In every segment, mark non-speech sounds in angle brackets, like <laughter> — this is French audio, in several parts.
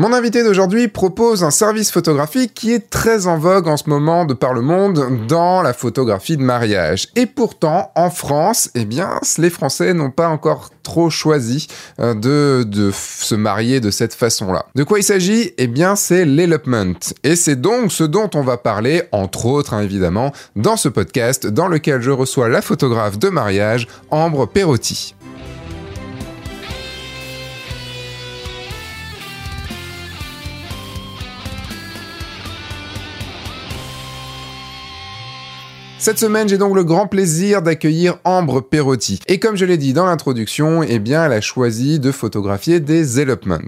Mon invité d'aujourd'hui propose un service photographique qui est très en vogue en ce moment de par le monde dans la photographie de mariage. Et pourtant, en France, eh bien, les Français n'ont pas encore trop choisi euh, de, de se marier de cette façon-là. De quoi il s'agit? Eh bien, c'est l'elopement. Et c'est donc ce dont on va parler, entre autres, hein, évidemment, dans ce podcast dans lequel je reçois la photographe de mariage, Ambre Perotti. Cette semaine, j'ai donc le grand plaisir d'accueillir Ambre Perotti. Et comme je l'ai dit dans l'introduction, eh bien, elle a choisi de photographier des elopements.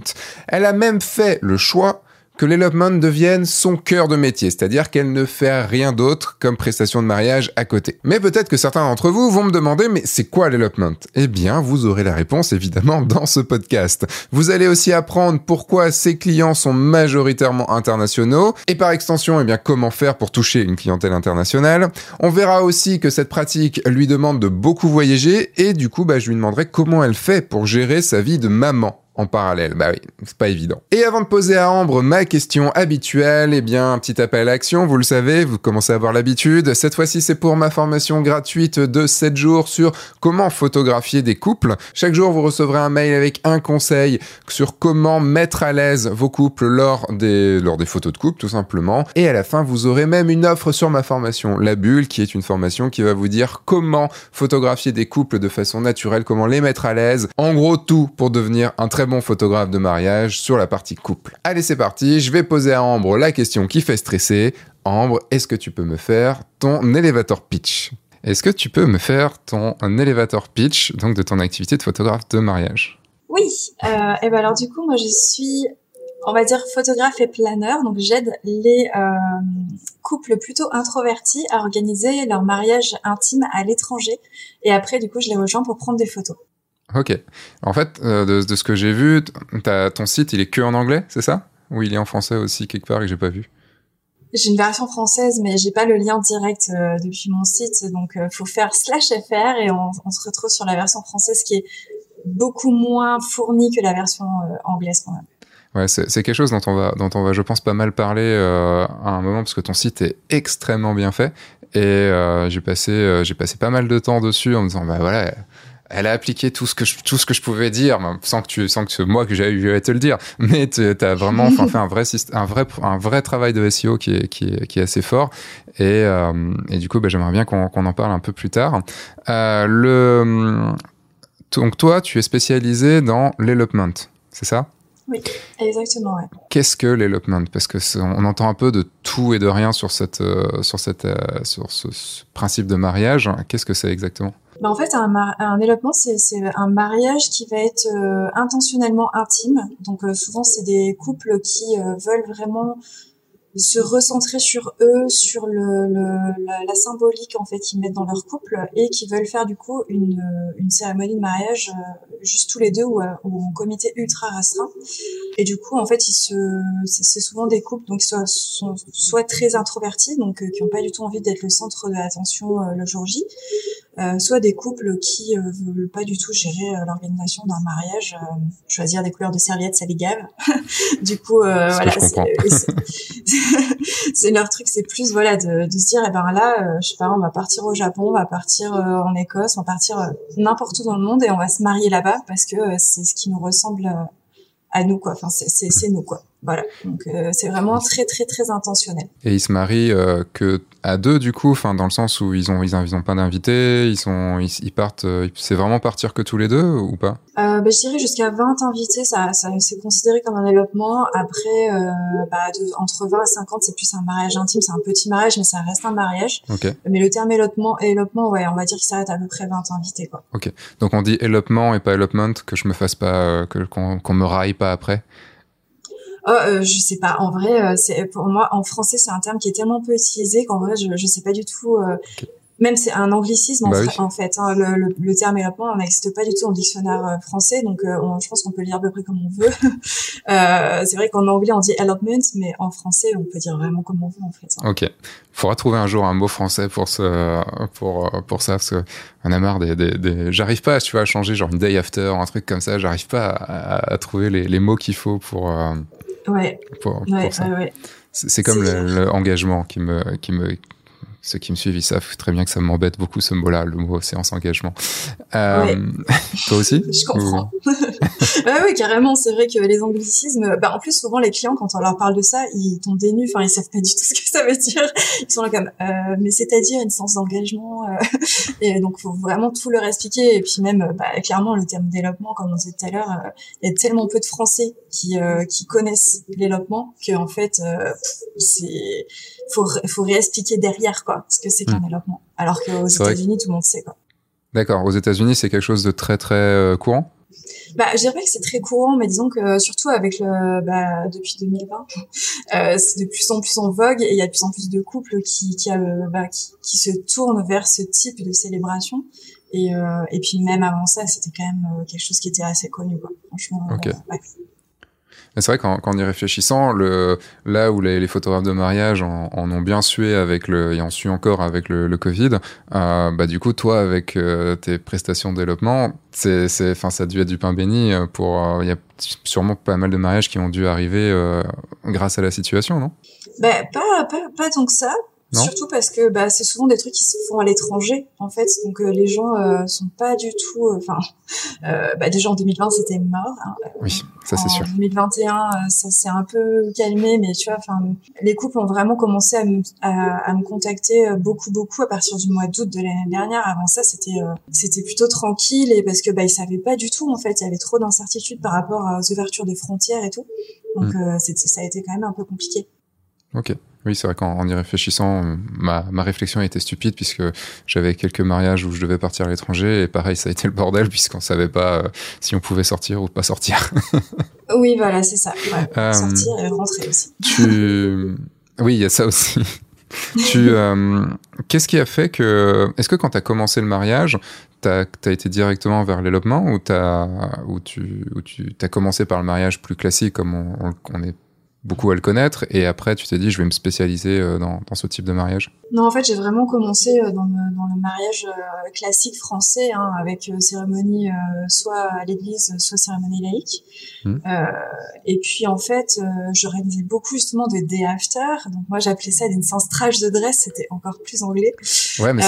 Elle a même fait le choix que l'elopement devienne son cœur de métier, c'est-à-dire qu'elle ne fait rien d'autre comme prestation de mariage à côté. Mais peut-être que certains d'entre vous vont me demander, mais c'est quoi l'elopement Eh bien, vous aurez la réponse évidemment <laughs> dans ce podcast. Vous allez aussi apprendre pourquoi ses clients sont majoritairement internationaux, et par extension, eh bien, comment faire pour toucher une clientèle internationale. On verra aussi que cette pratique lui demande de beaucoup voyager, et du coup, bah, je lui demanderai comment elle fait pour gérer sa vie de maman en parallèle. Bah oui, c'est pas évident. Et avant de poser à Ambre ma question habituelle, eh bien, un petit appel à l'action, vous le savez, vous commencez à avoir l'habitude. Cette fois-ci, c'est pour ma formation gratuite de 7 jours sur comment photographier des couples. Chaque jour, vous recevrez un mail avec un conseil sur comment mettre à l'aise vos couples lors des, lors des photos de couple, tout simplement. Et à la fin, vous aurez même une offre sur ma formation, La Bulle, qui est une formation qui va vous dire comment photographier des couples de façon naturelle, comment les mettre à l'aise. En gros, tout pour devenir un très bon photographe de mariage sur la partie couple. Allez, c'est parti, je vais poser à Ambre la question qui fait stresser. Ambre, est-ce que tu peux me faire ton elevator pitch? Est-ce que tu peux me faire ton elevator pitch donc de ton activité de photographe de mariage? Oui, euh, et ben alors du coup, moi je suis on va dire photographe et planeur. Donc j'aide les euh, couples plutôt introvertis à organiser leur mariage intime à l'étranger. Et après, du coup, je les rejoins pour prendre des photos. Ok. En fait, euh, de, ce que j'ai vu, ton site, il est que en anglais, c'est ça? Ou il est en français aussi quelque part et que j'ai pas vu? J'ai une version française, mais j'ai pas le lien direct euh, depuis mon site, donc euh, faut faire slash fr et on, on, se retrouve sur la version française qui est beaucoup moins fournie que la version anglaise quand même. Ouais, c'est quelque chose dont on va, dont on va, je pense, pas mal parler à un moment parce que ton site est extrêmement bien fait et j'ai passé, j'ai passé pas mal de temps dessus en me disant bah voilà elle a appliqué tout ce que je, tout ce que je pouvais dire, sans que tu, sans que moi que j'avais eu à te le dire. Mais tu as vraiment fait un vrai, un vrai, un vrai travail de SEO qui est, qui est, qui est assez fort. Et, euh, et du coup, bah, j'aimerais bien qu'on en parle un peu plus tard. Euh, le, donc toi, tu es spécialisé dans l'elopement, c'est ça? Oui, exactement. Ouais. Qu'est-ce que l'elopement Parce que on entend un peu de tout et de rien sur cette, euh, sur cette, sur ce principe de mariage. Qu'est-ce que c'est exactement? Bah, en fait, un, un élopement, c'est un mariage qui va être euh, intentionnellement intime. Donc euh, souvent, c'est des couples qui euh, veulent vraiment se recentrer sur eux, sur le, la, la, symbolique en fait qu'ils mettent dans leur couple et qui veulent faire du coup une, une cérémonie de mariage juste tous les deux ou, ou, en comité ultra restreint. Et du coup, en fait, c'est souvent des couples donc soit, sont soit très introvertis, donc qui n'ont pas du tout envie d'être le centre de l'attention le jour J, euh, soit des couples qui euh, veulent pas du tout gérer euh, l'organisation d'un mariage, euh, choisir des couleurs de serviettes, ça les gave. <laughs> du coup, voilà, <laughs> c'est leur truc, c'est plus voilà de, de, se dire, eh ben là, je sais pas, on va partir au Japon, on va partir en Écosse, on va partir n'importe où dans le monde et on va se marier là-bas parce que c'est ce qui nous ressemble à nous, quoi. Enfin, c'est nous, quoi. Voilà. Donc euh, c'est vraiment très très très intentionnel. Et ils se marient euh, que à deux du coup, enfin dans le sens où ils ont ils, ont pas d'invités, ils sont ils, partent, euh, c'est vraiment partir que tous les deux ou pas? Euh, bah, Je dirais jusqu'à 20 invités, ça, ça c'est considéré comme un développement. Après, bah, de, entre 20 et 50, c'est plus un mariage intime, c'est un petit mariage, mais ça reste un mariage. Okay. Mais le terme élopement, élopement, ouais, on va dire qu'il s'arrête à peu près 20 invités quoi. Ok. Donc on dit élopement et pas élopement, que je me fasse pas, que qu'on me raille pas après. Oh, euh, je sais pas. En vrai, euh, c'est pour moi en français, c'est un terme qui est tellement peu utilisé qu'en vrai, je je sais pas du tout. Euh, même c'est un anglicisme en, bah fait. Hein, le, le, le, terme élopement n'existe pas du tout en dictionnaire euh, français, donc euh, je pense qu'on peut lire à peu près comme on veut. <laughs> euh, c'est vrai qu'en anglais on dit elopement, mais en français on peut dire vraiment comme on veut en fait. Hein. Ok. Faudra trouver un jour un mot français pour ce pour pour ça parce que on a marre des, des, des... j'arrive pas tu vois à changer genre une day after un truc comme ça j'arrive pas à, à, trouver les, les mots qu'il faut pour Ouais. Pour, ouais, pour ça. ouais, ouais. C'est comme l'engagement qui me, qui me, ceux qui me suivent, ils savent très bien que ça m'embête beaucoup ce mot-là, le mot séance engagement. Euh, <laughs> Toi aussi <laughs> Je comprends. oui, <laughs> carrément. C'est vrai que les anglicismes, bah, en plus, souvent, les clients, quand on leur parle de ça, ils tombent des nues. Enfin, ils savent pas du tout ce que ça veut dire. Ils sont là comme, euh, mais c'est-à-dire une séance d'engagement. Euh, et donc, faut vraiment tout leur expliquer. Et puis même, bah, clairement, le terme développement, comme on disait tout à l'heure, euh, il y a tellement peu de Français qui, euh, qui connaissent l'éloppement que en fait, euh, c'est faut, faut réexpliquer derrière, quoi, ce que c'est qu'un mmh. Alors qu'aux États-Unis, tout le monde sait, quoi. D'accord. Aux États-Unis, c'est quelque chose de très, très euh, courant? Bah, je dirais pas que c'est très courant, mais disons que surtout avec le, bah, depuis 2020, euh, c'est de plus en plus en vogue et il y a de plus en plus de couples qui, qui, euh, bah, qui, qui, se tournent vers ce type de célébration. Et, euh, et puis même avant ça, c'était quand même euh, quelque chose qui était assez connu, quoi. Franchement. Okay. Ouais. C'est vrai qu'en, y réfléchissant, là où les, photographes de mariage en, ont bien sué avec le, et en suent encore avec le, Covid, euh, bah du coup toi avec euh, tes prestations de développement, c'est, enfin ça a dû être du pain béni pour. Il euh, y a sûrement pas mal de mariages qui ont dû arriver euh, grâce à la situation, non? Bah, pas, pas, pas tant que ça. Non Surtout parce que bah, c'est souvent des trucs qui se font à l'étranger en fait, donc euh, les gens euh, sont pas du tout. Euh, enfin, <laughs> euh, bah, déjà en 2020 c'était mort. Hein. Oui, ça c'est sûr. En 2021 ça s'est un peu calmé, mais tu vois, enfin, les couples ont vraiment commencé à me, à, à me contacter beaucoup beaucoup à partir du mois d'août de l'année dernière. Avant ça c'était c'était plutôt tranquille et parce que bah ils savaient pas du tout en fait, il y avait trop d'incertitudes par rapport aux ouvertures des frontières et tout, donc mm. ça a été quand même un peu compliqué. Ok. Oui, c'est vrai qu'en y réfléchissant, ma, ma réflexion a été stupide puisque j'avais quelques mariages où je devais partir à l'étranger et pareil, ça a été le bordel puisqu'on savait pas euh, si on pouvait sortir ou pas sortir. <laughs> oui, voilà, c'est ça. Ouais, euh, sortir et rentrer aussi. Tu... <laughs> Oui, il y a ça aussi. tu, euh, qu'est-ce qui a fait que, est-ce que quand tu as commencé le mariage, tu as, été directement vers l'élopement ou, as, ou tu, ou tu as commencé par le mariage plus classique comme on, on, on est beaucoup à le connaître et après tu t'es dit je vais me spécialiser euh, dans, dans ce type de mariage? Non en fait j'ai vraiment commencé euh, dans le, dans le mariage euh, classique français hein, avec cérémonie soit à l'église soit cérémonie laïque. Mmh. euh, et puis en fait je réalisais beaucoup justement de day after. Donc moi j'appelais ça des trash de dress c'était encore plus anglais. Ouais mais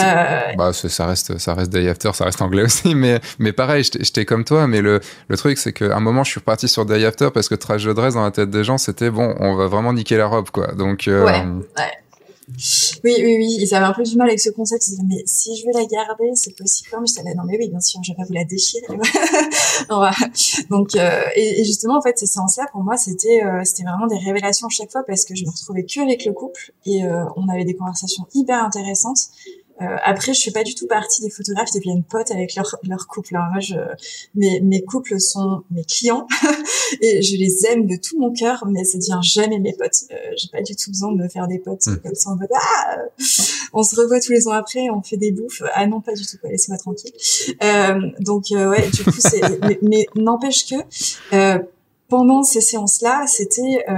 bah, ça reste ça reste day after ça reste anglais <laughs> aussi mais mais pareil j'étais comme toi mais le, le truc c'est qu'à un moment je suis reparti sur day after parce que trash de dress dans la tête des gens c'était bon on va vraiment niquer la robe, quoi. Donc. Euh... Ouais. Oui, oui, oui, ils avaient un peu du mal avec ce concept. Ils disaient, mais si je veux la garder, c'est possible. Mais je disais, non, mais oui, bien sûr, je vais pas vous la déchirer. <laughs> Donc, euh, et, justement, en fait, ces séances-là, pour moi, c'était, euh, c'était vraiment des révélations chaque fois parce que je me retrouvais que avec le couple et on avait des conversations hyper intéressantes. Euh, après, je suis pas du tout partie des photographes qui deviennent potes avec leur, leur couple. Hein. Moi, je, mes, mes couples sont mes clients <laughs> et je les aime de tout mon cœur, mais ça devient jamais mes potes. Euh, J'ai pas du tout besoin de me faire des potes mmh. comme ça en mode ah, on se revoit tous les ans après, on fait des bouffes. Ah non, pas du tout. Laissez-moi tranquille. Euh, donc euh, ouais, du coup, c'est <laughs> mais, mais n'empêche que euh, pendant ces séances-là, c'était euh,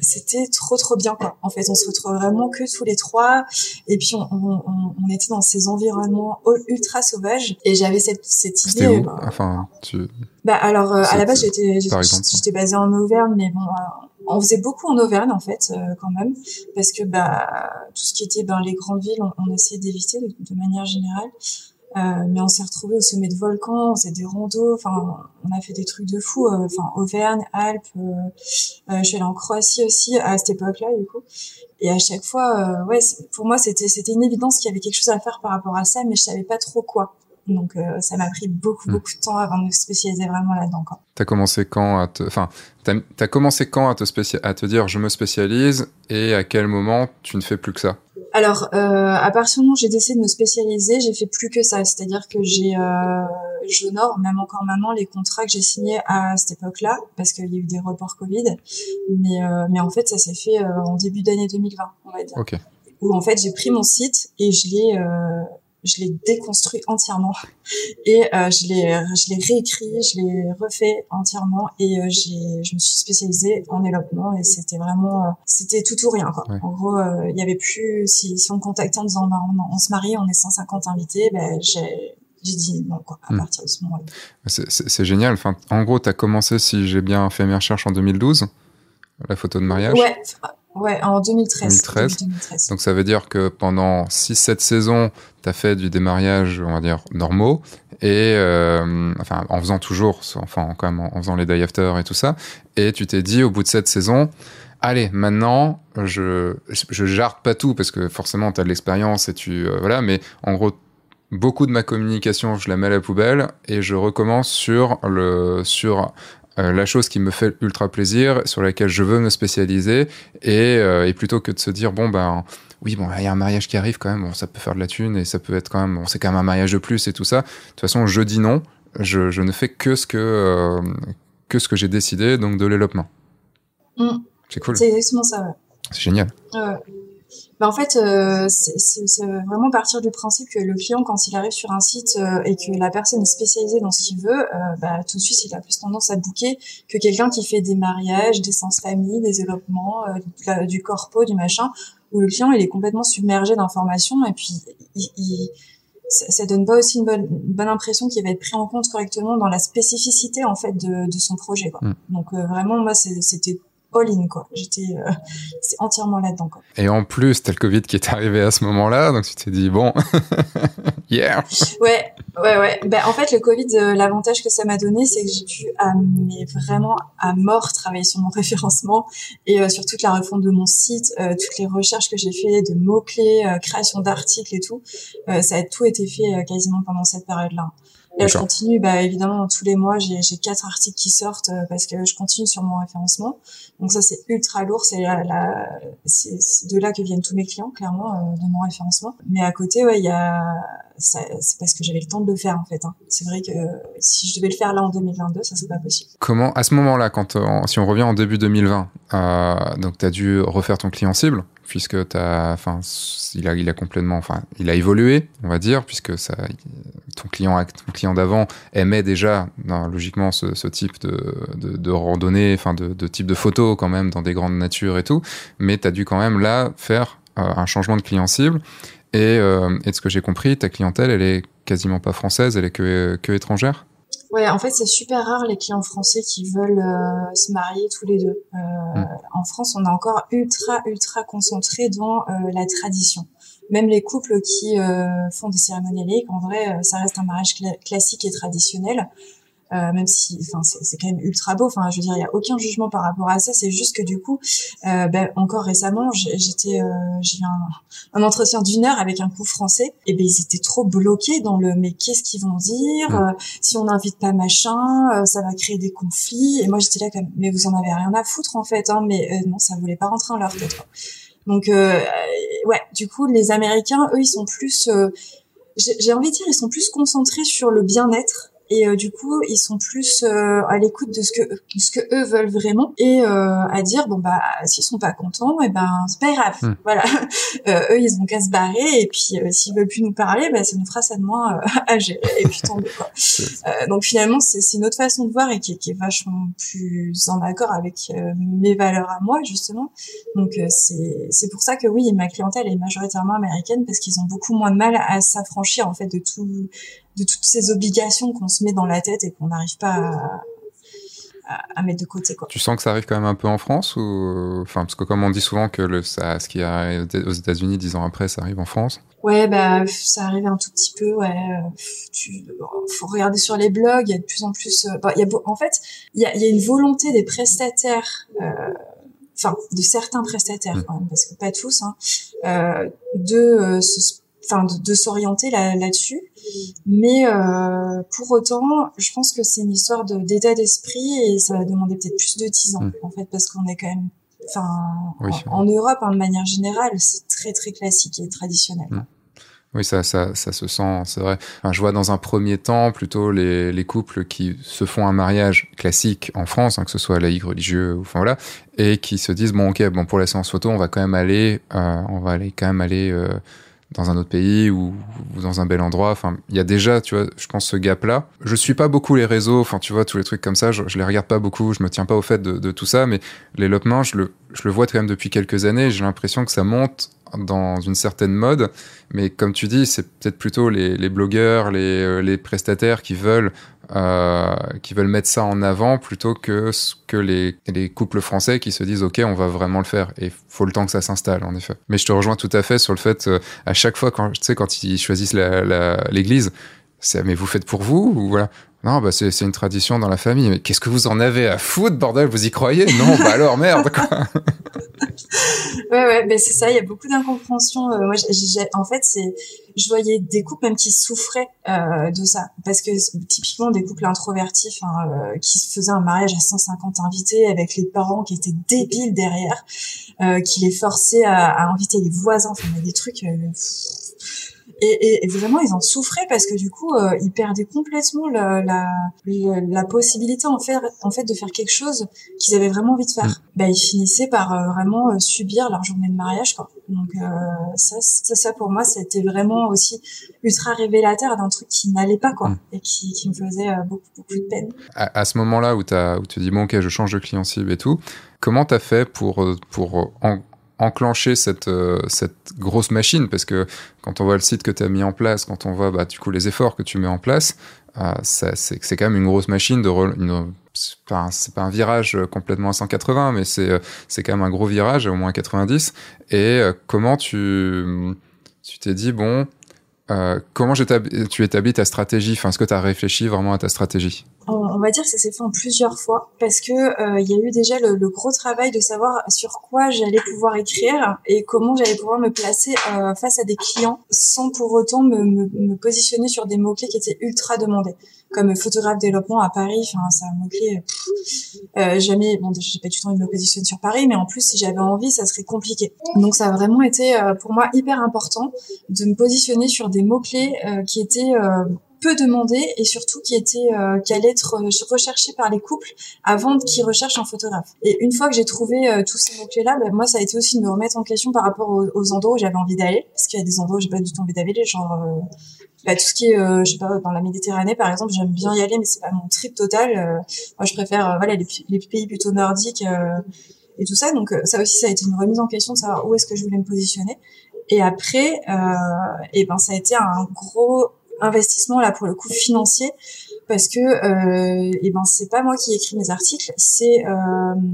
c'était trop trop bien quoi. En fait, on se retrouve vraiment que tous les trois et puis on, on, on était dans ces environnements ultra sauvages et j'avais cette cette idée. Où? bah, enfin, tu. Bah alors euh, à la base j'étais j'étais basée en Auvergne, mais bon. Euh, on faisait beaucoup en Auvergne en fait euh, quand même parce que bah tout ce qui était ben les grandes villes on, on essayait d'éviter de, de, manière générale euh, mais on s'est retrouvé au sommet de volcans, on faisait des randos, enfin on a fait des trucs de fou, euh, enfin Auvergne, Alpes, euh, euh, je suis allée en Croatie aussi à cette époque-là du coup. Et à chaque fois, ouais, pour moi c'était c'était une évidence qu'il y avait quelque chose à faire par rapport à ça, mais je savais pas trop quoi. Donc ça m'a pris beaucoup hmm. beaucoup de temps avant de me spécialiser vraiment là-dedans. T'as commencé quand à te, enfin, t'as as commencé quand à te spécial... à te dire je me spécialise et à quel moment tu ne fais plus que ça? Alors, euh, à partir du moment où j'ai décidé de me spécialiser, j'ai fait plus que ça. C'est-à-dire que j'ai, euh, j'honore même encore maintenant les contrats que j'ai signés à cette époque-là, parce qu'il y a eu des reports Covid. Mais, euh, mais en fait, ça s'est fait euh, en début d'année 2020, on va dire. Okay. Où en fait, j'ai pris mon site et je l'ai euh, je l'ai déconstruit entièrement et euh, je l'ai je l'ai réécrit, je l'ai refait entièrement et euh, j'ai je me suis spécialisée en éloignement et c'était vraiment euh, c'était tout ou rien quoi. Ouais. En gros, euh, il y avait plus si si on me contactait en disant bah, on, on, se marie, on est 150 invités, ben j'ai j'ai dit non quoi à hmm. partir de ce moment-là. C'est génial. Enfin, en gros, tu as commencé si j'ai bien fait mes recherches en 2012. la photo de mariage Ouais, ouais en 2013. 2013. Donc ça veut dire que pendant 6-7 saisons, tu as fait du démariage, on va dire, normaux, et euh, enfin en faisant toujours, enfin quand même en faisant les day after et tout ça, et tu t'es dit au bout de cette saison, allez, maintenant, je, je jarde pas tout parce que forcément, tu as de l'expérience et tu, euh, voilà, mais en gros, beaucoup de ma communication, je la mets à la poubelle et je recommence sur le, sur euh, la chose qui me fait ultra plaisir, sur laquelle je veux me spécialiser et, euh, et plutôt que de se dire, bon, ben, oui, bon, il y a un mariage qui arrive quand même, bon, ça peut faire de la thune et ça peut être quand même, bon, c'est quand même un mariage de plus et tout ça. De toute façon, je dis non, je, je ne fais que ce que, que ce que j'ai décidé, donc de l'éloppement. Mm. C'est cool. C'est exactement ça, ouais. C'est génial. Bah en fait, euh, c'est vraiment partir du principe que le client, quand il arrive sur un site euh, et que la personne est spécialisée dans ce qu'il veut, euh, bah, tout de suite, il a plus tendance à booker que quelqu'un qui fait des mariages, des sens famille, des développements, du corpo, du machin, où le client, il est complètement submergé d'informations et puis il, ça, ça, donne pas aussi une bonne, bonne impression qu'il va être pris en compte correctement dans la spécificité en fait de, de son projet. Quoi. Mm. Donc vraiment, moi, c'était all-in, quoi. J'étais euh, entièrement là-dedans, quoi. Et en plus, t'as le Covid qui est arrivé à ce moment-là, donc tu t'es dit, bon, <laughs> yeah. Ouais, ouais, ouais. Ben, en fait, le Covid, euh, l'avantage que ça m'a donné, c'est que j'ai pu, mais vraiment à mort, travailler sur mon <laughs> référencement et euh, sur toute la refonte de mon site, toutes les recherches que j'ai fait de mots-clés, création d'articles et tout. ça a tout été fait quasiment pendant cette période-là. Là, je continue, bah, évidemment, tous les mois, j'ai quatre articles qui sortent euh, parce que je continue sur mon référencement. Donc ça, c'est ultra lourd. C'est la, la c'est de là que viennent tous mes clients, clairement, euh, de mon référencement. Mais à côté, ouais, il y a, c'est parce que j'avais le temps de le faire, en fait. Hein. C'est vrai que si je devais le faire là en 2022, ça serait pas possible. Comment, à ce moment-là, quand si on revient en début 2020, euh, donc tu as dû refaire ton client cible puisque t'as, enfin, il a, complètement, enfin, il a évolué, on va dire, puisque ça, ton client, ton client d'avant aimait déjà, logiquement, ce, type de, de, randonnée, enfin, de, de, type de photo quand même dans des grandes natures et tout, mais t'as dû quand même là faire euh, un changement de client cible. Et, euh, et de ce que j'ai compris, ta clientèle, elle est quasiment pas française, elle est que, que étrangère. Ouais, en fait, c'est super rare les clients français qui veulent euh, se marier tous les deux. Euh, hmm. En France, on est encore ultra, ultra concentré dans euh, la tradition. Même les couples qui font des cérémonies laïques, en vrai, ça reste un mariage classique et traditionnel. Euh, même si, enfin, c'est quand même ultra beau. Enfin, je veux dire, il y a aucun jugement par rapport à ça. C'est juste que du coup, euh, ben, encore récemment, j'étais, euh, j'ai eu un, un, entretien d'une heure avec un couple français, et ben ils étaient trop bloqués dans le mais qu'est-ce qu'ils vont dire mmh. Si on n'invite pas machin, ça va créer des conflits. Et moi, j'étais là comme mais vous en avez rien à foutre en fait. Hein, mais non, ça voulait pas rentrer en leur tête. Donc ouais, du coup, les Américains, eux, ils sont plus j'ai envie de dire, ils sont plus concentrés sur le bien-être et euh, du coup ils sont plus euh, à l'écoute de ce que ce que eux veulent vraiment et euh, à dire bon bah s'ils sont pas contents et eh ben c'est pas grave. Hmm. voilà. <laughs> Eux ils ont qu'à se barrer et puis s'ils veulent plus nous parler bah ça nous fera ça de moins <laughs> à gérer et puis tant mieux quoi. <laughs> Donc finalement c'est une autre façon de voir et qui, qui est vachement plus en accord avec mes valeurs à moi justement. Donc c'est c'est pour ça que oui ma clientèle est majoritairement américaine parce qu'ils ont beaucoup moins de mal à s'affranchir en fait de tout de toutes ces obligations qu'on se met dans la tête et qu'on n'arrive pas à, mettre de côté. Quoi. Tu sens que ça arrive quand même un peu en France ou enfin parce que comme on dit souvent que le ça ce qui arrive aux États-Unis dix ans après ça arrive en France. Ouais bah ça arrive un tout petit peu ouais. Tu faut regarder sur les blogs il y a de plus en plus. Euh, bah, y a en fait il y a, y a une volonté des prestataires. Euh, enfin de certains prestataires mmh. quand même, parce que pas tous, hein, euh, de euh, se enfin de, s'orienter là-dessus. Mais euh, pour autant, je pense que c'est une histoire d'état d'esprit et ça va demander peut-être plus de 10 ans mm. en fait parce qu'on est quand même, enfin en, Europe hein, de manière générale, c'est très très classique et traditionnel. Mm. Oui, ça, ça, ça se sent, c'est vrai. Enfin, je vois dans un premier temps plutôt les, les couples qui se font un mariage classique en France, hein, que ce soit laïque, religieux, ou enfin voilà, et qui se disent bon, ok, bon pour la séance photo, on va quand même aller, euh, on va aller quand même aller euh, dans un autre pays ou, dans un bel endroit. Enfin, il y a déjà, tu vois, je pense ce gap-là. Je suis pas beaucoup les réseaux, enfin, tu vois, tous les trucs comme ça, je, les regarde pas beaucoup, je me tiens pas au fait de, de tout ça, mais l'éloppement, je le, je le vois quand même depuis quelques années, j'ai l'impression que ça monte dans une certaine mode, mais comme tu dis, c'est peut-être plutôt les, blogueurs, les, euh, les, prestataires qui veulent, euh, qui veulent mettre ça en avant plutôt que, que les, les, couples français qui se disent ok, on va vraiment le faire. Et faut le temps que ça s'installe, en effet. Mais je te rejoins tout à fait sur le fait, euh, à chaque fois, quand, tu sais, quand ils choisissent l'église, c'est mais vous faites pour vous ou voilà? Non, bah c'est une tradition dans la famille. Mais qu'est-ce que vous en avez à foutre, bordel? Vous y croyez? Non, bah alors merde. Quoi. <laughs> ouais, ouais, ben c'est ça. Il y a beaucoup d'incompréhension. Euh, moi, en fait, c'est, je voyais des couples même qui souffraient euh, de ça, parce que typiquement des couples introvertis, euh, qui faisaient un mariage à 150 invités avec les parents qui étaient débiles derrière, euh, qui les forçaient à, à, inviter les voisins. Enfin, des trucs. Euh, et, et, vraiment ils en souffraient parce que du coup euh, ils perdaient complètement la, la, la, possibilité en fait en fait de faire quelque chose qu'ils avaient vraiment envie de faire. Mm. Bah ils finissaient par euh, vraiment euh, subir leur journée de mariage quoi. Donc ça, ça, ça pour moi c'était vraiment aussi ultra révélateur d'un truc qui n'allait pas quoi mm. et qui, qui me faisait beaucoup beaucoup de peine. À, à ce moment-là où, as, où tu dis bon ok je change de client cible et tout, comment t'as fait pour pour en enclencher cette, euh, cette grosse machine parce que quand on voit le site que tu as mis en place, quand on voit bah, du coup les efforts que tu mets en place, euh, c'est quand même une grosse machine de c'est pas, un virage complètement à 180 mais c'est euh, c'est quand même un gros virage au moins 90 et comment tu tu t'es dit bon euh, comment tu établis ta stratégie? Enfin, est-ce que tu as réfléchi vraiment à ta stratégie? On, va dire que ça s'est fait en plusieurs fois parce que euh, il y a eu déjà le, gros travail de savoir sur quoi j'allais pouvoir écrire et comment j'allais pouvoir me placer euh, face à des clients sans pour autant me, positionner sur des mots clés qui étaient ultra demandés comme photographe développement à Paris. Enfin, c'est un mot-clé. Jamais, bon, j'ai pas du tout envie de me positionner sur Paris, mais en plus, si j'avais envie, ça serait compliqué. Donc, ça a vraiment été pour moi hyper important de me positionner sur des mots-clés euh, qui étaient euh, peu demandés et surtout qui étaient qui allaient être recherchés par les couples avant qu'ils recherchent un photographe. Et une fois que j'ai trouvé tous ces mots-clés là, ben, moi ça a été aussi de me remettre en question par rapport aux, endroits où j'avais envie d'aller parce qu'il y a des endroits où j'ai pas du tout envie d'aller, genre bah, tout ce qui est, euh, je sais pas, dans la Méditerranée par exemple, j'aime bien y aller, mais c'est pas mon trip total. Euh, moi, je préfère euh, voilà les, les, pays plutôt nordiques et tout ça. Donc ça aussi, ça a été une remise en question de savoir où est-ce que je voulais me positionner. Et après, et ben ça a été un gros investissement là pour le coup financier parce que et ben c'est pas moi qui écris mes articles, c'est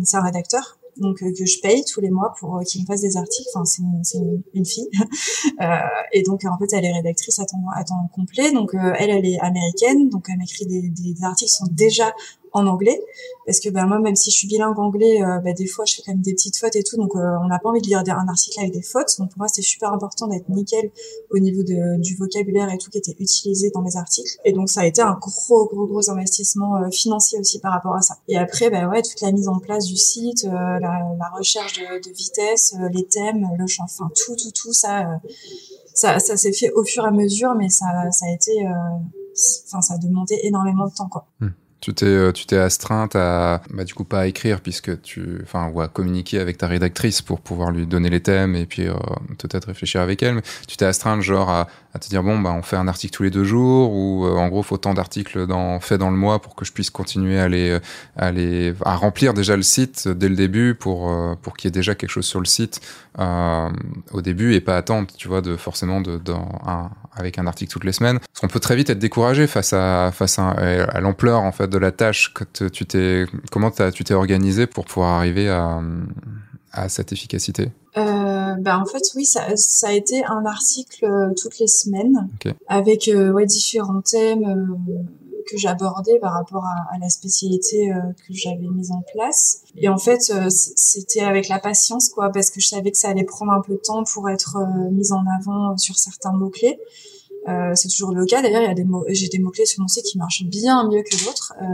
c'est un rédacteur donc euh, que je paye tous les mois pour euh, qu'il me fasse des articles. Enfin, c'est une, une, fille. <laughs> euh, et donc en fait, elle est rédactrice à temps, à temps complet. Donc euh, elle, elle est américaine, donc elle m'écrit des, des, articles qui sont déjà en anglais. Parce que ben moi même si je suis bilingue anglais euh, ben, des fois je fais quand même des petites fautes et tout. Donc euh, on n'a pas envie de lire un article avec des fautes. Donc pour moi c'était super important d'être nickel au niveau de, du vocabulaire et tout qui était utilisé dans mes articles. Et donc ça a été un gros gros gros investissement euh, financier aussi par rapport à ça. Et après ben ouais toute la mise en place du site la, la, recherche de, de vitesse les thèmes le champ enfin tout tout tout ça ça, ça s'est fait au fur et à mesure mais ça ça a été enfin ça a demandé énormément de temps quoi. Hmm. Tu t'es, euh, tu t'es astreinte à, bah, du coup, pas à écrire puisque tu, enfin, ou à communiquer avec ta rédactrice pour pouvoir lui donner les thèmes et puis euh, peut-être réfléchir avec elle. Mais tu t'es astreinte genre à, te dire bon, bah, on fait un article tous les deux jours ou euh, en gros, faut tant d'articles dans, faits dans le mois pour que je puisse continuer à les, à les, à remplir déjà le site dès le début pour, pour qu'il y ait déjà quelque chose sur le site au début et pas attendre, tu vois, de forcément de, dans un, avec un article toutes les semaines. Parce qu'on peut très vite être découragé face à, face à l'ampleur en fait de la tâche que tu t'es, comment tu t'es organisé pour pouvoir arriver à, à cette efficacité? Euh, bah en fait oui ça, ça a été un article euh, toutes les semaines. Avec euh, ouais, différents thèmes euh, que j'abordais par rapport à, à la spécialité que j'avais mise en place. Et en fait c'était avec la patience quoi parce que je savais que ça allait prendre un peu de temps pour être mise en avant sur certains mots clés euh, c'est toujours le cas. D'ailleurs, il y a des mots, j'ai des mots clés sur mon site qui marchent bien mieux que d'autres euh,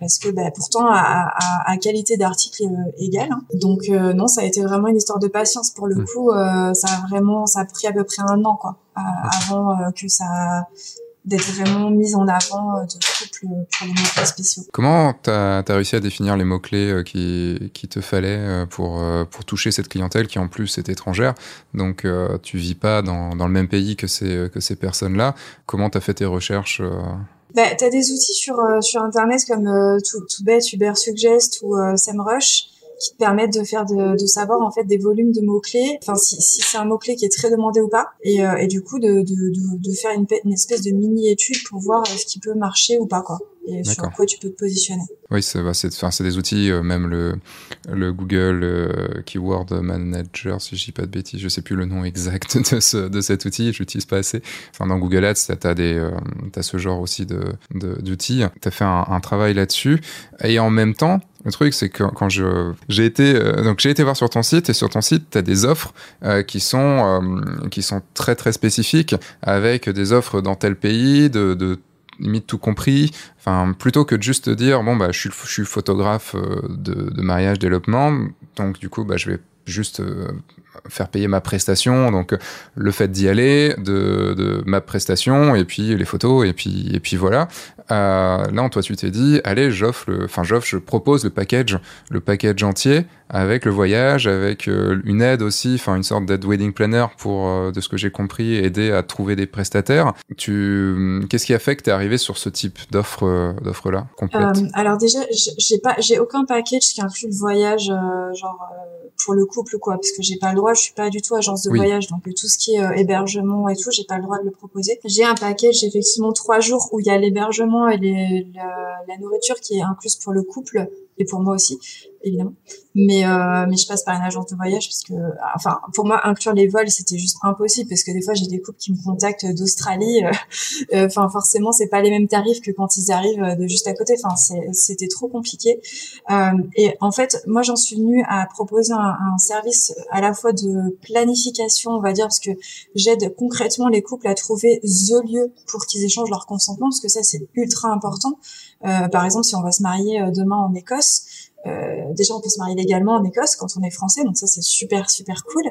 parce que bah, pourtant à, à, à qualité d'article euh, égale. Hein. Donc euh, non, ça a été vraiment une histoire de patience pour le mmh. coup. Euh, ça a vraiment, ça a pris à peu près un an quoi avant que ça d'être vraiment mise en avant euh, de couple pour les mots-clés spéciaux. Comment tu as, réussi à définir les mots-clés euh, qui, qui te fallait euh, pour, pour toucher cette clientèle qui en plus est étrangère? Donc tu vis pas dans, dans le même pays que ces, que ces personnes-là. Comment tu as fait tes recherches bah, tu as des outils sur, sur Internet comme euh, Tootbet, Uber Suggest ou SEMrush qui te permettent de faire de, de savoir en fait des volumes de mots clés. Enfin, si, si c'est un mot clé qui est très demandé ou pas, et, euh, et du coup de, de, de, de faire une, une, espèce de mini étude pour voir ce qui peut marcher ou pas quoi et sur quoi tu peux te positionner. Oui, c'est bah, c'est des outils, euh, même le, le Google euh, Keyword Manager, si je dis pas de bêtises, je sais plus le nom exact <laughs> de, ce, de cet outil, je l'utilise pas assez. Enfin, dans Google Ads, tu as, euh, as ce genre aussi d'outils. De, tu as fait un, un travail là-dessus. Et en même temps, le truc, c'est que quand je j'ai été donc j'ai été voir sur ton site et sur ton site, tu as des offres qui sont qui sont très très spécifiques avec des offres dans tel pays de, de limite tout compris. Enfin, plutôt que de juste dire bon bah je suis, je suis photographe euh, de, mariage développement, donc du coup bah je vais juste euh, faire payer ma prestation. Donc le fait d'y aller, de, de, ma prestation et puis les photos et puis et puis voilà. Euh, là, toi, tu t'es dit, allez, j'offre, enfin j'offre, je propose le package, le package entier avec le voyage, avec euh, une aide aussi, enfin une sorte d'aide wedding planner pour, euh, de ce que j'ai compris, aider à trouver des prestataires. Tu, qu'est-ce qui a fait que tu es arrivé sur ce type d'offre, d'offre là complète? Alors déjà, j'ai pas, j'ai aucun package qui inclut le voyage, genre pour le couple quoi, parce que j'ai pas le droit je suis pas du tout agence de voyage, donc tout ce qui est euh, hébergement et tout, j'ai pas le droit de le proposer. J'ai un package effectivement trois jours où il y a l'hébergement et la, nourriture qui est incluse pour le couple et pour moi aussi évidemment. Mais euh, mais je passe par une agence de voyage parce que enfin pour moi inclure les vols c'était juste impossible parce que des fois j'ai des couples qui me contactent d'Australie. Euh, euh, enfin forcément c'est pas les mêmes tarifs que quand ils arrivent de juste à côté. Enfin c'était trop compliqué. Euh, et en fait moi j'en suis venue à proposer un, un, service à la fois de planification on va dire parce que j'aide concrètement les couples à trouver the lieu pour qu'ils échangent leur consentement parce que ça c'est ultra important. Euh, par exemple si on va se marier demain en Écosse euh, déjà, on peut se marier légalement en Écosse quand on est français, donc ça c'est super super cool.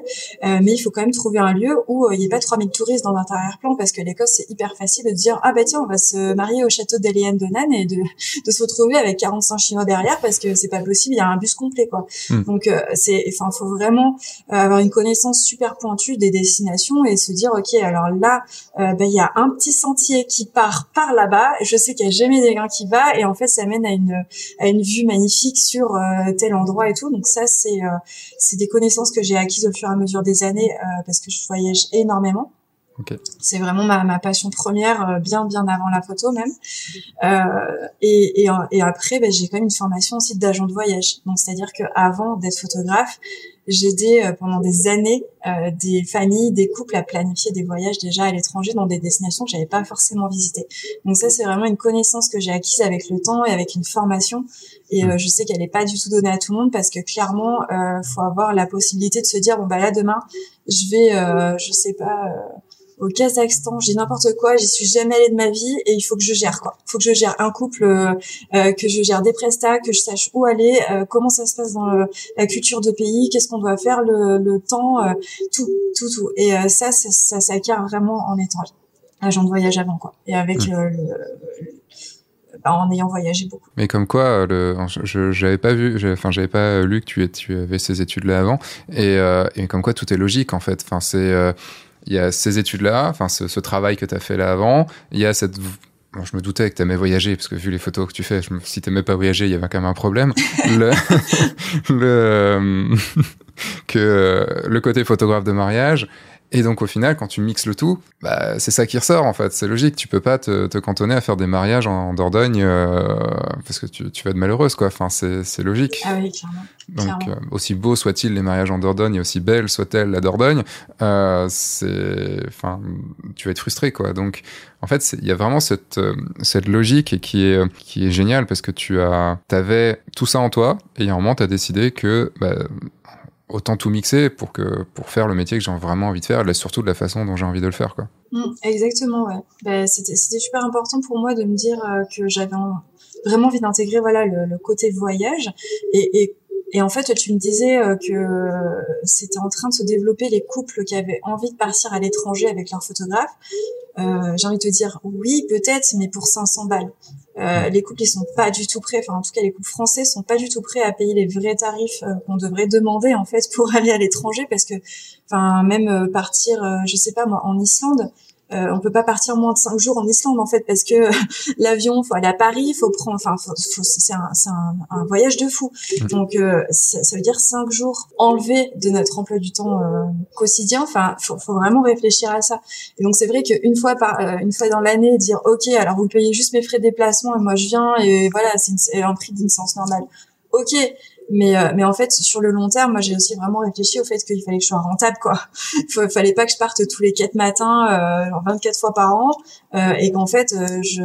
Euh, mais il faut quand même trouver un lieu où euh, il n'y ait pas 3000 touristes dans notre arrière-plan parce que l'Écosse c'est hyper facile de dire ah bah tiens on va se marier au château d'Eliane de Nan et de, de se retrouver avec 45 Chinois derrière parce que c'est pas possible, il y a un bus complet quoi. Hmm. Donc c'est, enfin faut vraiment avoir une connaissance super pointue des destinations et se dire ok alors là bah, il y a un petit sentier qui part par là-bas, je sais qu'il y a jamais quelqu'un qui va et en fait ça mène à une à une vue magnifique sur euh, tel endroit et tout. Donc ça, c'est euh, c'est des connaissances que j'ai acquises au fur et à mesure des années euh, parce que je voyage énormément. C'est vraiment ma, ma, passion première, bien bien avant la photo même. Et, et, et, après, ben, j'ai quand même une formation aussi d'agent de voyage. Donc c'est-à-dire que avant d'être photographe, j'ai aidé euh, pendant des années euh, des familles, des couples à planifier des voyages déjà à l'étranger dans des destinations que j'avais pas forcément visitées. Donc ça, c'est vraiment une connaissance que j'ai acquise avec le temps et avec une formation. Et euh, je sais qu'elle n'est pas du tout donnée à tout le monde parce que clairement, euh, faut avoir la possibilité de se dire bon bah là demain, je vais, je sais pas au Kazakhstan, j'ai n'importe quoi, j'y suis jamais allée de ma vie et il faut que je gère quoi. Il faut que je gère un couple, euh, euh, que je gère des prestats, que je sache où aller, euh, comment ça se passe dans la culture de pays, qu'est-ce qu'on doit faire, le, le temps, tout, tout, tout. Et ça, ça, ça s'acquiert vraiment en étant agent de voyage avant quoi. Et avec mmh. le, bah, en ayant voyagé beaucoup. Mais comme quoi, le, je j'avais pas vu, enfin j'avais pas lu que tu, tu avais ces études-là avant, et, et, comme quoi tout est logique en fait. Enfin c'est il y a ces études-là, enfin ce, travail que tu as fait là avant, il y a cette je me doutais que tu aimais voyager, parce que vu les photos que tu fais, je me... si tu n'aimais pas voyager, il y avait quand même un problème. <laughs> le, le, <laughs> que le côté photographe de mariage, et donc au final, quand tu mixes le tout, bah, c'est ça qui ressort en fait. C'est logique. Tu peux pas te, te, cantonner à faire des mariages en, Dordogne euh, parce que tu, tu, vas être malheureuse quoi. Enfin, c'est logique. Ah oui, clairement. Donc euh, aussi beau soit-il les mariages en Dordogne et aussi belle soit-elle la Dordogne, euh, c'est, enfin, tu vas être frustré quoi. Donc en fait, il y a vraiment cette cette logique qui est qui est géniale parce que tu as, t'avais tout ça en toi et à un moment t'as décidé que bah, autant tout mixer pour que pour faire le métier que j'ai vraiment envie de faire et surtout de la façon dont j'ai envie de le faire quoi. Mmh, exactement ouais. Bah, c'était c'était super important pour moi de me dire euh, que j'avais vraiment envie d'intégrer voilà le, le, côté voyage et, et et en fait, tu me disais euh, que c'était en train de se développer les couples qui avaient envie de partir à l'étranger avec leur photographe. Euh, j'ai envie de te dire oui, peut-être, mais pour 500 balles. Euh, les couples ils sont pas du tout prêts, enfin en tout cas les couples français sont pas du tout prêts à payer les vrais tarifs euh, qu'on devrait demander en fait <laughs> pour aller à l'étranger parce que enfin même euh, partir je sais pas moi en Islande euh, on peut pas partir moins de cinq jours en Islande en fait parce que <laughs> l'avion faut aller à Paris, faut prendre, enfin c'est un, un, un, voyage de fou. Mmh. Donc euh, ça, ça, veut dire cinq jours enlevés de notre emploi du temps euh, quotidien. Enfin faut, faut vraiment réfléchir à ça. Et donc c'est vrai qu'une fois par euh, une fois dans l'année dire ok alors vous payez juste mes frais de déplacement et moi je viens et voilà c'est un prix d'une séance normale. Ok, mais euh, mais en fait sur le long terme moi j'ai aussi vraiment réfléchi au fait qu'il fallait que je sois rentable quoi. <laughs> Il fallait pas que je parte tous les quatre matins euh, 24 fois par an euh, et qu'en fait euh, je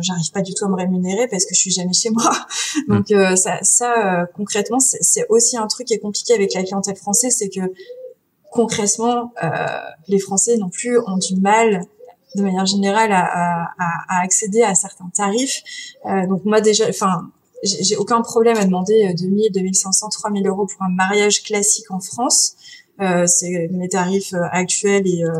j'arrive pas du tout à me rémunérer parce que je suis jamais chez moi. <laughs> Mm. donc euh, ça ça concrètement c'est aussi un truc qui est compliqué avec la clientèle française c'est que concrètement les Français non plus ont du mal de manière générale à, à, à accéder à certains tarifs. Donc moi déjà enfin j'ai aucun problème à demander 2000, 2500, 3000 euros pour un mariage classique en France. Euh, c'est mes tarifs euh, actuels et euh,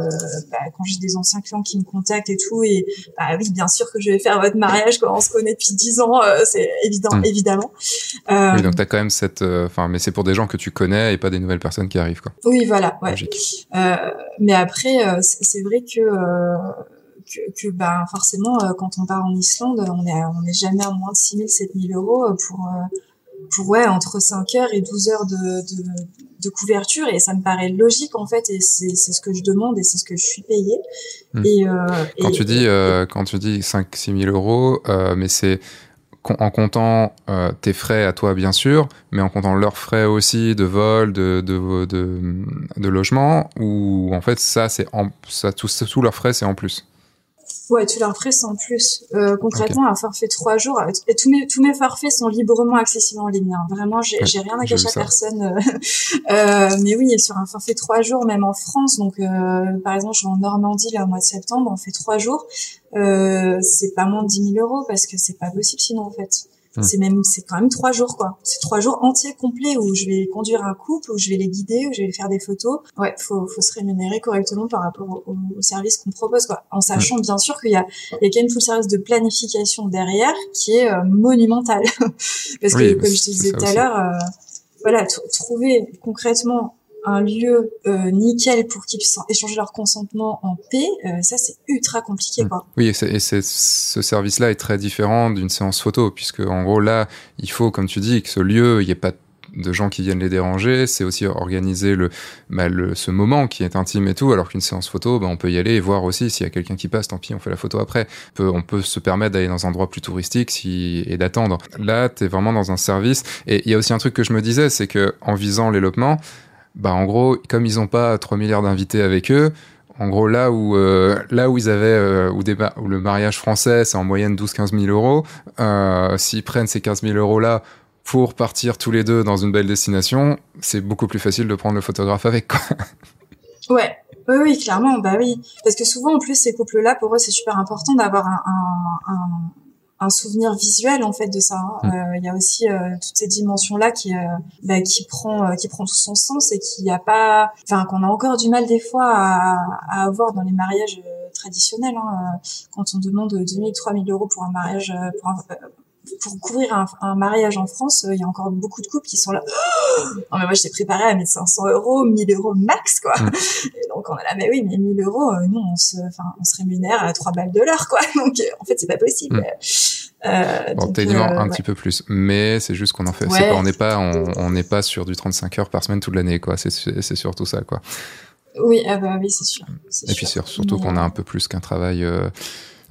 bah, quand j'ai des anciens clients qui me contactent et tout et bah oui bien sûr que je vais faire votre mariage quand on se connaît depuis 10 ans euh, c'est évident hmm. évidemment. Euh, oui donc t'as quand même cette enfin mais c'est pour des gens que tu connais et pas des nouvelles personnes qui arrivent quoi. Oui voilà ouais. Mais après c'est vrai que que, ben forcément euh, quand on part en Islande on est on est jamais à moins de 6000 7000 euros pour euh, pour ouais entre 5 heures et 12 heures de, de, de couverture et ça me paraît logique en fait et c'est c'est ce que je demande et c'est ce que je suis payée hmm. et, euh, quand tu dis euh, quand tu dis 5 6 000 euros euh, mais c'est en comptant euh, tes frais à toi bien sûr, mais en comptant leurs frais aussi de vol, de, de, de, logement, ou en fait ça c'est en ça tous tous leurs frais c'est en plus? Ouais, tous leurs frais en plus. Euh, concrètement, un forfait trois jours, euh, et tous mes tous mes forfaits sont librement accessibles en ligne. Hein. Vraiment, j'ai j'ai rien à cacher à personne. Euh, <laughs> euh, mais oui, sur un forfait trois jours, même en France. Donc, euh, par exemple, je suis en Normandie là au mois de septembre, on fait trois jours. c'est pas moins de 10 000 euros parce que c'est pas possible sinon en fait. Hum. C'est même, c'est quand même trois jours, quoi. C'est trois jours entiers complets où je vais conduire un couple, où je vais les guider, où je vais faire des photos. Ouais, faut, faut se rémunérer correctement par rapport au, service qu'on propose, quoi. En sachant bien sûr qu'il y a, il y a quand même tout le service de planification derrière qui est euh, monumental. <laughs> Parce que, comme je te disais tout à l'heure, euh, voilà, trouver concrètement un lieu euh, nickel pour qu'ils puissent échanger leur consentement en paix, euh, ça c'est ultra compliqué quoi. Oui, et, c'est, ce service-là est très différent d'une séance photo puisque en gros là, il faut comme tu dis que ce lieu, il n'y ait pas de gens qui viennent les déranger, c'est aussi organiser le, bah, le, ce moment qui est intime et tout, alors qu'une séance photo, bah, on peut y aller et voir aussi s'il y a quelqu'un qui passe, tant pis, on fait la photo après. On peut, on peut se permettre d'aller dans un endroit plus touristique si, et d'attendre. Là, tu es vraiment dans un service. Et il y a aussi un truc que je me disais, c'est que en visant l'élopement, bah en gros, comme ils n'ont pas 3 milliards d'invités avec eux, en gros, là où, euh, là où ils avaient, euh, où, où, le mariage français, c'est en moyenne 12-15 000 euros, euh, s'ils prennent ces 15 000 euros-là pour partir tous les deux dans une belle destination, c'est beaucoup plus facile de prendre le photographe avec. <laughs> Ouais. Oui, clairement, bah oui. Parce que souvent, en plus, ces couples-là, pour eux, c'est super important d'avoir un souvenir visuel en fait de ça. Hein. Mm. Euh, il y a aussi euh, toutes ces dimensions là qui euh, bah, qui prend qui prend tout son sens et qui a pas, enfin qu'on a encore du mal des fois à, à avoir dans les mariages traditionnels. Hein. Quand on demande 2000, 3000 euros pour un mariage, pour un, pour couvrir un, un, mariage en France, il y a encore beaucoup de couples qui sont là. <gasps> non mais moi j'étais préparée à mettre 500 euros, 1000 euros max quoi. <laughs> Et donc on est là mais oui mais 1000 euros, nous on se, enfin on se rémunère à 3 balles de l'heure quoi. <laughs> Donc en fait c'est pas possible. Mm. Euh, bon, techniquement euh, un petit peu plus, mais c'est juste qu'on en fait. Pas, on n'est pas, on n'est pas sur du 35 heures par semaine toute l'année, quoi. C'est, c'est surtout ça, quoi. Oui, ah bah oui, c'est sûr. Et puis surtout qu'on a un peu plus qu'un travail.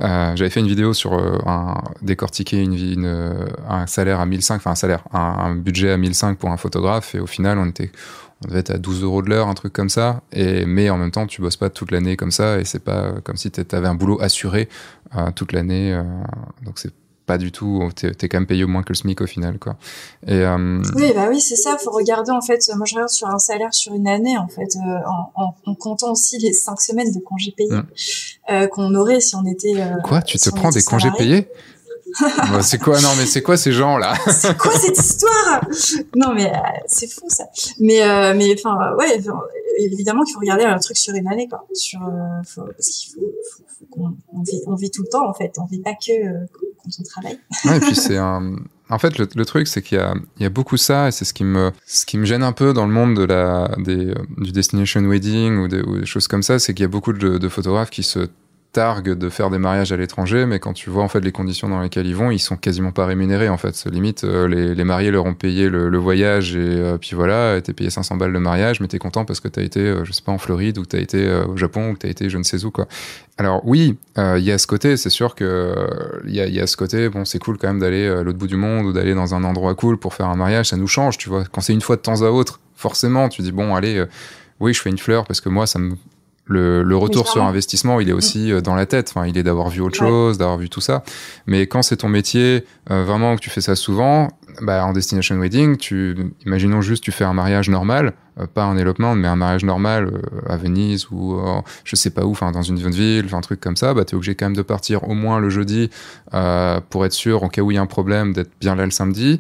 Euh, euh, j'avais fait une vidéo sur euh, un, décortiquer une, un salaire à 1005, enfin un salaire, un, budget à 1005 pour un photographe, et au final, on était, on devait être à 12 euros de l'heure, un truc comme ça. Et mais en même temps, tu bosses pas toute l'année comme ça, et c'est pas comme si tu avais un boulot assuré euh, toute l'année. donc c'est pas du tout, t'es es quand même payé au moins que le SMIC au final, quoi. Et, euh... Oui, bah oui, c'est ça, faut regarder, en fait, moi je regarde sur un salaire sur une année, en fait, euh, en, en, en, comptant aussi les cinq semaines de congés payés mmh. euh, qu'on aurait si on était... Euh, quoi, tu te prends des congés payés? Bah, c'est quoi non mais c'est quoi ces gens là C'est quoi cette histoire? Non mais euh, c'est fou ça. Mais euh, mais enfin ouais évidemment qu'il faut regarder un truc sur une année quoi. Sur faut, parce qu'il faut, faut, faut qu'on on vit, on vit tout le temps en fait. On vit pas que <laughs> et puis c'est un. En fait, le, truc, c'est qu'il y y a beaucoup ça, et c'est ce qui me, ce qui me gêne un peu dans le monde de la, des, du destination wedding ou, des, choses comme ça, c'est qu'il y a beaucoup de photographes qui se targuent de faire des mariages à l'étranger, mais quand tu vois en fait les conditions dans lesquelles ils vont, ils sont quasiment pas rémunérés en fait. Limite, euh, les, les, mariés leur ont payé le, voyage et euh, puis voilà, t'es payé 500 balles le mariage, mais t'es content parce que t'as été, euh, je sais pas, en Floride ou t'as été au Japon ou t'as été je ne sais où quoi. Alors oui, il y a ce côté, c'est sûr que il y y a, ce côté, bon c'est cool quand même d'aller à l'autre bout du monde ou d'aller dans un endroit cool pour faire un mariage, ça nous change, tu vois. Quand c'est une fois de temps à autre, forcément, tu dis bon allez, oui je fais une fleur parce que moi ça me le, retour sur investissement, il est aussi euh, dans la tête. Enfin, il est d'avoir vu autre chose, d'avoir vu tout ça. Mais quand c'est ton métier, euh, vraiment que tu fais ça souvent, bah, en destination wedding, tu, imaginons juste, tu fais un mariage normal, euh, pas un elopement, mais un mariage normal à Venise ou je sais pas où, enfin dans une ville, un truc comme ça, bah es obligé quand même de partir au moins le jeudi pour être sûr, en cas où il y a un problème, d'être bien là le samedi.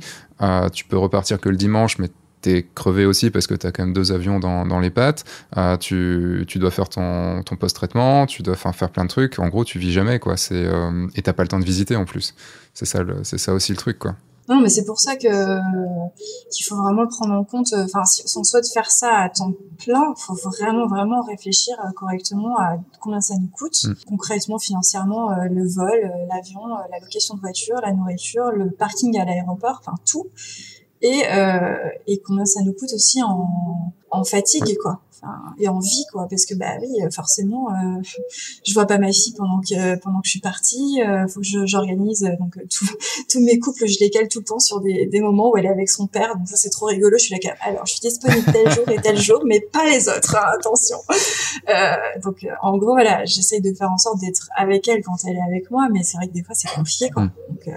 tu peux repartir que le dimanche, mais t'es crevé aussi parce que t'as quand même deux avions dans, dans les pattes. Euh, tu, tu, dois faire ton, ton post-traitement, tu dois faire, faire plein de trucs. En gros, tu vis jamais, quoi. C'est, euh, et t'as pas le temps de visiter en plus. C'est ça, c'est ça aussi le truc, quoi. Non, mais c'est pour ça que qu'il faut vraiment le prendre en compte. Enfin, si on souhaite faire ça à temps plein, faut vraiment vraiment réfléchir euh, correctement à combien ça nous coûte mm. concrètement, financièrement, euh, le vol, l'avion, la location de voiture, la nourriture, le parking à l'aéroport, enfin tout et, euh, et combien ça nous coûte aussi en, en fatigue quoi et en vie quoi parce que bah oui forcément euh, <laughs> je vois pas ma fille pendant que pendant que je suis partie euh, faut que j'organise euh, donc <laughs> tous mes couples je les cale tout le temps sur des, des moments où elle est avec son père donc ça c'est trop rigolo je suis là alors je suis disponible tel jour et tel jour mais pas les autres hein, attention euh, donc en gros voilà j'essaye de faire en sorte d'être avec elle quand elle est avec moi mais c'est vrai que des fois c'est compliqué quoi hmm. donc,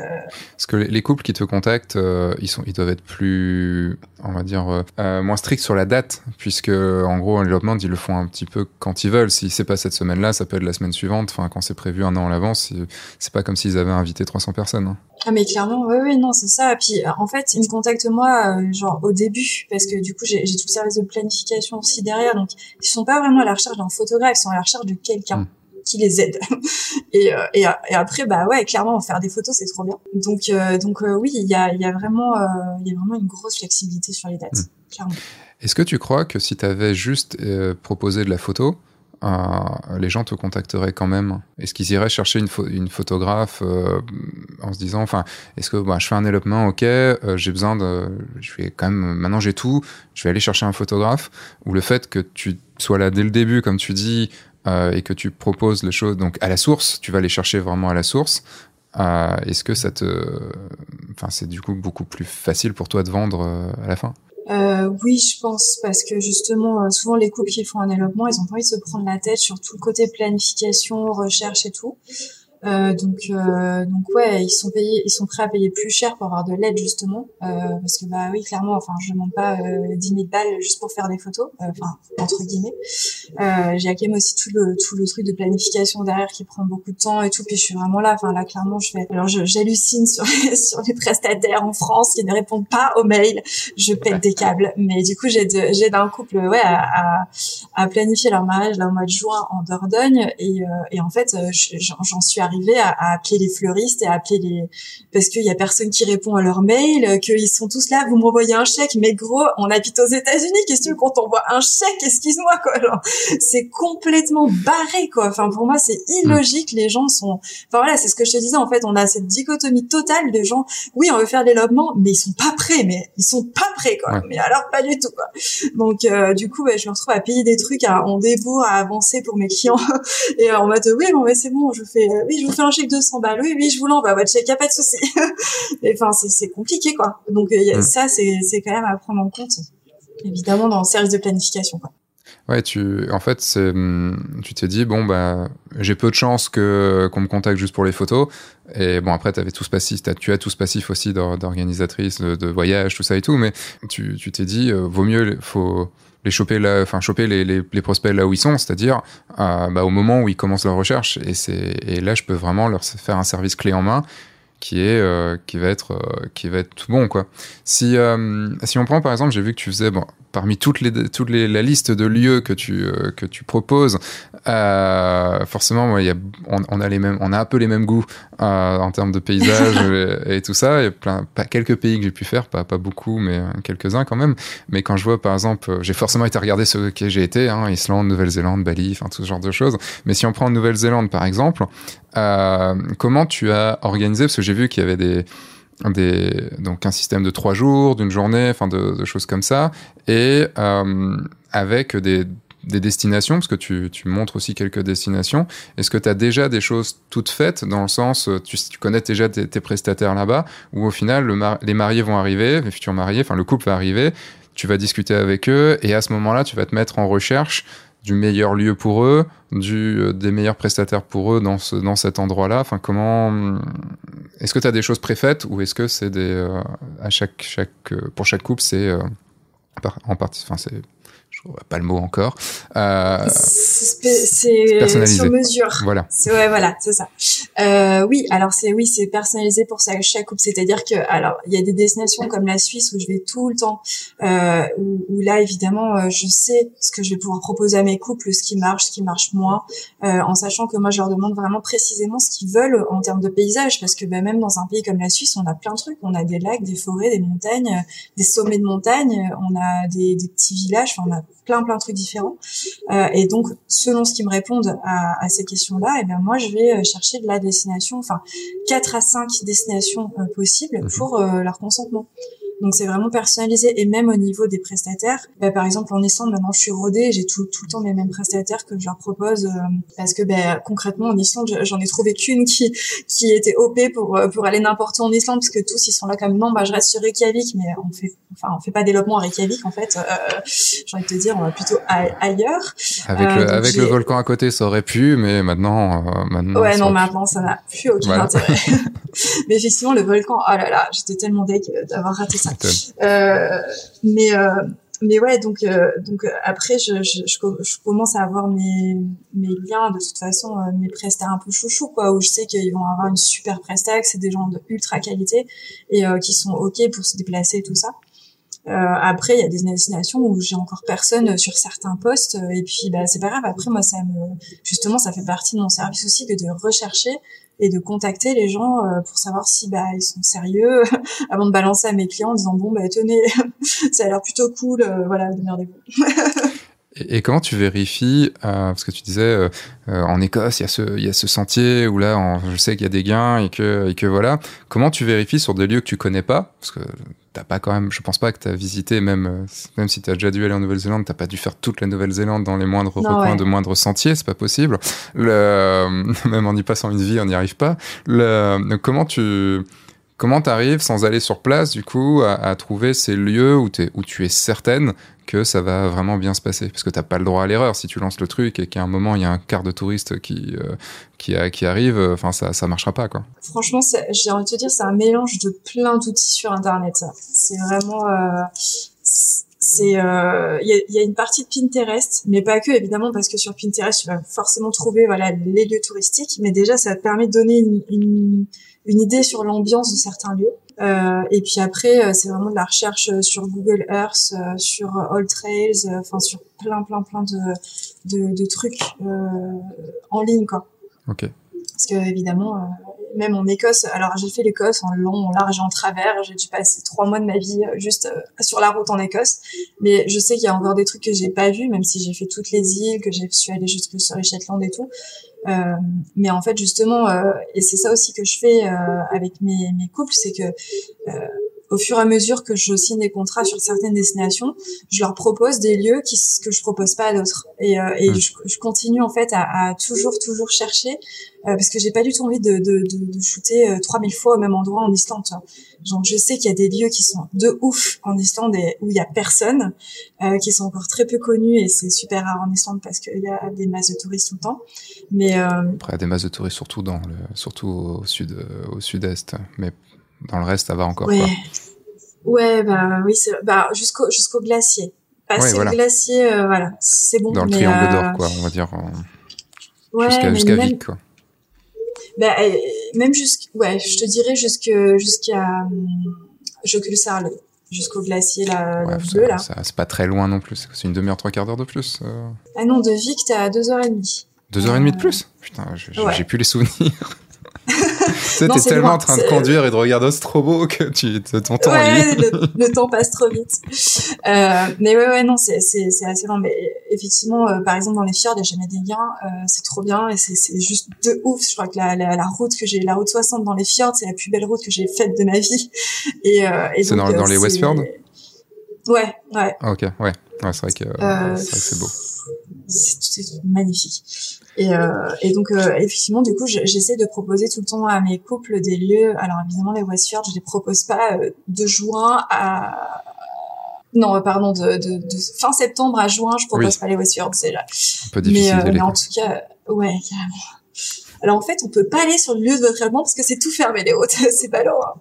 parce que les couples qui te contactent ils sont ils doivent être plus on va dire moins stricts sur la date puisque en gros en développement, ils le font un petit peu quand ils veulent. Si c'est pas cette semaine-là, ça peut être la semaine suivante. Enfin, quand c'est prévu un an à l'avance, c'est pas comme s'ils avaient invité 300 personnes. Hein. Ah mais clairement, oui, oui, non, c'est ça. Et puis en fait, ils me contactent moi, euh, genre au début, parce que du coup, j'ai tout le service de planification aussi derrière. Donc, ils sont pas vraiment à la recherche d'un photographe, ils sont à la recherche de quelqu'un. Hmm. qui les aide <laughs> et, euh, et, et, après bah ouais clairement faire des photos c'est trop bien donc euh, donc oui il y a il y a vraiment il y a vraiment une grosse flexibilité sur les dates hmm. clairement est-ce que tu crois que si tu avais juste euh, proposé de la photo, euh, les gens te contacteraient quand même? Est-ce qu'ils iraient chercher une, photographe euh, en se disant, enfin, est-ce que bah, je fais un développement, ok, j'ai besoin de, je vais quand même, maintenant j'ai tout, je vais aller chercher un photographe? Ou le fait que tu sois là dès le début, comme tu dis, et que tu proposes les choses donc à la source, tu vas les chercher vraiment à la source. est-ce que ça te, enfin, c'est du coup beaucoup plus facile pour toi de vendre à la fin? Euh, oui, je pense parce que justement, euh, souvent les couples qui font un élopement, ils ont pas envie de se prendre la tête sur tout le côté planification, recherche et tout. Euh, donc, euh, donc ouais, ils sont payés, ils sont prêts à payer plus cher pour avoir de l'aide justement, euh, parce que bah oui, clairement, enfin, je demande pas euh, 10 000 balles juste pour faire des photos, euh, enfin entre guillemets. Euh, j'ai quand même aussi tout le tout le truc de planification derrière qui prend beaucoup de temps et tout, puis je suis vraiment là, enfin là clairement, je fais, alors j'hallucine sur les, <laughs> sur les prestataires en France qui ne répondent pas aux mails, je pète des câbles, mais du coup j'ai j'ai d'un couple ouais à, à, à, planifier leur mariage là au mois de juin en Dordogne. Et, et en fait j'en suis arrivée à, appeler les fleuristes et à appeler les parce qu'il y a personne qui répond à leur mail, qu'ils sont tous là, vous m'envoyez un chèque, mais gros, on habite aux États-Unis, qu'est-ce que tu veux qu'on t'envoie un chèque, excuse-moi quoi, c'est complètement barré quoi. Enfin pour moi c'est illogique, les gens sont, enfin voilà c'est ce que je te disais en fait, on a cette dichotomie totale de gens, oui on veut faire des lobements, mais ils sont pas prêts, mais ils sont pas prêts quoi, mais alors pas du tout quoi. Donc euh, du coup je me retrouve à payer des trucs, à, on débourre, à avancer pour mes clients <laughs> et en mode oui bon mais c'est bon, je fais, oui je vous fais un chèque de 100 balles. Oui, oui, je vous l'envoie, votre chèque, y a pas de souci. <laughs> enfin, c'est compliqué, quoi. Donc, euh, ça, c'est quand même à prendre en compte, évidemment, dans le service de planification, quoi. Ouais, tu, en fait, hum, tu t'es dit, bon, bah, j'ai peu de chance que, qu'on me contacte juste pour les photos. Et bon, après, avais tout ce passif, tu as tout ce passif aussi d'organisatrice, de, de, voyage, tout ça et tout, mais tu, tu t'es dit, euh, vaut mieux, faut, les choper là, enfin choper les, les, prospects là où ils sont, c'est-à-dire euh, bah, au moment où ils commencent leur recherche. Et et là, je peux vraiment leur faire un service clé en main qui est euh, qui va être euh, qui va être tout bon quoi. Si si on prend par exemple, j'ai vu que tu faisais parmi toutes les toutes les la liste de lieux que tu que tu proposes, forcément, il y a, on, a les mêmes, on a un peu les mêmes goûts en termes de paysage <laughs> et, tout ça. Il y a plein, pas quelques pays que j'ai pu faire, pas pas beaucoup, mais quelques uns quand même. Mais quand je vois, par exemple, j'ai forcément été regarder ce que j'ai été, hein, Islande, Nouvelle-Zélande, Bali, enfin tout ce genre de choses. Mais si on prend Nouvelle-Zélande par exemple, comment tu as organisé Parce que j'ai vu qu'il y avait des donc un système de trois jours, d'une journée, enfin de, choses comme ça, et euh, avec des, des, destinations, parce que tu, montres aussi quelques destinations. Est-ce que tu as déjà des choses toutes faites, dans le sens, tu, tu connais déjà tes, prestataires là-bas, ou au final, le les mariés vont arriver, les futurs mariés, enfin le couple va arriver, tu vas discuter avec eux, et à ce moment-là, tu vas te mettre en recherche du meilleur lieu pour eux, du, euh, des meilleurs prestataires pour eux dans, ce, dans cet endroit-là. Enfin, comment Est-ce que tu as des choses préfaites ou est-ce que c'est des euh, à chaque chaque euh, pour chaque couple c'est en partie enfin c'est pas le mot encore. Euh, c'est sur mesure. Voilà. Ouais, voilà, c'est ça. Euh, oui, alors c'est oui, c'est personnalisé pour chaque couple. C'est-à-dire que alors il y a des destinations comme la Suisse où je vais tout le temps, euh, où, là évidemment euh, je sais ce que je vais pouvoir proposer à mes couples, ce qui marche, ce qui marche moins, euh, en sachant que moi je leur demande vraiment précisément ce qu'ils veulent en termes de paysage, parce que bah, même dans un pays comme la Suisse, on a plein de trucs, on a des lacs, des forêts, des montagnes, des sommets de montagnes, on a des, des petits villages, enfin on a plein plein de trucs différents. Euh, et donc, selon ce qu'ils me répondent à, à ces questions-là, et eh bien moi je vais euh, chercher de la destination, enfin quatre à cinq destinations euh, possibles mhm. pour leur consentement. Donc c'est vraiment personnalisé et même au niveau des prestataires. Bah, par exemple en Islande maintenant je suis rodée, j'ai tout, tout le temps les mêmes prestataires que je leur propose euh, parce que bah, concrètement en Islande j'en ai trouvé qu'une qui qui était op pour euh, pour aller n'importe où en Islande parce que tous ils sont là comme non bah je reste sur Reykjavik mais on fait enfin on fait pas développement à Reykjavik en fait. Euh, <laughs> j'ai envie de te dire on va plutôt ailleurs. Avec le avec le volcan à côté ça aurait pu mais maintenant maintenant. Ouais non maintenant ça n'a plus aucun intérêt. <laughs> <laughs> mais effectivement le volcan oh là là j'étais tellement deg d'avoir raté ça. Euh, mais euh, mais ouais, donc euh, donc après je, je, je, commence à avoir mes mes liens de toute façon mes prestats un peu chouchou quoi où je sais qu'ils vont avoir une super presta que c'est des gens de ultra qualité et qui sont ok pour se déplacer et tout ça. Euh, après, il y a des destinations où j'ai encore personne sur certains postes, et puis bah, c'est pas grave. Après, moi, ça me, justement, ça fait partie de mon service aussi que de rechercher et de contacter les gens euh, pour savoir si bah ils sont sérieux <laughs> avant de balancer à mes clients en disant bon bah tenez <laughs> ça a l'air plutôt cool euh, voilà démerdez-vous <laughs> Et, comment tu vérifies, euh, parce que tu disais euh, en Écosse, il y, a ce, il y a ce sentier où là, je sais qu'il y a des gains et que, et que voilà. Comment tu vérifies sur des lieux que tu connais pas? Parce que t'as pas quand même, je pense pas que tu as visité, même, même si tu as déjà dû aller en Nouvelle-Zélande, t'as pas dû faire toute la Nouvelle-Zélande dans les moindres recoins de moindres sentiers, c'est pas possible. Le, <laughs> même en y passant une vie, on n'y arrive pas. Le, comment tu comment t'arrives sans aller sur place du coup à, à trouver ces lieux où, es, où tu es certaine que ça va vraiment bien se passer. Parce que t'as pas le droit à l'erreur. Si tu lances le truc et qu'à un moment, il y a un quart de touristes qui, euh, qui, arrive, euh, enfin, ça, ça marchera pas, quoi. Franchement, j'ai envie de te dire, c'est un mélange de plein d'outils sur Internet, C'est vraiment, euh, c'est, il y, a, y, a, une partie de Pinterest, mais pas que, évidemment, parce que sur Pinterest, tu vas forcément trouver, voilà, les lieux touristiques. Mais déjà, ça te permet de donner une, une idée sur l'ambiance de certains lieux. Euh, et puis après, euh, c'est vraiment de la recherche euh, sur Google Earth, sur All Trails, enfin sur plein, plein, plein de, de, de trucs en ligne, quoi. Ok. Parce que évidemment, même en Écosse, alors j'ai fait l'Écosse en long, en large et en travers. J'ai dû passer trois mois de ma vie juste sur la route en Écosse. Mais je sais qu'il y a encore des trucs que j'ai pas vus, même si j'ai fait toutes les îles, que j'ai suis allée jusque sur les Shetland et tout. Euh, mais en fait, justement, euh, et c'est ça aussi que je fais euh, avec mes, mes couples, c'est que au fur et à mesure que je signe des contrats sur certaines destinations, je leur propose des lieux qui, que je propose pas à d'autres. Et, euh, et mmh. je, je, continue en fait à, à toujours toujours chercher euh, parce que j'ai pas du tout envie de, de, de, de shooter euh, 3000 fois au même endroit en Islande. Genre je sais qu'il y a des lieux qui sont de ouf en Islande et où il y a personne, euh, qui sont encore très peu connus et c'est super rare en Islande parce qu'il y a des masses de touristes tout le temps. Mais euh, après il y a des masses de touristes surtout dans le surtout au sud au sud-est, mais dans le reste, ça va encore. Ouais, ouais bah oui, bah jusqu'au jusqu'au glacier. Passer le glacier, euh, voilà, c'est bon. Dans le triangle d'or, euh, quoi, on va dire. Euh, jusqu'à même... Vic, quoi. Bah, même jusqu'à, ouais, je te dirais jusqu'à jusqu'à hum, Jokul jusqu'au glacier là, bleu là. C'est pas très loin non plus. C'est une demi-heure, trois quarts d'heure de plus. Ah non, de Vic, t'es à deux heures et demie. Deux heures et demie de plus? Putain, j'ai plus les souvenirs. Tu t'es tellement en train de conduire et de regarder Ostrobo que tu, ton temps ouais, le, le, temps passe trop vite. Euh, mais ouais, ouais, non, c'est, c'est, c'est assez long. Mais effectivement, euh, par exemple, dans les fjords, il n'y a jamais des gains. Euh, c'est trop bien et c'est, c'est juste de ouf. Je crois que la, la, la, route que j'ai, la route 60 dans les fjords, c'est la plus belle route que j'ai faite de ma vie. Et, et c'est dans, dans les Westfjords Ouais, ouais. Ah, ok, ouais. ouais c'est vrai que, c'est, vrai que c'est beau. C'est, c'est magnifique. Et, euh, et donc euh, effectivement, du coup, j'essaie de proposer tout le temps à mes couples des lieux. Alors évidemment, les Westfjords, je les propose pas euh, de juin à non, pardon, de, de, de, fin septembre à juin, je propose pas les Westfjords, c'est là. Un peu difficile. Mais, mais en tout cas, ouais, carrément. Alors en fait, on peut pas aller sur le lieu de votre traitement parce que c'est tout fermé les routes, <laughs> c'est pas loin.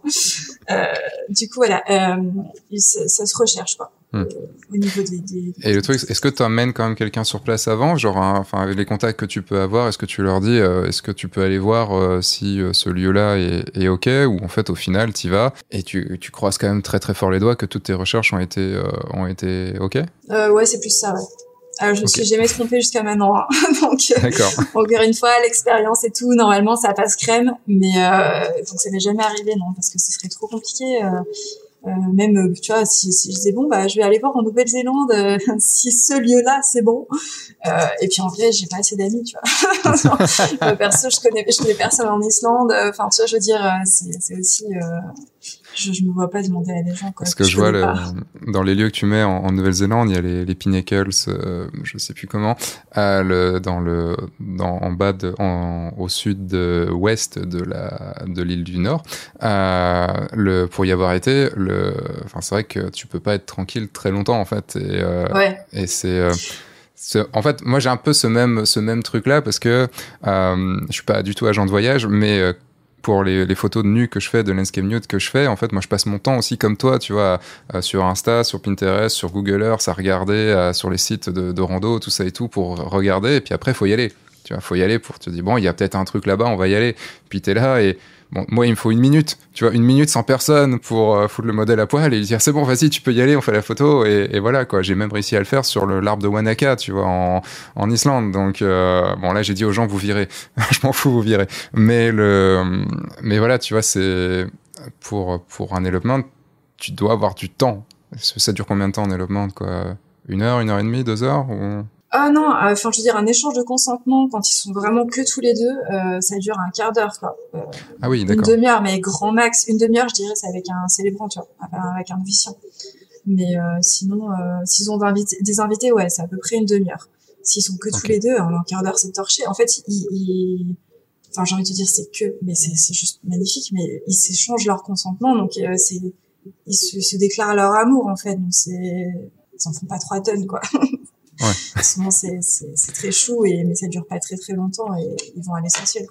Euh, du coup, voilà, euh, ça, ça, se recherche quoi. Hmm. au niveau des, des, Et le truc, est-ce que tu amènes quand même quelqu'un sur place avant, genre, enfin, avec les contacts que tu peux avoir, est-ce que tu leur dis, euh, est-ce que tu peux aller voir euh, si euh, ce lieu-là est, est, ok, ou en fait, au final, tu vas et tu, tu croises quand même très très fort les doigts que toutes tes recherches ont été ont été ok? ouais, c'est plus ça, ouais. Alors, je me suis jamais trompée jusqu'à maintenant. Hein. <laughs> donc, <laughs> encore une fois, l'expérience et tout, normalement, ça passe crème. Mais donc, ça m'est jamais arrivé, non, parce que ce serait trop compliqué. Euh, même euh, tu vois si, si je disais bon bah je vais aller voir en Nouvelle-Zélande euh, <laughs> si ce lieu-là c'est bon. Euh, et puis en vrai j'ai pas assez d'amis tu vois. <laughs> Perso je connais je connais personne en Islande. Enfin tu vois je veux dire c'est c'est aussi je, je me vois pas demander à des gens. Quoi, Parce que, je vois le, dans les lieux que tu mets en, en Nouvelle-Zélande, il y a les, les Pinnacles, euh, je sais plus comment, le, dans le, dans, en bas de, en, au sud-ouest de la, de l'île du Nord. Euh, le, pour y avoir été, le, enfin c'est vrai que tu peux pas être tranquille très longtemps en fait. Et, euh, ouais. et c'est euh, en fait, moi j'ai un peu ce même ce même truc là parce que euh, je suis pas du tout agent de voyage, mais euh, pour les, photos de nu que je fais, de landscape nude que je fais, en fait, moi, je passe mon temps aussi comme toi, tu vois, sur Insta, sur Pinterest, sur Google Earth, à regarder sur les sites de, de, rando, tout ça et tout, pour regarder. Et puis après, faut y aller. Tu vois, faut y aller pour te dire, bon, il y a peut-être un truc là-bas, on va y aller. Puis t'es là et Bon, moi, il me faut une minute, tu vois, une minute sans personne pour euh, foutre le modèle à poil et dire c'est bon, vas-y, tu peux y aller, on fait la photo et, et voilà quoi. J'ai même réussi à le faire sur le l'arbre de Wanaka, tu vois, en, en Islande. Donc euh, bon, là, j'ai dit aux gens vous virez, <laughs> je m'en fous, vous virez. Mais le, mais voilà, tu vois, c'est pour pour un elopement, tu dois avoir du temps. Ça dure combien de temps un elopement, quoi? Une heure, une heure et demie, deux heures ou... Ah non, euh, enfin je veux dire un échange de consentement quand ils sont vraiment que tous les deux, euh, ça dure un quart d'heure quoi. Euh, ah oui, d'accord. Une demi-heure, mais grand max, une demi-heure je dirais c'est avec un célébrant, tu vois, avec un noviciant. Mais euh, sinon, euh, s'ils ont des invités, ouais, c'est à peu près une demi-heure. S'ils sont que tous les deux, en un quart d'heure c'est torché. En fait, ils, ils... enfin j'ai envie de te dire c'est que, mais c'est juste magnifique, mais ils s'échangent leur consentement, donc c'est ils se, se, déclarent leur amour en fait, donc c'est ils en font pas trois tonnes quoi. <laughs> Ouais. <laughs> C'est très chou, et, mais ça dure pas très très longtemps et ils vont à l'essentiel.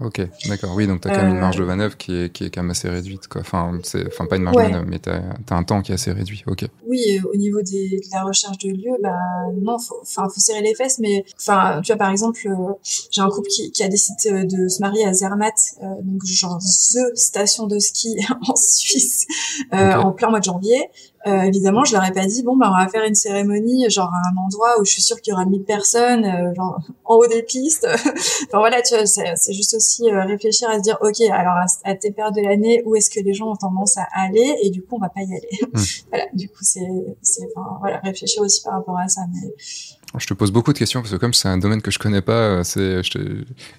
Ok, d'accord. Oui, donc tu as quand même une marge de euh, manœuvre qui est, qui est quand même assez réduite. Quoi. Enfin, enfin, pas une marge de manœuvre, mais tu as, as, un temps qui est assez réduit. Ok. Oui, au niveau des, de la recherche de lieu, bah non, faut, faut serrer les fesses, mais enfin, tu vois, par exemple, euh, j'ai un couple qui, qui, a décidé de se marier à Zermatt, euh, donc genre the station de ski <laughs> en Suisse, euh, okay. en plein mois de janvier. Euh, évidemment, je leur ai pas dit bon bah on va faire une cérémonie genre à un endroit où je suis sûre qu'il y aura 1000 personnes, euh, genre <laughs> en haut des pistes. <laughs> enfin voilà, tu vois, c'est juste aussi euh, réfléchir à se dire ok alors à, à tes périodes de l'année où est-ce que les gens ont tendance à aller et du coup on va pas y aller. Mmh. <laughs> voilà, du coup c'est c'est enfin, voilà réfléchir aussi par rapport à ça. Mais je te pose beaucoup de questions parce que comme c'est un domaine que je connais pas, c'est,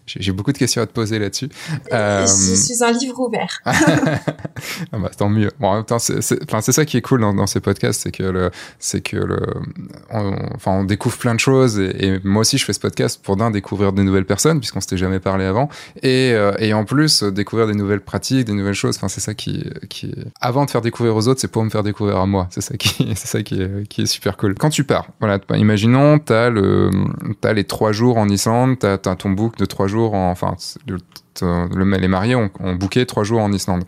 j'ai beaucoup de questions à te poser là-dessus. Euh... Je suis un livre ouvert. <laughs> ah bah, tant mieux. Bon, en même temps, c'est, ça qui est cool dans, dans ces podcasts, c'est que le, c'est que le, on, enfin, on découvre plein de choses et, et, moi aussi, je fais ce podcast pour d'un découvrir des nouvelles personnes puisqu'on s'était jamais parlé avant et, euh, et en plus découvrir des nouvelles pratiques, des nouvelles choses. Enfin, c'est ça qui, qui, avant de faire découvrir aux autres, c'est pour me faire découvrir à moi. C'est ça qui, <laughs> c'est ça qui est, qui est super cool. Quand tu pars, voilà, imaginons t'as le, as les trois jours en Islande, t'as as ton book de trois jours, en, enfin, le, le, les mariés ont, ont booké trois jours en Islande.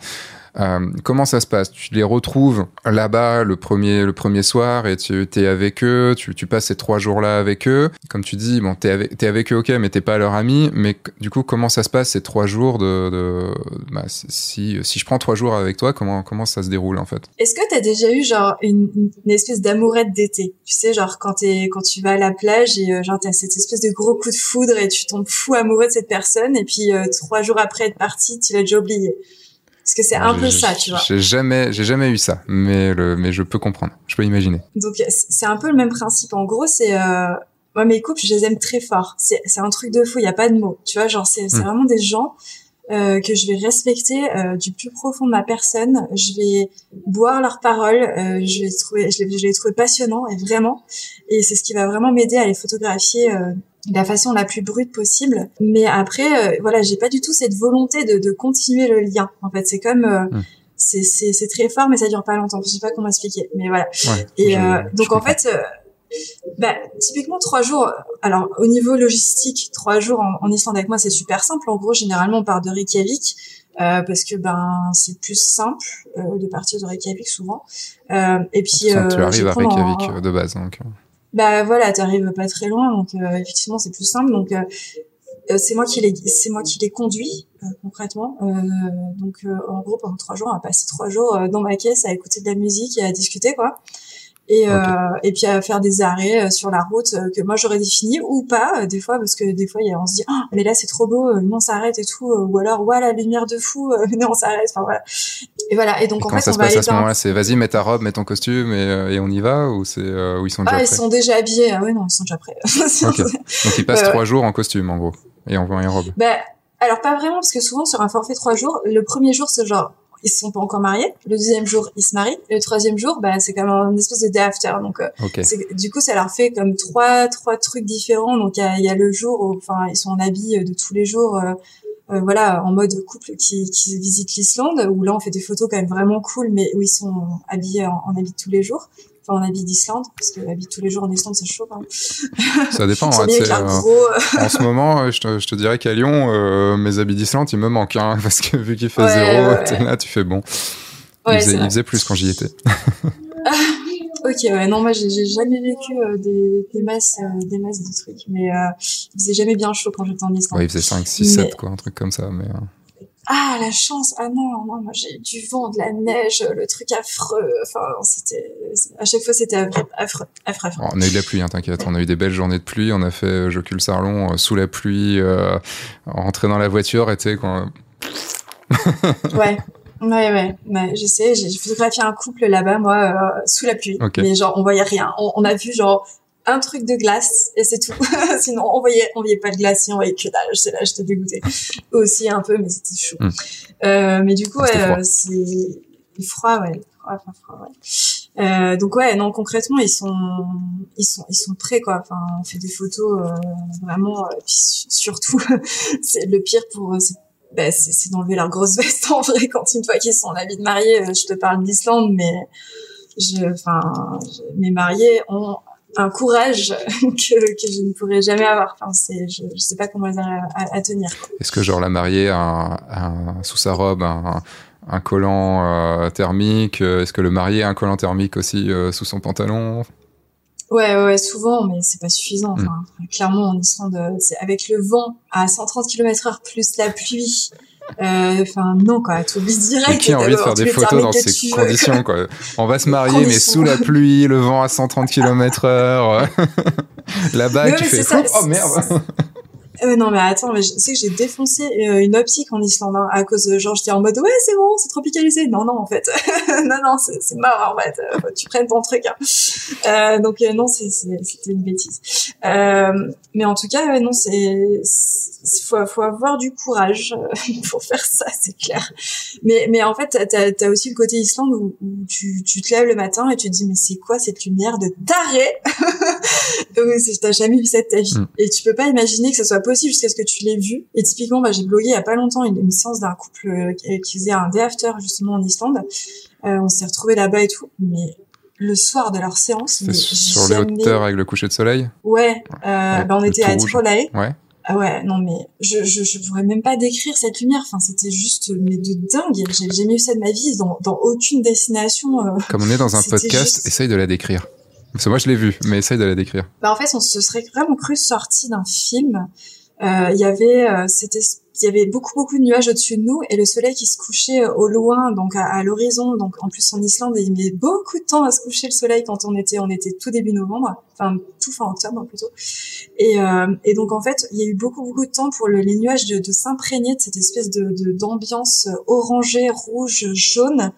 Euh, comment ça se passe? Tu les retrouves là-bas le premier, le premier soir et tu es avec eux, tu, tu passes ces trois jours-là avec eux. Comme tu dis, bon, t'es avec, es avec eux, ok, mais t'es pas leur ami. Mais du coup, comment ça se passe ces trois jours de, de bah, si, si je prends trois jours avec toi, comment, comment ça se déroule en fait? Est-ce que t'as déjà eu genre une, une espèce d'amourette d'été? Tu sais, genre quand t'es, quand tu vas à la plage et euh, genre t'as cette espèce de gros coup de foudre et tu tombes fou amoureux de cette personne et puis euh, trois jours après être parti, tu l'as déjà oublié. Parce que c'est un peu ça, tu vois. J'ai jamais, j'ai jamais eu ça, mais le, mais je peux comprendre, je peux imaginer. Donc c'est un peu le même principe. En gros, c'est euh, moi mes couples, je les aime très fort. C'est c'est un truc de fou. Il y a pas de mots, tu vois. Genre c'est c'est hmm. vraiment des gens euh, que je vais respecter euh, du plus profond de ma personne. Je vais boire leurs paroles. Euh, je vais trouver, je, les, je les trouver passionnants et vraiment. Et c'est ce qui va vraiment m'aider à les photographier euh, de la façon la plus brute possible. Mais après, euh, voilà, j'ai pas du tout cette volonté de, de continuer le lien. En fait, c'est comme mmh. c'est très fort, mais ça dure pas longtemps. Je sais pas comment expliquer, mais voilà. Ouais, et donc en fait bah, typiquement trois jours. Alors au niveau logistique, trois jours en, en Islande avec moi c'est super simple. En gros, généralement on part de Reykjavik euh, parce que ben c'est plus simple euh, de partir de Reykjavik souvent. Euh, et puis tu arrives à Reykjavik de base donc. Bah voilà, tu arrives pas très loin donc effectivement c'est plus simple donc. c'est moi qui les c'est moi qui les conduis concrètement donc en gros pendant trois jours on a passé trois jours dans ma caisse à écouter de la musique et à discuter quoi et euh, et puis à faire des arrêts euh, sur la route euh, que moi j'aurais défini ou pas des fois parce que des fois on se dit oh, mais là c'est trop beau non on s'arrête et tout ou alors ouais la lumière de fou <laughs> non on s'arrête enfin voilà. Et voilà. Et donc en fait ça on se va passe à ce moment-là c'est vas-y mets ta robe mets ton costume et, et on y va ou c'est où ils sont déjà ah prêts ils sont déjà habillés. Ah ouais non ils sont déjà prêts. <laughs> Okay. donc ils passent trois jours en costume en gros et en, en robe. Bah alors pas vraiment parce que souvent sur un forfait trois jours le premier jour c'est genre ils se sont pas encore mariés. Le deuxième jour, ils se marient. Et le troisième jour, bah, c'est comme une espèce de day after. Donc, euh, du coup, ça leur fait comme trois, trois trucs différents. Donc, il y a, y a, le jour où, enfin, ils sont en habit de tous les jours, euh, euh, voilà, en mode couple qui, qui visite l'Islande, où là, on fait des photos quand même vraiment cool, mais où ils sont habillés en, en habit tous les jours en habit d'Islande, parce que habit tous les jours en Islande, c'est chaud. Hein. <laughs> Ça dépend. <laughs> hein, euh, en ce moment, euh, je te, je te dirais qu'à Lyon, euh, mes habits d'Islande, ils me manquent, hein, <laughs> parce que vu qu'il fait ouais, zéro, ouais. là, tu fais bon. il, faisait, il faisait plus quand j'y étais. ok, ouais, non, moi, j'ai jamais vécu euh, des, des, masses, euh, des masses de trucs, mais euh, il faisait jamais bien chaud quand j'étais en Islande. Ouais, il faisait 5, 6, mais... 7, quoi, un truc comme ça, mais ah la chance ah non non moi j'ai du vent de la neige le truc affreux enfin c'était à chaque fois c'était affreux affreux, affreux. On a eu de la pluie hein, t'inquiète on a eu des belles journées de pluie on a fait euh, Jocul Sarlon euh, sous la pluie euh, rentrer dans la voiture sais quand <laughs> ouais Ouais, ouais, ouais, je sais, j'ai photographié un couple là-bas, moi, euh, sous la pluie. Okay. Mais genre, on voyait rien. On, on, a vu genre un truc de glace et c'est tout. <laughs> Sinon, on voyait, on voyait pas de glace, on voyait que dalle. C'est là, j'étais dégoûtée. Aussi un peu, mais c'était chaud. Mm. Euh, mais du coup, ouais, c'est froid, ouais, froid, froid, froid, ouais. Euh, donc ouais, non, concrètement, ils sont, ils sont, ils sont prêts quoi. Enfin, on fait des photos euh, vraiment. Euh, surtout, <laughs> c'est le pire pour, bah, c'est d'enlever leur grosse veste en vrai <laughs> quand une fois qu'ils sont en habit de mariée. Euh, je te parle d'Islande, mais je, enfin, mes mariés ont un courage <laughs> que, que je ne pourrais jamais avoir. Enfin, c'est, je, je sais pas comment les à, à, à tenir. Est-ce que genre la mariée a, un, un, sous sa robe un, un collant euh, thermique Est-ce que le marié a un collant thermique aussi euh, sous son pantalon? Ouais, ouais, souvent, mais c'est pas suffisant. Enfin, mm. Clairement, en Islande, c'est avec le vent à 130 km/h plus la pluie euh, enfin, euh, non, quoi. Tu oublies direct. Et qui a envie de faire des photos dans ces conditions, quoi? On va se marier, mais sous la pluie, le vent à 130 km heure. <laughs> Là-bas, tu fais, ça, <laughs> oh merde. Euh, non mais attends, mais je sais que j'ai défoncé euh, une optique en Islande hein, à cause de genre j'étais en mode ouais c'est bon, c'est tropicalisé. Non non en fait, <laughs> non non c'est mort en fait. Euh, tu prennes ton truc. Hein. Euh, donc euh, non c'était une bêtise. mais en tout cas non c'est faut faut avoir du courage <laughs> pour faire ça c'est clair. Mais mais en fait t'as as aussi le côté Islande où, où, tu tu te lèves le matin et tu te dis mais c'est quoi cette lumière de taré? <laughs> T'as jamais vu ça de ta vie mm. et tu peux pas imaginer que ce soit possible jusqu'à ce que tu l'aies vu. Et typiquement, bah, j'ai blogué il y a pas longtemps une, une séance d'un couple euh, qui faisait un day after justement en Islande. Euh, on s'est retrouvés là-bas et tout, mais le soir de leur séance, sur jamais... les hauteurs avec le coucher de soleil. Ouais, euh, bah, on était à Trolley. Ouais. Ah ouais, non mais je, je, je pourrais même pas décrire cette lumière. Enfin, c'était juste mais de dingue. J'ai jamais eu ça de ma vie dans, dans aucune destination. euh. Comme on est dans un <laughs> podcast, juste- essaye de la décrire. Parce que moi, je l'ai vu, mais essaye de la décrire. Bah en fait, on se serait vraiment cru sorti d'un film. Euh, Il y avait, euh, c'était, il y avait beaucoup beaucoup de nuages au-dessus de nous et le soleil qui se couchait euh, au loin, donc à, à l'horizon. Donc en plus en Islande, il met beaucoup de temps à se coucher le soleil quand on était, on était tout début novembre, enfin tout fin octobre plutôt. Et, euh, et donc en fait, il y a eu beaucoup beaucoup de temps pour le, les nuages de, de s'imprégner de cette espèce de d'ambiance orangée, rouge, jaune.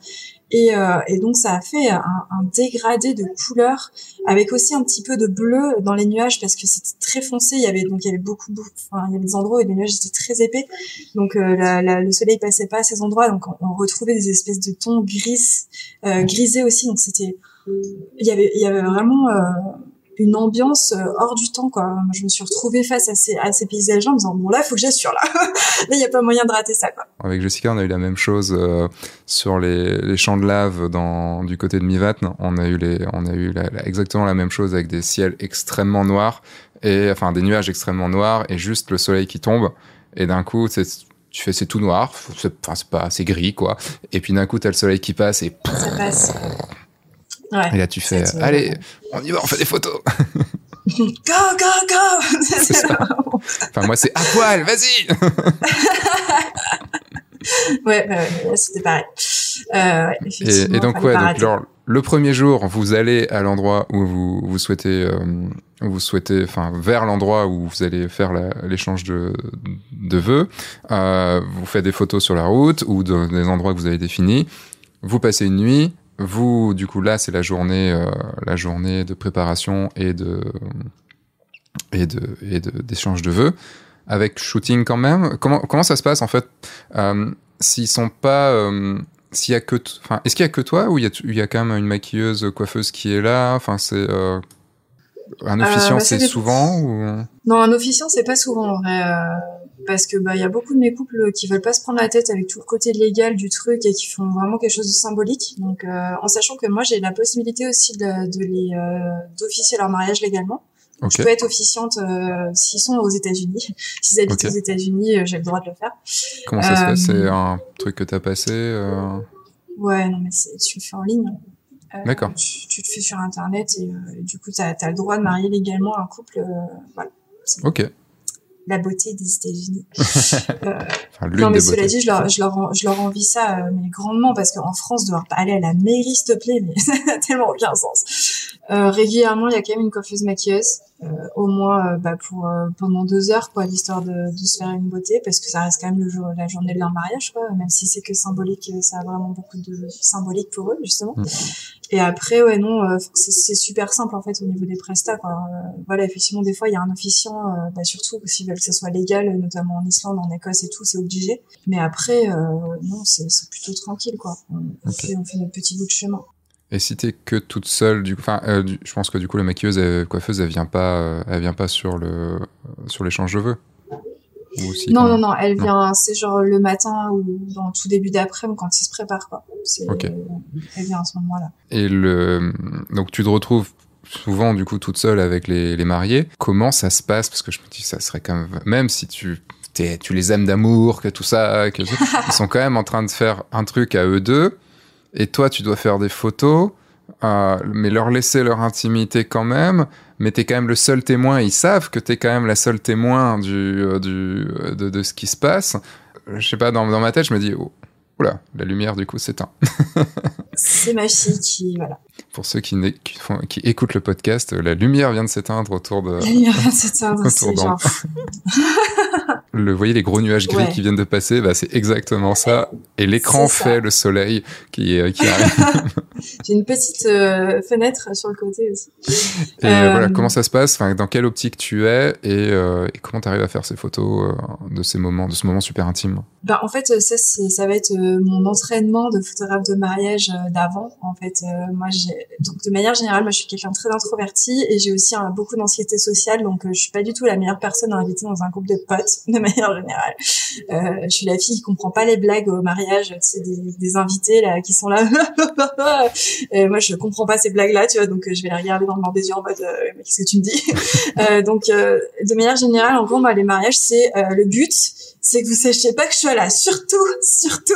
Et, euh, et donc ça a fait un, un dégradé de couleurs avec aussi un petit peu de bleu dans les nuages parce que c'était très foncé. Il y avait donc il y avait beaucoup, enfin il y avait des endroits où les nuages étaient très épais, donc euh, la, la- le soleil passait pas à ces endroits, donc on, on retrouvait des espèces de tons gris, euh, grisés aussi. Donc c'était il y avait il y avait vraiment euh, une ambiance euh, hors du temps quoi. Je me suis retrouvée face à ces à ces paysages en me disant bon là faut que j'assure là, <laughs> là il y a pas moyen de rater ça quoi. Avec Jessica, on a eu la même chose euh, sur les, les champs de lave dans, du côté de Mivatn. On a eu, les, on a eu la- la- exactement la même chose avec des ciels extrêmement noirs, et, enfin des nuages extrêmement noirs, et juste le soleil qui tombe. Et d'un coup, c'est- tu fais c'est tout noir, c'est enfin, c'est pas c'est gris quoi. Et puis d'un coup, t'as le soleil qui passe, et, Ça passe. Ouais. et là tu fais allez, on y va, on fait des photos. <laughs> Go go go. <laughs> C'est ça. Enfin moi c'est à poil, vas-y. <laughs> Ouais, ouais, là, c'était pareil. Euh, Et, donc ouais, donc alors, le premier jour, vous allez à l'endroit où vous, vous souhaitez, euh, vous souhaitez, enfin vers l'endroit où vous allez faire l'échange de, de vœux. Euh, vous faites des photos sur la route ou dans des endroits que vous avez définis. Vous passez une nuit. Vous, du coup, là, c'est la journée, euh, la journée de préparation et de et de et de- d'échange de, vœux. Avec shooting quand même. Comment comment ça se passe en fait? Euh, S'ils sont pas euh, s'il y a que, enfin, est-ce qu'il y a que toi ou il y a, il y a quand même une maquilleuse, coiffeuse qui est là? Enfin, c'est un officiant, bah, c'est souvent ou? Non, un officiant, c'est pas souvent en vrai, parce que bah il y a beaucoup de mes couples qui veulent pas se prendre la tête avec tout le côté légal du truc et qui font vraiment quelque chose de symbolique. Donc, euh, en sachant que moi j'ai la possibilité aussi de, de les euh, d'officier leur mariage légalement. Ok. Je peux être officiante euh, s'ils sont aux États-Unis. <laughs> S'ils habitent aux États-Unis, euh, j'ai le droit de le faire. Comment ça se Euh, fait C'est un truc que t'as passé euh, Ouais, non mais c'est tu le fais en ligne. Euh, D'accord. Tu, tu le fais sur internet et, euh, et du coup t'as as le droit de marier légalement un couple. euh, voilà. Ok. La beauté des États-Unis. <laughs> Euh, Enfin, non mais cela dit, je leur, je leur, je leur envie ça euh, mais grandement parce qu'en France devoir aller à la mairie s'il te plaît, mais <laughs> ça n'a tellement aucun sens. Euh, régulièrement, il y a quand même une coiffeuse maquilleuse, euh, au moins euh, bah, pour euh, pendant deux heures quoi, l'histoire de, de se faire une beauté parce que ça reste quand même le jour, la journée de leur mariage quoi, même si c'est que symbolique, ça a vraiment beaucoup de symbolique pour eux justement. Mm. Et après, ouais, non, euh, c'est super simple en fait au niveau des prestats. Quoi. Euh, voilà, effectivement, des fois, il y a un officiant, euh, bah, surtout s'ils veulent que ça soit légal, notamment en Islande, en Écosse et tout, c'est obligé. Mais après, non, c'est plutôt tranquille, quoi. On, fait, on fait notre petit bout de chemin. Et si t'es que toute seule, du coup, euh, du- je pense que du coup la maquilleuse, elle, coiffeuse, elle vient pas, euh, elle vient pas sur le sur l'échange de vœux. Non, non, non, elle Non. vient, c'est genre le matin ou dans tout début d'après-midi quand ils se préparent, quoi. C'est- Ok. Elle vient à ce moment-là. Et le donc tu te retrouves souvent du coup toute seule avec les, les mariés. Comment ça se passe? Parce que je me dis ça serait quand même même si tu t'es- tu les aimes d'amour, que tout ça, que <laughs> ils sont quand même en train de faire un truc à eux deux, et toi tu dois faire des photos, euh, mais leur laisser leur intimité quand même. Mais t'es quand même le seul témoin. Ils savent que t'es quand même la seule témoin du, euh, du euh, de, de ce qui se passe. Je sais pas dans, dans ma tête je me dis oh, oula la lumière du coup s'éteint. <laughs> C'est ma fille qui, voilà. Pour ceux qui, qui, font- qui écoutent le podcast, la lumière vient de s'éteindre autour de. Il y a rien de s'éteindre, <laughs> Autour c'est genre, <laughs> Le, vous voyez les gros nuages gris Ouais. qui viennent de passer, bah, c'est exactement ça. Et l'écran fait le soleil qui, euh, qui <laughs> arrive. <laughs> j'ai une petite euh, fenêtre sur le côté aussi. Et Euh, voilà, comment ça se passe? Enfin, Dans quelle optique tu es? Et, euh, et comment tu arrives à faire ces photos de ces moments, de ce moment super intime? Bah, en fait, ça, ça va être mon entraînement de photographe de mariage d'avant. En fait, moi, donc, de manière générale, moi, je suis quelqu'un de très introverti et j'ai aussi un- beaucoup d'anxiété sociale. Donc, je suis pas du tout la meilleure personne à inviter dans un groupe de potes, <laughs> de <laughs> manière générale. Euh, je suis la fille qui comprend pas les blagues au mariage, c'est des, des invités là qui sont là. <laughs> et moi, je comprends pas ces blagues-là, tu vois, donc je vais les regarder dans le blanc des yeux en mode qu'est-ce que tu me dis? <laughs> Donc, de manière générale, en gros, moi, les mariages, c'est le but c'est que vous sachiez pas que je suis là. Surtout, surtout,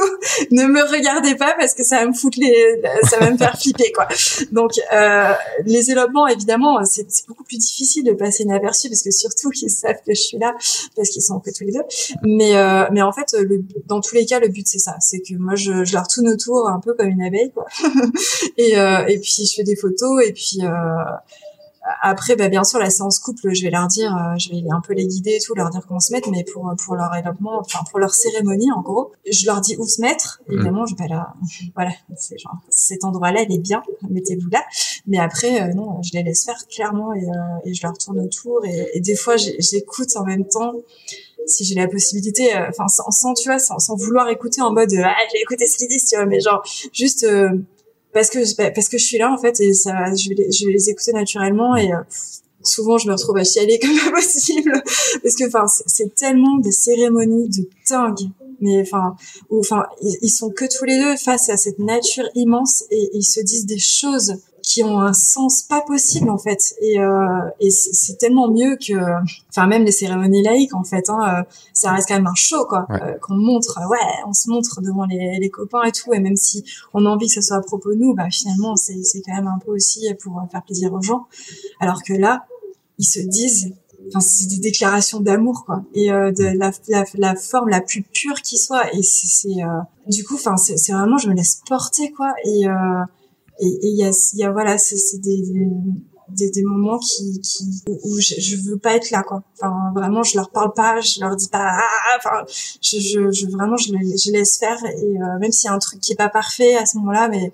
ne me regardez pas parce que ça va me foutre les, ça va me faire flipper quoi. Donc euh, les élopements, évidemment, c'est beaucoup plus difficile de passer inaperçu parce que surtout qu'ils savent que je suis là parce qu'ils sont que tous les deux. Mais euh, mais en fait, dans tous les cas, le but c'est ça, c'est que moi je, je leur tourne autour un peu comme une abeille quoi. <laughs> et euh, et puis je fais des photos et puis euh, après, bah, bien sûr, la séance couple, je vais leur dire, euh, je vais un peu les guider et tout, leur dire comment se mettre, mais pour pour leur éloignement, enfin pour leur cérémonie, en gros, je leur dis où se mettre. Mm. Évidemment, je vais là, <laughs> voilà, c'est genre cet endroit-là, il est bien, mettez-vous là. Mais après, euh, non, je les laisse faire clairement et, euh, et je leur tourne autour et, et des fois, j'écoute en même temps si j'ai la possibilité, enfin sans, sans, tu vois, sans, sans vouloir écouter en mode ah je vais écouter ce qu'ils disent, tu vois, mais genre juste parce que bah, parce que je suis là en fait et ça je vais les, je vais les écouter naturellement et euh, souvent je me retrouve à chialer <laughs> comme pas possible. Parce que enfin c'est tellement des cérémonies de dingue. Mais enfin enfin ils, sont que tous les deux face à cette nature immense et ils se disent des choses qui ont un sens pas possible en fait. Et, euh, et c'est tellement mieux que enfin même les cérémonies laïques en fait hein, euh, ça reste quand même un show quoi. Euh, qu'on montre ouais on se montre devant les, les, copains et tout. Et même si on a envie que ce soit à propos de nous bah finalement c'est c'est quand même un peu aussi pour faire plaisir aux gens. Alors que là ils se disent enfin c'est des déclarations d'amour quoi. Et euh, de la, la, la, forme la plus pure qui soit. Et c'est euh, du coup enfin c'est vraiment je me laisse porter quoi. Et euh, et il y a, y a voilà c'est des, des, des moments qui, qui où je, je veux pas être là quoi. Enfin vraiment je leur parle pas je leur dis pas ah, enfin je, je, je, vraiment je laisse faire. Et euh, même s'il y a un truc qui est pas parfait à ce moment-là mais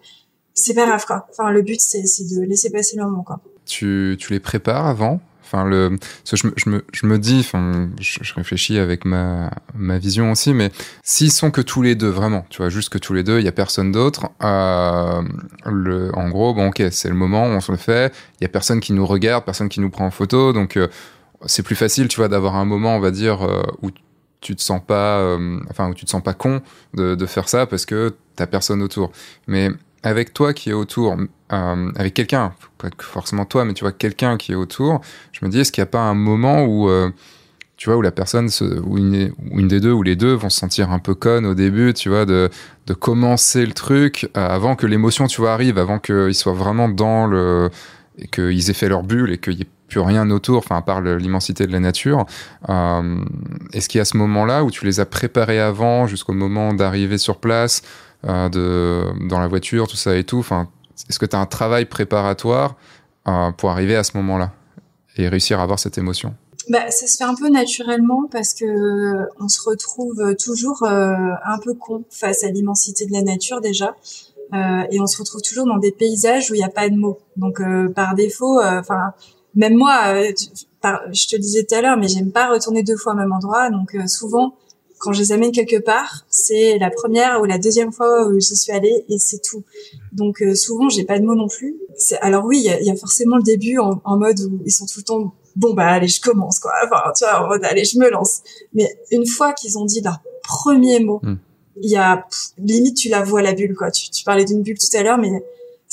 c'est pas grave quoi. Enfin le but c'est c'est de laisser passer le moment quoi. Tu tu les prépares avant Enfin, je, me, dis, enfin, je, réfléchis avec ma, ma vision aussi, mais s'ils sont que tous les deux, vraiment, tu vois, juste que tous les deux, il y a personne d'autre, euh, en gros, bon, ok, c'est le moment, on se le fait, il y a personne qui nous regarde, personne qui nous prend en photo, donc euh, c'est plus facile, tu vois, d'avoir un moment, on va dire, euh, où tu te sens pas, enfin, où tu te sens pas con de, de faire ça parce que t'as personne autour. Mais avec toi qui est autour, euh, avec quelqu'un, pas forcément toi, mais tu vois quelqu'un qui est autour, je me dis est-ce qu'il n'y a pas un moment où euh, tu vois où la personne se, où, une, des deux ou les deux vont se sentir un peu conne au début, tu vois, de, de commencer le truc euh, avant que l'émotion, tu vois, arrive, avant qu'ils soient vraiment dans le et qu'ils aient fait leur bulle et qu'il n'y ait plus rien autour, enfin à part l'immensité de la nature. Est-ce qu'il y a ce moment-là où tu les as préparés avant jusqu'au moment d'arriver sur place? Euh, de, dans la voiture, tout ça et tout. Enfin, est-ce que tu as un travail préparatoire euh, pour arriver à ce moment-là et réussir à avoir cette émotion? Bah, ça se fait un peu naturellement parce que on se retrouve toujours euh, un peu con face à l'immensité de la nature déjà, euh, et on se retrouve toujours dans des paysages où il n'y a pas de mots. Donc euh, par défaut, enfin même moi, je te le disais tout à l'heure, mais j'aime pas retourner deux fois au même endroit. Donc souvent, quand je les amène quelque part, c'est la première ou la deuxième fois où j'y suis allée et c'est tout. Donc euh, souvent j'ai pas de mots non plus. Alors oui, il y a, forcément le début en, mode où ils sont tout le temps bon bah allez je commence quoi. Enfin tu vois en mode allez je me lance. Mais une fois qu'ils ont dit leur premier mot, hmm. il y a limite tu la vois la bulle quoi. Tu, tu parlais d'une bulle tout à l'heure mais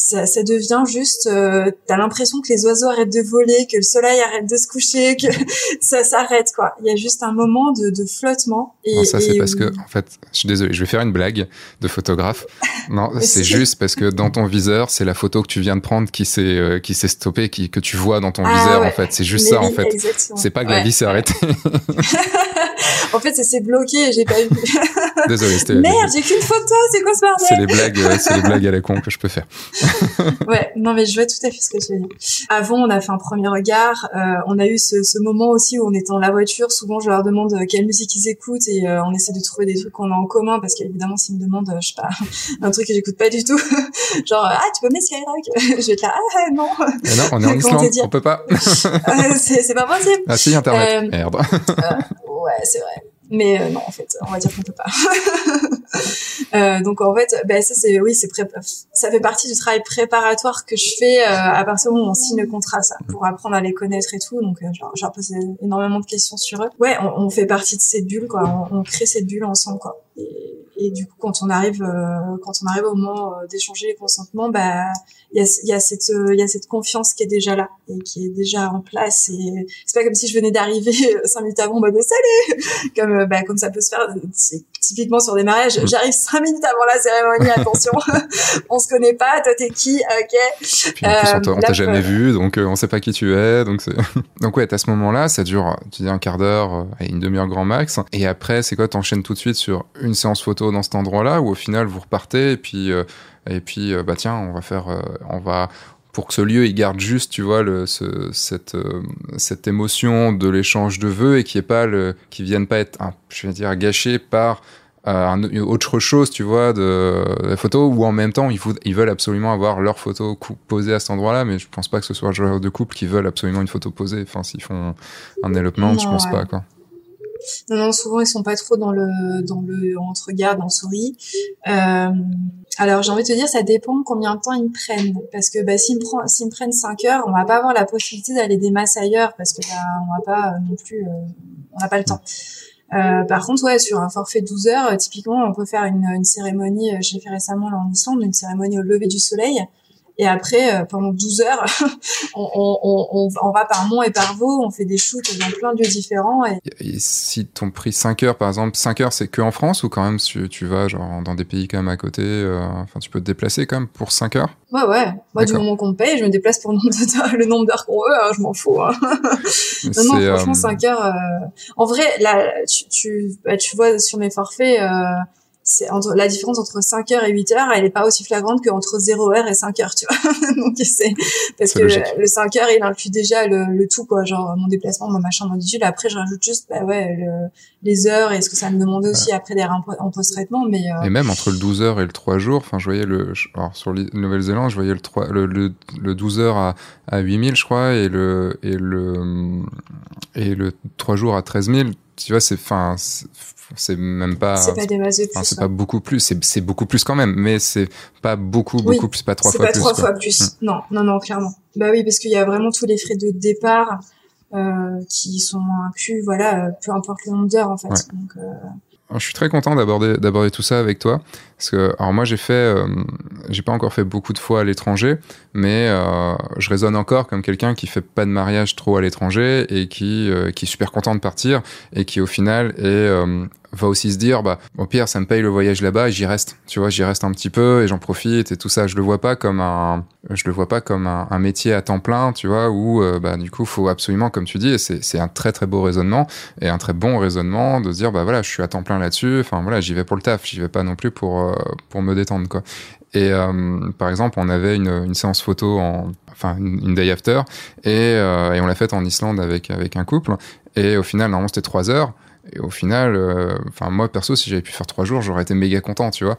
ça, ça devient juste, euh, t'as l'impression que les oiseaux arrêtent de voler, que le soleil arrête de se coucher, que <laughs> ça s'arrête quoi. Il y a juste un moment de, de flottement. Et, non, ça c'est parce que, en fait, je suis désolé, je vais faire une blague de photographe. <laughs> Non, c'est juste parce que dans ton viseur, c'est la photo que tu viens de prendre qui s'est euh, qui s'est stoppée, qui que tu vois dans ton ah, viseur en fait. C'est juste ça en fait. C'est pas que la vie s'est arrêtée. <laughs> en fait, ça s'est bloqué, j'ai pas vu. Désolé, c'était. Merde, j'ai qu'une photo, c'est quoi ce bordel? C'est les blagues, euh, c'est les blagues à la con que je peux faire. <laughs> ouais, non mais je vois tout à fait ce que tu veux dire. Avant, on a fait un premier regard. Euh, on a eu ce, ce, moment aussi où on est dans la voiture. Souvent, je leur demande euh, quelle musique ils écoutent et euh, on essaie de trouver des trucs qu'on a en commun parce qu'évidemment, s'ils me demandent, je sais pas, <laughs> un truc que j'écoute pas du tout, <laughs> genre ah tu peux mettre Skyrock, je vais être là ah non. Mais non, on est en Islande, on peut pas. c'est pas possible. Ah si, internet. Merde. ouais, c'est vrai. Mais euh, non, en fait, on va dire qu'on peut pas. <laughs> euh, donc en fait, ben ça c'est oui, c'est ça fait partie du travail préparatoire que je fais euh, à partir du moment où on signe le contrat, ça, pour apprendre à les connaître et tout. Donc euh, j'ai posé énormément de questions sur eux. Ouais, on, fait partie de cette bulle, quoi. On, crée cette bulle ensemble, quoi. Et, du coup, quand on arrive, euh, quand on arrive au moment d'échanger les consentements, bah il y a, y a cette il y a cette confiance qui est déjà là et qui est déjà en place. Et c'est pas comme si je venais d'arriver cinq minutes avant, bah salut, comme bah comme ça peut se faire typiquement sur des mariages. J'arrive cinq minutes avant la cérémonie, <laughs> attention, <laughs> on se connaît pas, toi t'es qui, ok. Puis en plus, on t'a jamais vu, donc on sait pas qui tu es, donc c'est <laughs> donc ouais, à ce moment-là, ça dure, tu dis un quart d'heure et une demi-heure grand max. Et après, c'est quoi, t'enchaînes tout de suite sur une séance photo dans cet endroit-là, où au final vous repartez et puis et puis bah tiens, on va faire, on va pour que ce lieu il garde juste tu vois le, ce, cette cette émotion de l'échange de vœux et qui est pas le qui vienne pas être je vais dire gâché par un, autre chose, tu vois, de, la photo, ou en même temps, ils, ils veulent absolument avoir leur photo posée à cet endroit-là, mais je pense pas que ce soit le genre de couple qui veulent absolument une photo posée. Enfin, s'ils font un elopement, je pense pas, quoi. Non, non, souvent ils sont pas trop dans le dans le on te regarde, on sourit. Euh, alors j'ai envie de te dire, ça dépend combien de temps ils me prennent, parce que bah, s'ils me, prennent, s'ils me prennent 5 heures, on va pas avoir la possibilité d'aller des masses ailleurs, parce que bah, on va pas euh, non plus, euh, on n'a pas le temps. Euh, par contre, ouais, sur un forfait 12 heures, typiquement, on peut faire une, une cérémonie, j'ai fait récemment là en Islande, une cérémonie au lever du soleil, et après, euh, pendant 12 heures, <laughs> on, on, on, on, va par Mont et par Vaux, on fait des shoots dans plein de lieux différents. Et... et si t'ont pris 5 heures, par exemple, 5 heures, c'est que en France ou quand même tu, tu vas genre dans des pays quand même à côté, euh, enfin tu peux te déplacer quand même pour 5 heures? Ouais, ouais. Moi, du moment qu'on me paye, je me déplace pour le nombre d'heures qu'on veut, hein, je m'en fous. Hein. <laughs> non, non, franchement, 5 euh, heures... Euh... En vrai, là, tu, tu, bah, tu vois sur mes forfaits c'est entre la différence entre 5 heures et 8 heures, elle est pas aussi flagrante qu'entre 0 heure et 5 heures, tu vois. <laughs> Donc c'est parce que le 5 heures, il inclut déjà le, le, tout quoi, genre mon déplacement, mon machin, mon module. Après, je rajoute juste bah ouais, le, les heures et ce que ça me demandait aussi après derrière en post-traitement mais euh... Et même entre le 12 heures et le 3 jours, enfin je voyais le alors sur la Nouvelle-Zélande, je voyais le 3 le, le, le 12 heures à à 8000 je crois et le et le et le 3 jours à 13000 tu vois c'est enfin c'est même pas c'est pas des masses de plus c'est pas beaucoup plus c'est c'est beaucoup plus quand même mais c'est pas beaucoup beaucoup oui, plus pas trois fois pas plus trois fois plus. Mmh. non non non clairement. Bah oui parce qu'il y a vraiment tous les frais de départ euh, qui sont inclus voilà peu importe le nombre d'heures en fait. Ouais. donc euh... Je suis très content d'aborder tout ça avec toi parce que alors moi j'ai fait euh, j'ai pas encore fait beaucoup de fois à l'étranger mais euh, je résonne encore comme quelqu'un qui fait pas de mariage trop à l'étranger et qui euh, qui est super content de partir et qui au final est va aussi se dire bah au pire ça me paye le voyage là-bas et j'y reste. Tu vois j'y reste un petit peu et j'en profite et tout ça. Je le vois pas comme un je le vois pas comme un, métier à temps plein tu vois où euh, bah du coup faut absolument comme tu dis et c'est c'est un très très beau raisonnement et un très bon raisonnement de se dire bah voilà je suis à temps plein là-dessus. Enfin voilà j'y vais pour le taf. J'y vais pas non plus pour euh, pour me détendre quoi. Et euh, par exemple on avait une, une séance photo en enfin une, une day after et, euh, et on l'a faite en Islande avec avec un couple. Et au final normalement c'était trois heures et au final, enfin euh, moi perso, si j'avais pu faire trois jours, j'aurais été méga content, tu vois.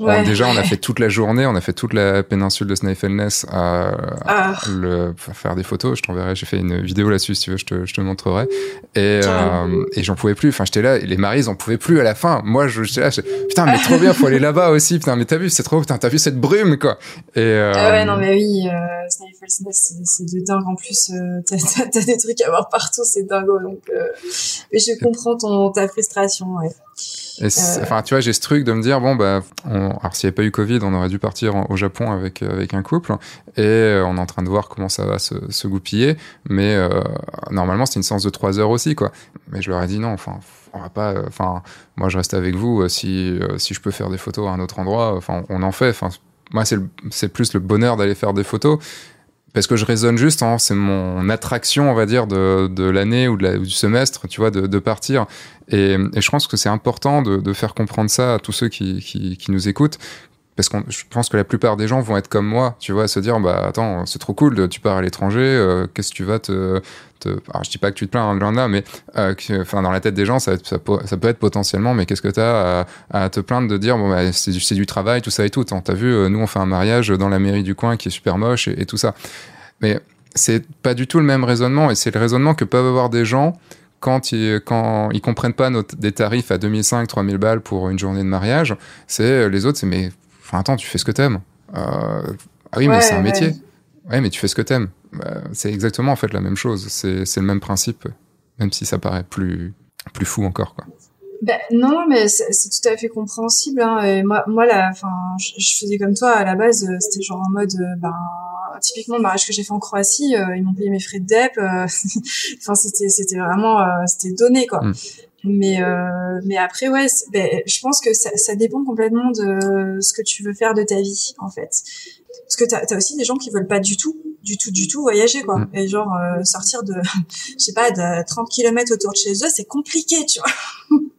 Ouais. déjà, on a fait toute la journée, on a fait toute la péninsule de Snaefellness à, ah. le, à faire des photos. Je t'enverrai, j'ai fait une vidéo là-dessus, si tu veux, je te, je te montrerai. Et, euh, et j'en pouvais plus. Enfin, j'étais là, et les maris, en pouvaient plus à la fin. Moi, j'étais là, putain, mais trop bien, faut aller là-bas aussi. Putain, mais t'as vu, c'est trop, putain, t'as vu cette brume, quoi. Et euh... ah ouais, non mais oui, euh, Snaefellsness, c'est de dingue. En plus, t'as des trucs à voir partout, c'est dingo. Donc, mais je comprends ton ta frustration, ouais. Et euh... Enfin, tu vois, j'ai ce truc de me dire bon bah, on... alors s'il n'y avait pas eu Covid, on aurait dû partir en, au Japon avec avec un couple, et euh, on est en train de voir comment ça va se, se goupiller. Mais euh, normalement, c'est une séance de trois heures aussi, quoi. Mais je leur ai dit non, enfin, on va pas. Enfin, moi, je reste avec vous. Si si je peux faire des photos à un autre endroit, enfin, on en fait. Enfin, moi, c'est plus le bonheur d'aller faire des photos parce que je raisonne juste, hein, c'est mon attraction, on va dire, de, de l'année ou, la, ou du semestre, tu vois, de, de partir. Et, et, je pense que c'est important de, de, faire comprendre ça à tous ceux qui, qui, qui nous écoutent. Parce que je pense que la plupart des gens vont être comme moi, tu vois, à se dire, bah attends, c'est trop cool, tu pars à l'étranger, euh, qu'est-ce que tu vas te. Alors, je dis pas que tu te plains, hein, loin là, mais euh, dans la tête des gens, ça, peut, être potentiellement, mais qu'est-ce que tu as à, à, te plaindre de dire, bon, bah, c'est du, travail, tout ça et tout. T'as vu, euh, nous, on fait un mariage dans la mairie du coin qui est super moche et, tout ça. Mais c'est pas du tout le même raisonnement, et c'est le raisonnement que peuvent avoir des gens quand ils, quand ils comprennent pas des tarifs à 2005, 3000 balles pour une journée de mariage, c'est les autres, c'est mais enfin attends, tu fais ce que t'aimes. Euh, ah oui, mais c'est un métier. Ouais, mais tu fais ce que t'aimes. Bah, c'est exactement en fait la même chose. C'est le même principe, même si ça paraît plus plus fou encore quoi. Ben, non, mais c'est tout à fait compréhensible. Hein. Et moi, moi, enfin, je, faisais comme toi à la base. Euh, c'était genre en mode, euh, ben, typiquement le mariage que j'ai fait en Croatie, euh, ils m'ont payé mes frais de dep. <laughs> enfin, c'était, c'était vraiment, c'était donné quoi. Mm. Mais, mais après, ouais, ben, je pense que ça, ça dépend complètement de ce que tu veux faire de ta vie, en fait. Parce que t'as as aussi des gens qui veulent pas du tout, du tout, du tout voyager, quoi. Mm. Et genre, sortir de, <laughs> je sais pas, de 30 km autour de chez eux, c'est compliqué, tu vois. <laughs>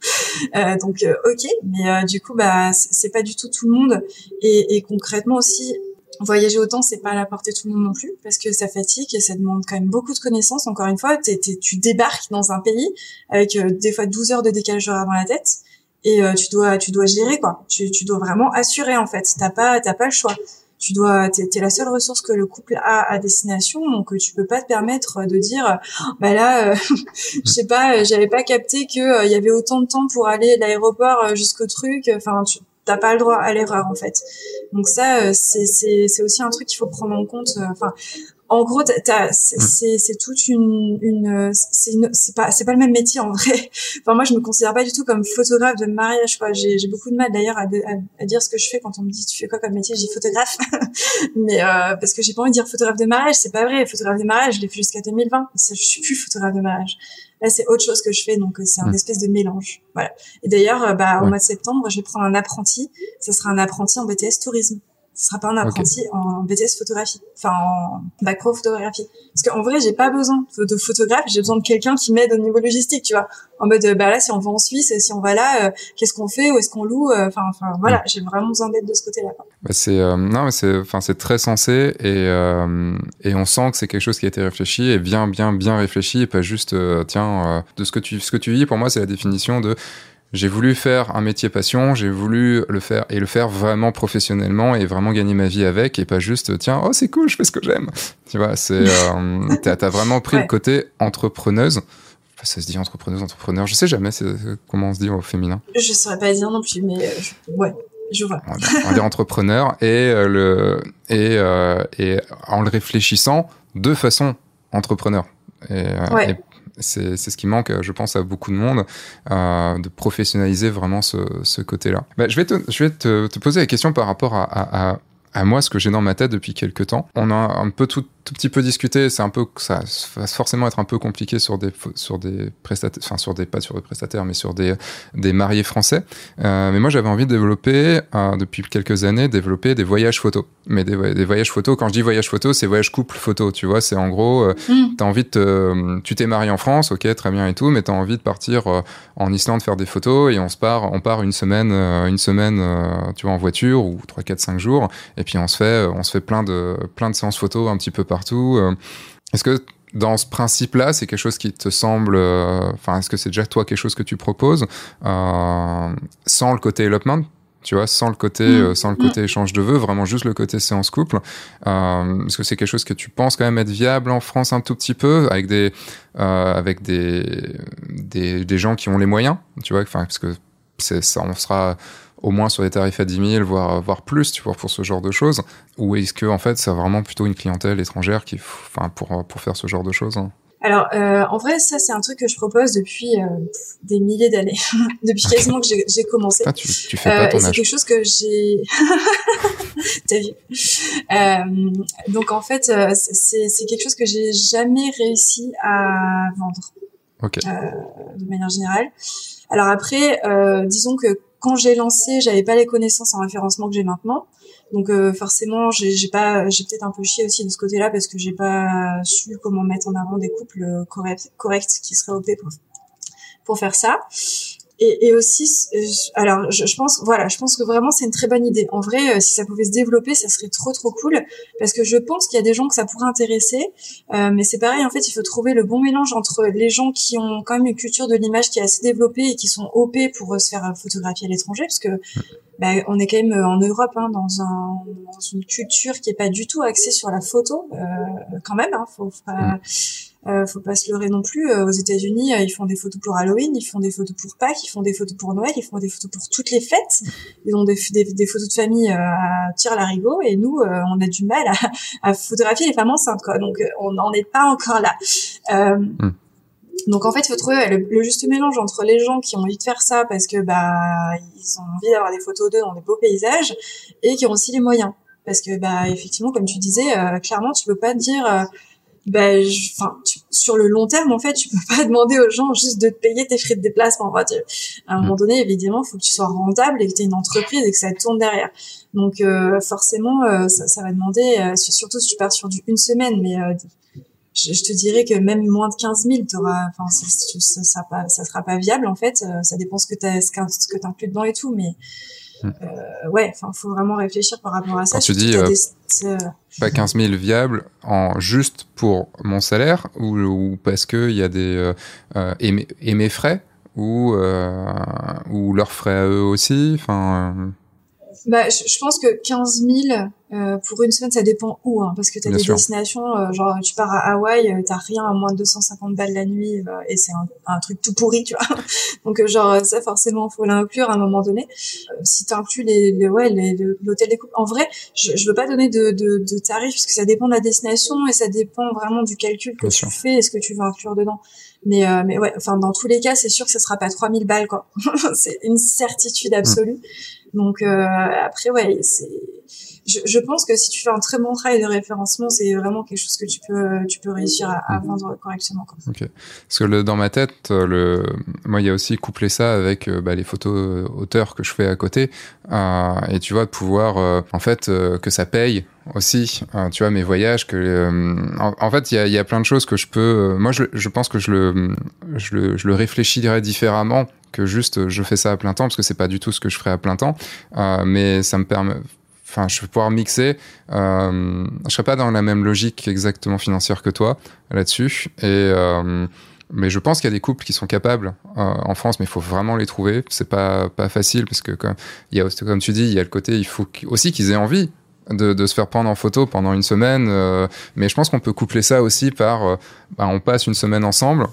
Euh, donc euh, ok, mais euh, du coup bah c'est pas du tout tout le monde et, et concrètement aussi voyager autant c'est pas à la portée de tout le monde non plus parce que ça fatigue et ça demande quand même beaucoup de connaissances encore une fois tu débarques dans un pays avec des fois 12 heures de décalage horaire dans la tête et tu dois tu dois gérer quoi. Tu, tu dois vraiment assurer en fait. T'as pas t'as pas le choix. Tu dois, t'es, es la seule ressource que le couple a à destination, donc tu peux pas te permettre de dire, bah là, euh, <laughs> je sais pas, j'avais pas capté que euh, il y avait autant de temps pour aller de l'aéroport euh, jusqu'au truc. Enfin, tu t'as pas le droit à l'erreur en fait. Donc ça, c'est c'est aussi un truc qu'il faut prendre en compte. Enfin, en gros, mm. c'est toute une, une c'est pas, c'est pas le même métier en vrai. <laughs> Enfin, moi, je me considère pas du tout comme photographe de mariage. Quoi, j'ai, beaucoup de mal d'ailleurs à, à, dire ce que je fais quand on me dit tu fais quoi comme métier? Je dis photographe, <laughs> mais euh, parce que j'ai pas envie de dire photographe de mariage. C'est pas vrai. Photographe de mariage, je l'ai fait jusqu'à 2020. Je suis plus photographe de mariage. Là, c'est autre chose que je fais, donc euh, c'est un mm. espèce de mélange. Voilà. Et d'ailleurs, euh, bah, au mois de septembre, je vais prendre un apprenti. Ça sera un apprenti en BTS tourisme ce sera pas un apprenti en BTS photographie, enfin en macro photographie. Parce qu'en vrai, j'ai pas besoin de photographe, j'ai besoin de quelqu'un qui m'aide au niveau logistique, tu vois. En mode, bah là, si on va en Suisse, si on va là, euh, qu'est-ce qu'on fait, où est-ce qu'on loue, euh, enfin, enfin, voilà, j'ai vraiment besoin d'aide de ce côté-là. Bah c'est euh, non, mais c'est, enfin, c'est très sensé et et on sent que c'est quelque chose qui a été réfléchi et bien, bien, bien réfléchi et pas juste, tiens, de ce que tu, ce que tu vis. Pour moi, c'est la définition de j'ai voulu faire un métier passion, j'ai voulu le faire et le faire vraiment professionnellement et vraiment gagner ma vie avec et pas juste tiens oh c'est cool je fais ce que j'aime. Tu vois c'est <laughs> euh, t'as vraiment pris le côté entrepreneuse. Ça se dit entrepreneuse entrepreneur. Je sais jamais comment on se dit au féminin. Je saurais pas dire non plus mais euh, ouais je vois. On va dire entrepreneur et euh, le et, euh, et en le réfléchissant de façon entrepreneur. Et, ouais. et c'est ce qui manque, je pense, à beaucoup de monde, euh, de professionnaliser vraiment ce, ce côté-là. Bah, je vais, te, je vais te, te, poser la question par rapport à, à, à, à moi, ce que j'ai dans ma tête depuis quelques temps. On a un peu tout, tout petit peu discuté, c'est un peu, ça va forcément être un peu compliqué sur des, sur des prestataires, enfin sur des, pas sur des prestataires, mais sur des, des mariés français. Euh, mais moi, j'avais envie de développer, euh, depuis quelques années, développer des voyages photos. Mais des, des voyages photos, quand je dis voyage photo, c'est voyage couple photo, tu vois, c'est en gros, euh, mm. t'as envie de te, tu t'es marié en France, ok, très bien et tout, mais t'as envie de partir euh, en Islande faire des photos et on se part, on part une semaine, euh, une semaine, tu vois, en voiture ou 3, 4, 5 jours, et puis on se fait, on se fait plein de, plein de séances photos un petit peu partout. Euh, est-ce que dans ce principe-là, c'est quelque chose qui te semble, euh, enfin, est-ce que c'est déjà toi quelque chose que tu proposes euh, sans le côté elopement tu vois, sans le côté, mm. sans le côté mm. échange de vœux, vraiment juste le côté séance couple. est-ce que c'est quelque chose que tu penses quand même être viable en France un tout petit peu, avec des, avec des, des, des, gens qui ont les moyens, tu vois, enfin, parce que c'est ça, on sera au moins sur des tarifs à 10 000, voire, voire plus, tu vois, pour ce genre de choses Ou est-ce que, en fait, c'est vraiment plutôt une clientèle étrangère qui, enfin, pour, pour faire ce genre de choses hein? Alors, euh, en vrai, ça, c'est un truc que je propose depuis euh, des milliers d'années, <laughs> depuis quasiment que j'ai commencé. Ah, tu, tu fais pas ton euh, C'est quelque chose que j'ai... <laughs> T'as vu euh, Donc, en fait, euh, c'est quelque chose que j'ai jamais réussi à vendre. Ok. de manière générale. Alors après, disons que quand j'ai lancé, j'avais pas les connaissances en référencement que j'ai maintenant. Donc euh, forcément, j'ai pas, j'ai peut-être un peu chié aussi de ce côté-là parce que j'ai pas su comment mettre en avant des couples corrects, corrects qui seraient op pour pour faire ça et, et aussi, euh, alors je, je, pense, voilà, je pense que vraiment c'est une très bonne idée. En vrai, euh, si ça pouvait se développer, ça serait trop trop cool, parce que je pense qu'il y a des gens que ça pourrait intéresser. Euh, mais c'est pareil, en fait, il faut trouver le bon mélange entre les gens qui ont quand même une culture de l'image qui est assez développée et qui sont op pour se faire photographier à l'étranger, parce que bah, on est quand même en Europe, hein, dans, un, dans une culture qui est pas du tout axée sur la photo, euh, quand même. Hein, faut, faut pas, Euh, faut pas se leurrer non plus. Euh, aux États-Unis, euh, ils font des photos pour Halloween, ils font des photos pour Pâques, ils font des photos pour Noël, ils font des photos pour toutes les fêtes. Ils ont des, des, photos de famille à tir larigot et nous, on a du mal à, à, photographier les femmes enceintes, quoi. Donc, on n'en est pas encore là. Hmm. Donc en fait, il faut trouver le, juste mélange entre les gens qui ont envie de faire ça parce que bah ils ont envie d'avoir des photos d'eux dans des beaux paysages et qui ont aussi les moyens. Parce que bah effectivement, comme tu disais, clairement, tu peux pas dire ben, enfin, sur le long terme, en fait, tu peux <laughs> pas demander aux gens juste de te payer tes frais de déplacement. Enfin, à un moment mm. donné, évidemment, il faut que tu sois rentable et que tu aies une entreprise et que ça tourne derrière. Donc, euh, forcément, euh, ça, ça, va demander, euh, surtout si tu pars sur du une semaine, mais je, je, te dirais que même moins de 15 000, t'auras, enfin, ça, ça, ça, pas, ça sera pas viable, en fait. ça dépend ce que tu ce que tu inclus dedans et tout, mais euh, ouais, enfin, faut vraiment réfléchir par rapport à ça. Quand tu dis euh, euh, pas 15 000 viables en juste pour mon salaire ou, ou parce que il y a des euh, et, mes, frais ou ou leurs frais à eux aussi, enfin. Bah, je, pense que 15 000 euh, pour une semaine, ça dépend où, hein, parce que tu as des destinations, euh, genre tu pars à Hawaï, euh, t'as rien à moins de 250 balles la nuit, euh, et c'est un, un, truc tout pourri, tu vois. <laughs> Donc genre ça forcément faut l'inclure à un moment donné. si tu inclus les, les ouais l'hôtel des couples, en vrai, je, je veux pas donner de, de, de tarifs parce que ça dépend de la destination et ça dépend vraiment du calcul que tu fais et ce que tu veux inclure dedans. Mais mais ouais, enfin dans tous les cas, c'est sûr que ça sera pas 3000 balles quoi. <laughs> c'est une certitude absolue. Donc après ouais, c'est je, je, pense que si tu fais un très bon travail de référencement, c'est vraiment quelque chose que tu peux, tu peux réussir à, à mhm. vendre correctement. Quoi. Ok. Parce que le, dans ma tête, euh, le, moi, il y a aussi couplé ça avec euh, bah, les photos euh, auteurs que je fais à côté. Euh, et tu vois, de pouvoir, euh, en fait, que ça paye aussi, tu vois, mes voyages. Que, en, en, fait, il y a, y a, plein de choses que je peux. moi, je, je pense que je le, je le, je le réfléchirais différemment que juste je fais ça à plein temps parce que c'est pas du tout ce que je ferais à plein temps. mais ça me permet enfin, je vais pouvoir mixer. Euh, je serai pas dans la même logique exactement financière que toi là-dessus. Et euh, mais je pense qu'il y a des couples qui sont capables euh, en France, mais il faut vraiment les trouver. C'est pas pas facile parce que comme tu dis, il y a le côté, il faut aussi qu'ils aient envie. De, de, se faire prendre en photo pendant une semaine, euh, mais je pense qu'on peut coupler ça aussi par, bah, on passe une semaine ensemble,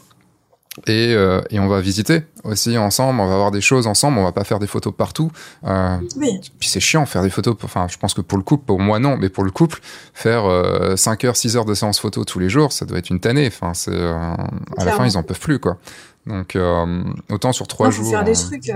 et, euh, et, on va visiter aussi ensemble, on va voir des choses ensemble, on va pas faire des photos partout. Euh, oui. Puis c'est chiant faire des photos, enfin je pense que pour le couple, pour moi non, mais pour le couple, faire euh, 5 heures, 6 heures de séance photo tous les jours, ça doit être une tannée. Enfin, c'est, euh, à la fin ils en peuvent plus quoi. Donc autant sur 3 jours. faire des trucs.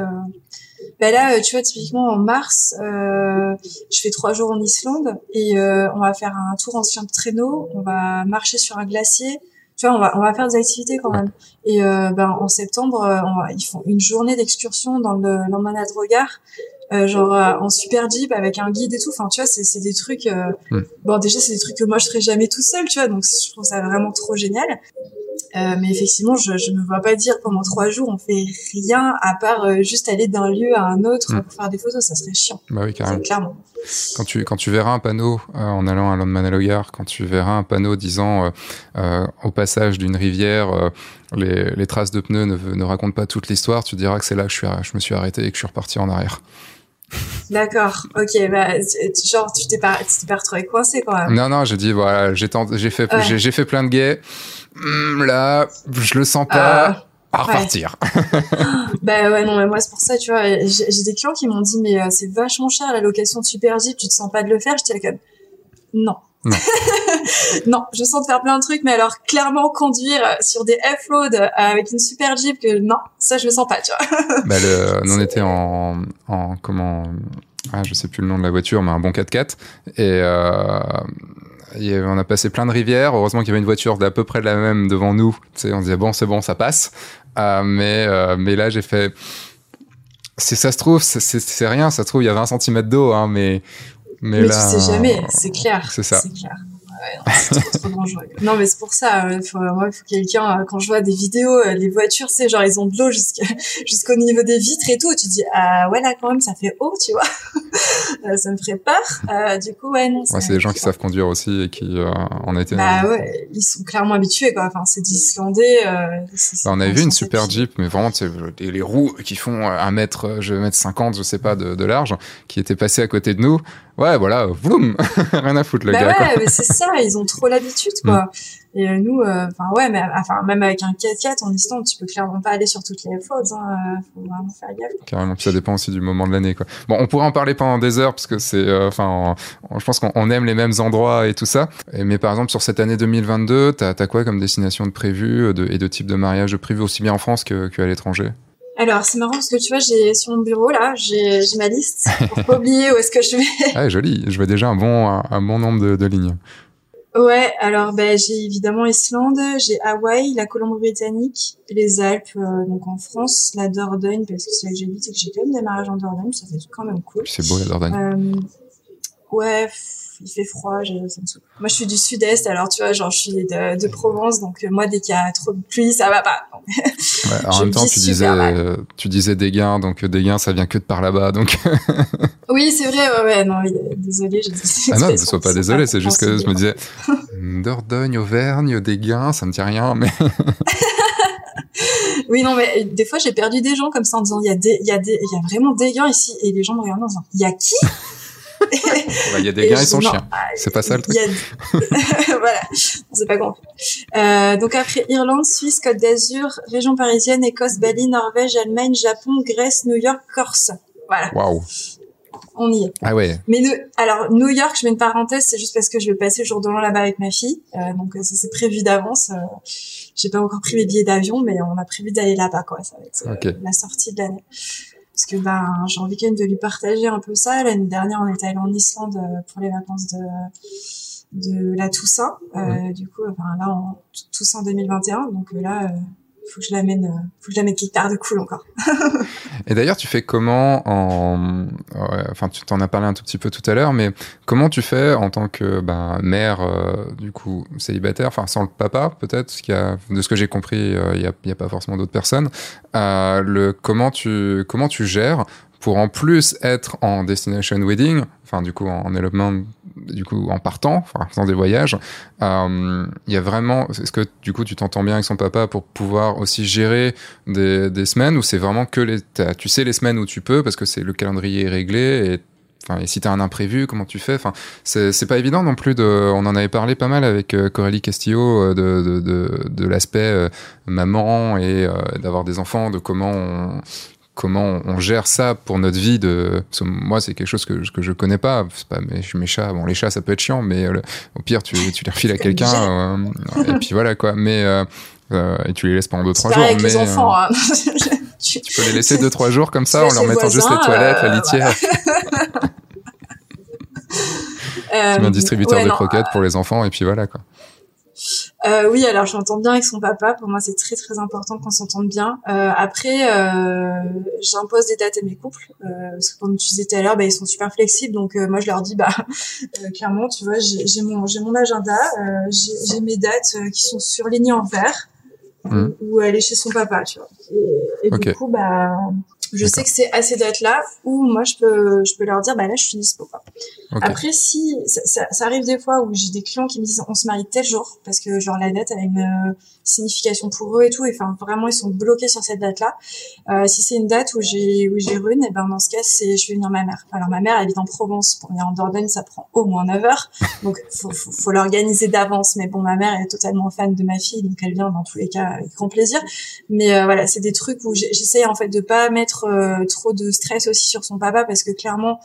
Ben là, tu vois, typiquement en mars, je fais 3 jours en Islande et on va faire un tour en chien de traîneau, on va marcher sur un glacier tu vois, on va, on va faire des activités quand même. Et euh, ben, en septembre, euh, on va, ils font une journée d'excursion dans le l'emmanade regard, euh, genre euh, en super jeep avec un guide et tout. Enfin, tu vois, c'est des trucs. Euh, bon, déjà, c'est des trucs que moi je ferais jamais tout seul, tu vois. Donc, je trouve ça vraiment trop génial. Euh, mais effectivement, je, je me vois pas dire pendant trois jours on fait rien à part euh, juste aller d'un lieu à un autre pour faire des photos, ça serait chiant. Bah oui, carrément. Clairement. Quand tu, quand tu verras un panneau euh, en allant à Landmanalogar, quand tu verras un panneau disant au passage d'une rivière, les, les, traces de pneus ne, ne racontent pas toute l'histoire, tu diras que c'est là que je, suis, je me suis arrêté et que je suis reparti en arrière. D'accord, ok, bah, genre tu t'es pas, pas retrouvé coincé quand même. Non, non, j'ai dit voilà, j'ai fait, j'ai fait plein de gays. Hmm, là, je le sens pas. Euh, à repartir. <laughs> bah ouais, non, mais moi, c'est pour ça, tu vois, j'ai des clients qui m'ont dit, mais euh, c'est vachement cher la location de Super Jeep, tu te sens pas de le faire? J'étais comme, non. Non. <laughs> non, je sens de faire plein de trucs, mais alors clairement conduire sur des F-Road avec une super Jeep, que non, ça je me sens pas, tu vois. <laughs> bah le, on était en, en comment, ah, je sais plus le nom de la voiture, mais un bon 4x4 et euh, on a passé plein de rivières. Heureusement qu'il y avait une voiture d'à peu près la même devant nous. Tu sais, on disait bon, c'est bon, ça passe. Euh, mais euh, mais là, j'ai fait. Si ça se trouve, c'est rien. Ça se trouve, il y a 20 cm d'eau, hein, mais mais, mais là, tu sais jamais. C'est clair. C'est ça. Clair non, mais c'est pour ça. Il faut, moi, il faut quelqu'un. Euh, quand je vois des vidéos, euh, les voitures, c'est genre ils ont de l'eau <laughs> jusqu'au niveau des vitres et tout. Tu dis ah ouais là quand même ça fait haut, tu vois. <laughs> Euh, ça me ferait peur. du coup ouais non. Ouais, c'est des gens qui savent conduire aussi et qui en étaient. Bah ouais, ils sont clairement habitués quoi. Enfin c'est des Islandais. bah, on avait vu une super Jeep, mais vraiment les, les roues qui font un mètre, je vais mettre 50, je sais pas de, de large, qui étaient passées à côté de nous. Ouais, voilà, vroom, <laughs> rien à foutre le bah gars. Ouais, mais c'est ça. Ils ont trop l'habitude, quoi. Et euh, nous, euh, enfin ouais, mais enfin même avec un 4x4 en Islande, tu peux clairement pas aller sur toutes les fautes. Hein, faut vraiment faire gaffe. Carrément, ça dépend aussi du moment de l'année, quoi. Bon, on pourrait en parler pendant des heures parce que c'est, enfin, je pense qu'on aime les mêmes endroits et tout ça. mais par exemple, sur cette année 2022, t'as as quoi comme destination de prévu de, et de type de mariage de prévu aussi bien en France qu'à l'étranger? Alors, c'est marrant parce que tu vois, j'ai sur mon bureau là, j'ai ma liste pour pas <laughs> oublier où est-ce que je vais. ah, joli. Je vois déjà un bon un, bon nombre de, de lignes. Ouais, alors ben j'ai évidemment Islande, j'ai Hawaï, la Colombie-Britannique, les Alpes, euh, donc en France, la Dordogne parce que c'est là que j'habite et que j'ai quand même des mariages en Dordogne, ça fait quand même cool. C'est beau la Dordogne. Euh, ouais, il fait froid, ça me Moi, je suis du sud-est, alors tu vois, genre, je suis de, de Provence, donc euh, moi, dès qu'il y a trop de pluie, ça va pas. Ouais, en <laughs> même temps, tu disais, tu disais des gains, donc des gains, ça vient que de par là-bas, donc. <laughs> oui, c'est vrai, ouais, ouais, non, désolé, j'ai dit. Ah non, ne sois pas désolé, c'est juste que je me disais, <laughs> Dordogne, Auvergne, des gains, ça me dit rien, mais. oui, non, mais des fois, j'ai perdu des gens comme ça en disant, il y a des, il y a des, il y a vraiment des gains ici, et les gens me regardent en disant, il y a qui? <laughs> Il y a des gars et son chien. C'est pas ça le truc. <laughs> voilà, c'est pas compris. Euh, donc après Irlande, Suisse, Côte d'Azur, région parisienne, Écosse, Bali, Norvège, Allemagne, Japon, Grèce, New York, Corse. Voilà. Waouh. On y est. Ah ouais. Mais alors New York, je mets une parenthèse, c'est juste parce que je vais passer le jour de l'an là-bas avec ma fille, euh, donc ça c'est prévu d'avance. Euh, J'ai pas encore pris mes billets d'avion, mais on a prévu d'aller là-bas quoi. Ça va être euh, la sortie de l'année parce que ben j'ai envie quand même de lui partager un peu ça. L'année dernière, on était allé en Islande euh, pour les vacances de de la Toussaint. Euh, Du coup, enfin là, en Toussaint 2021. Donc euh, là, faut que je l'amène, euh, faut que je l'amène quelque part de cool encore. <laughs> et d'ailleurs, tu fais comment en, enfin, tu t'en as parlé un tout petit peu tout à l'heure, mais comment tu fais en tant que ben, mère, euh, du coup, célibataire, enfin, sans le papa, peut-être, de ce que j'ai compris, il y a, y a, pas forcément d'autres personnes. Euh, comment tu comment tu gères pour en plus être en destination wedding, enfin du coup en éloignement, du coup en partant, enfin faisant des voyages, euh, il y a vraiment, est-ce que du coup tu t'entends bien avec son papa pour pouvoir aussi gérer des, semaines ou c'est vraiment que les, tu sais les semaines où tu peux parce que c'est le calendrier est réglé et Enfin, et si tu as un imprévu, comment tu fais Enfin, c'est pas évident non plus. On en avait parlé pas mal avec euh, Coralie Castillo euh, de, de, l'aspect maman et d'avoir des enfants, de comment on, comment on gère ça pour notre vie de moi c'est quelque chose que, que je connais pas. C'est pas mes, mes chats bon les chats ça peut être chiant mais euh, au pire tu, tu les refiles à <laughs> quelqu'un euh, et puis voilà quoi. Mais euh, et tu les laisses pendant 2 trois jours avec mais les enfants, hein. <laughs> tu, peux les laisser 2 trois jours comme ça en leur mettant juste les toilettes la litière. <laughs> Tu mets un distributeur de croquettes pour les enfants et puis voilà quoi euh, oui, alors j'entends bien avec son papa. Pour moi, c'est très très important qu'on s'entende bien. Euh, après, euh, j'impose des dates à mes couples parce que comme tu disais tout à l'heure, bah, ils sont super flexibles. Donc moi, je leur dis, bah <laughs> clairement, tu vois, j'ai mon j'ai mon agenda, j'ai mes dates qui sont surlignées en vert mmh. ou aller chez son papa, tu vois. Et, et du coup, bah je sais que c'est à ces dates-là où moi je peux je peux leur dire bah là je suis dispo. Après si ça, ça, ça, arrive des fois où j'ai des clients qui me disent on se marie tel jour parce que genre la date a une euh, signification pour eux et tout et enfin vraiment ils sont bloqués sur cette date-là. Euh, si c'est une date où j'ai où j'ai rune et ben dans ce cas c'est je vais venir ma mère. Alors ma mère elle vit en Provence pour venir en Dordogne ça prend au moins 9 heures <laughs> donc faut faut, faut l'organiser d'avance mais bon ma mère est totalement fan de ma fille donc elle vient dans tous les cas avec grand plaisir. Mais euh, voilà c'est des trucs où j'essaie en fait de pas mettre euh, trop de stress aussi sur son papa parce que clairement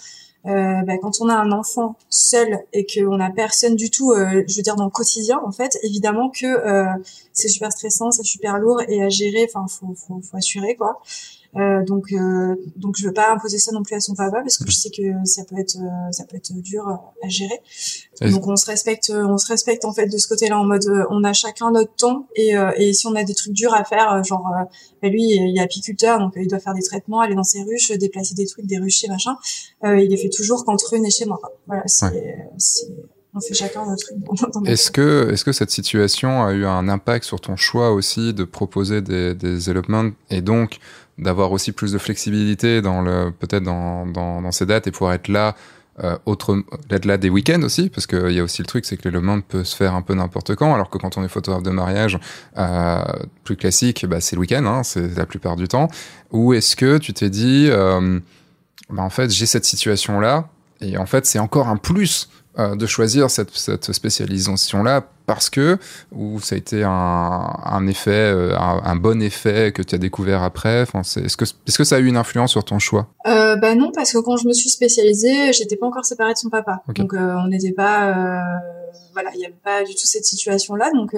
euh, bah, quand on a un enfant seul et qu'on n'a personne du tout, euh, je veux dire dans le quotidien en fait, évidemment que c'est super stressant, c'est super lourd et à gérer, enfin faut, faut, faut assurer quoi. Euh, donc, euh, donc je veux pas imposer ça non plus à son papa parce que je sais que ça peut être, euh, ça peut être dur à gérer. Donc on se respecte, on se respecte en fait de ce côté-là en mode, on a chacun notre temps et, et si on a des trucs durs à faire, genre bah, lui il est apiculteur donc il doit faire des traitements, aller dans ses ruches, déplacer des trucs, des ruches et machin. il les fait toujours quand Rune est chez moi. Voilà, c'est, on fait chacun notre truc. Est-ce que, est-ce que cette situation a eu un impact sur ton choix aussi de proposer des, des et donc d'avoir aussi plus de flexibilité dans le peut-être dans, dans, ces dates et pouvoir être là euh, autre là des week-ends aussi? Parce qu'il y a aussi le truc c'est que le monde peut se faire un peu n'importe quand alors que quand on est photographe de mariage euh, plus classique bah, c'est le week-end hein, c'est la plupart du temps ou est-ce que tu t'es dit euh, bah, en fait j'ai cette situation là et en fait, c'est encore un plus euh, de choisir cette, cette spécialisation-là parce que, ou ça a été un, un effet, euh, un, un, bon effet que tu as découvert après enfin, Est-ce que, est que ça a eu une influence sur ton choix? Euh, bah Non, parce que quand je me suis spécialisée, j'étais pas encore séparée de son papa. Donc euh, on n'était pas... voilà, il n'y avait pas du tout cette situation-là. Donc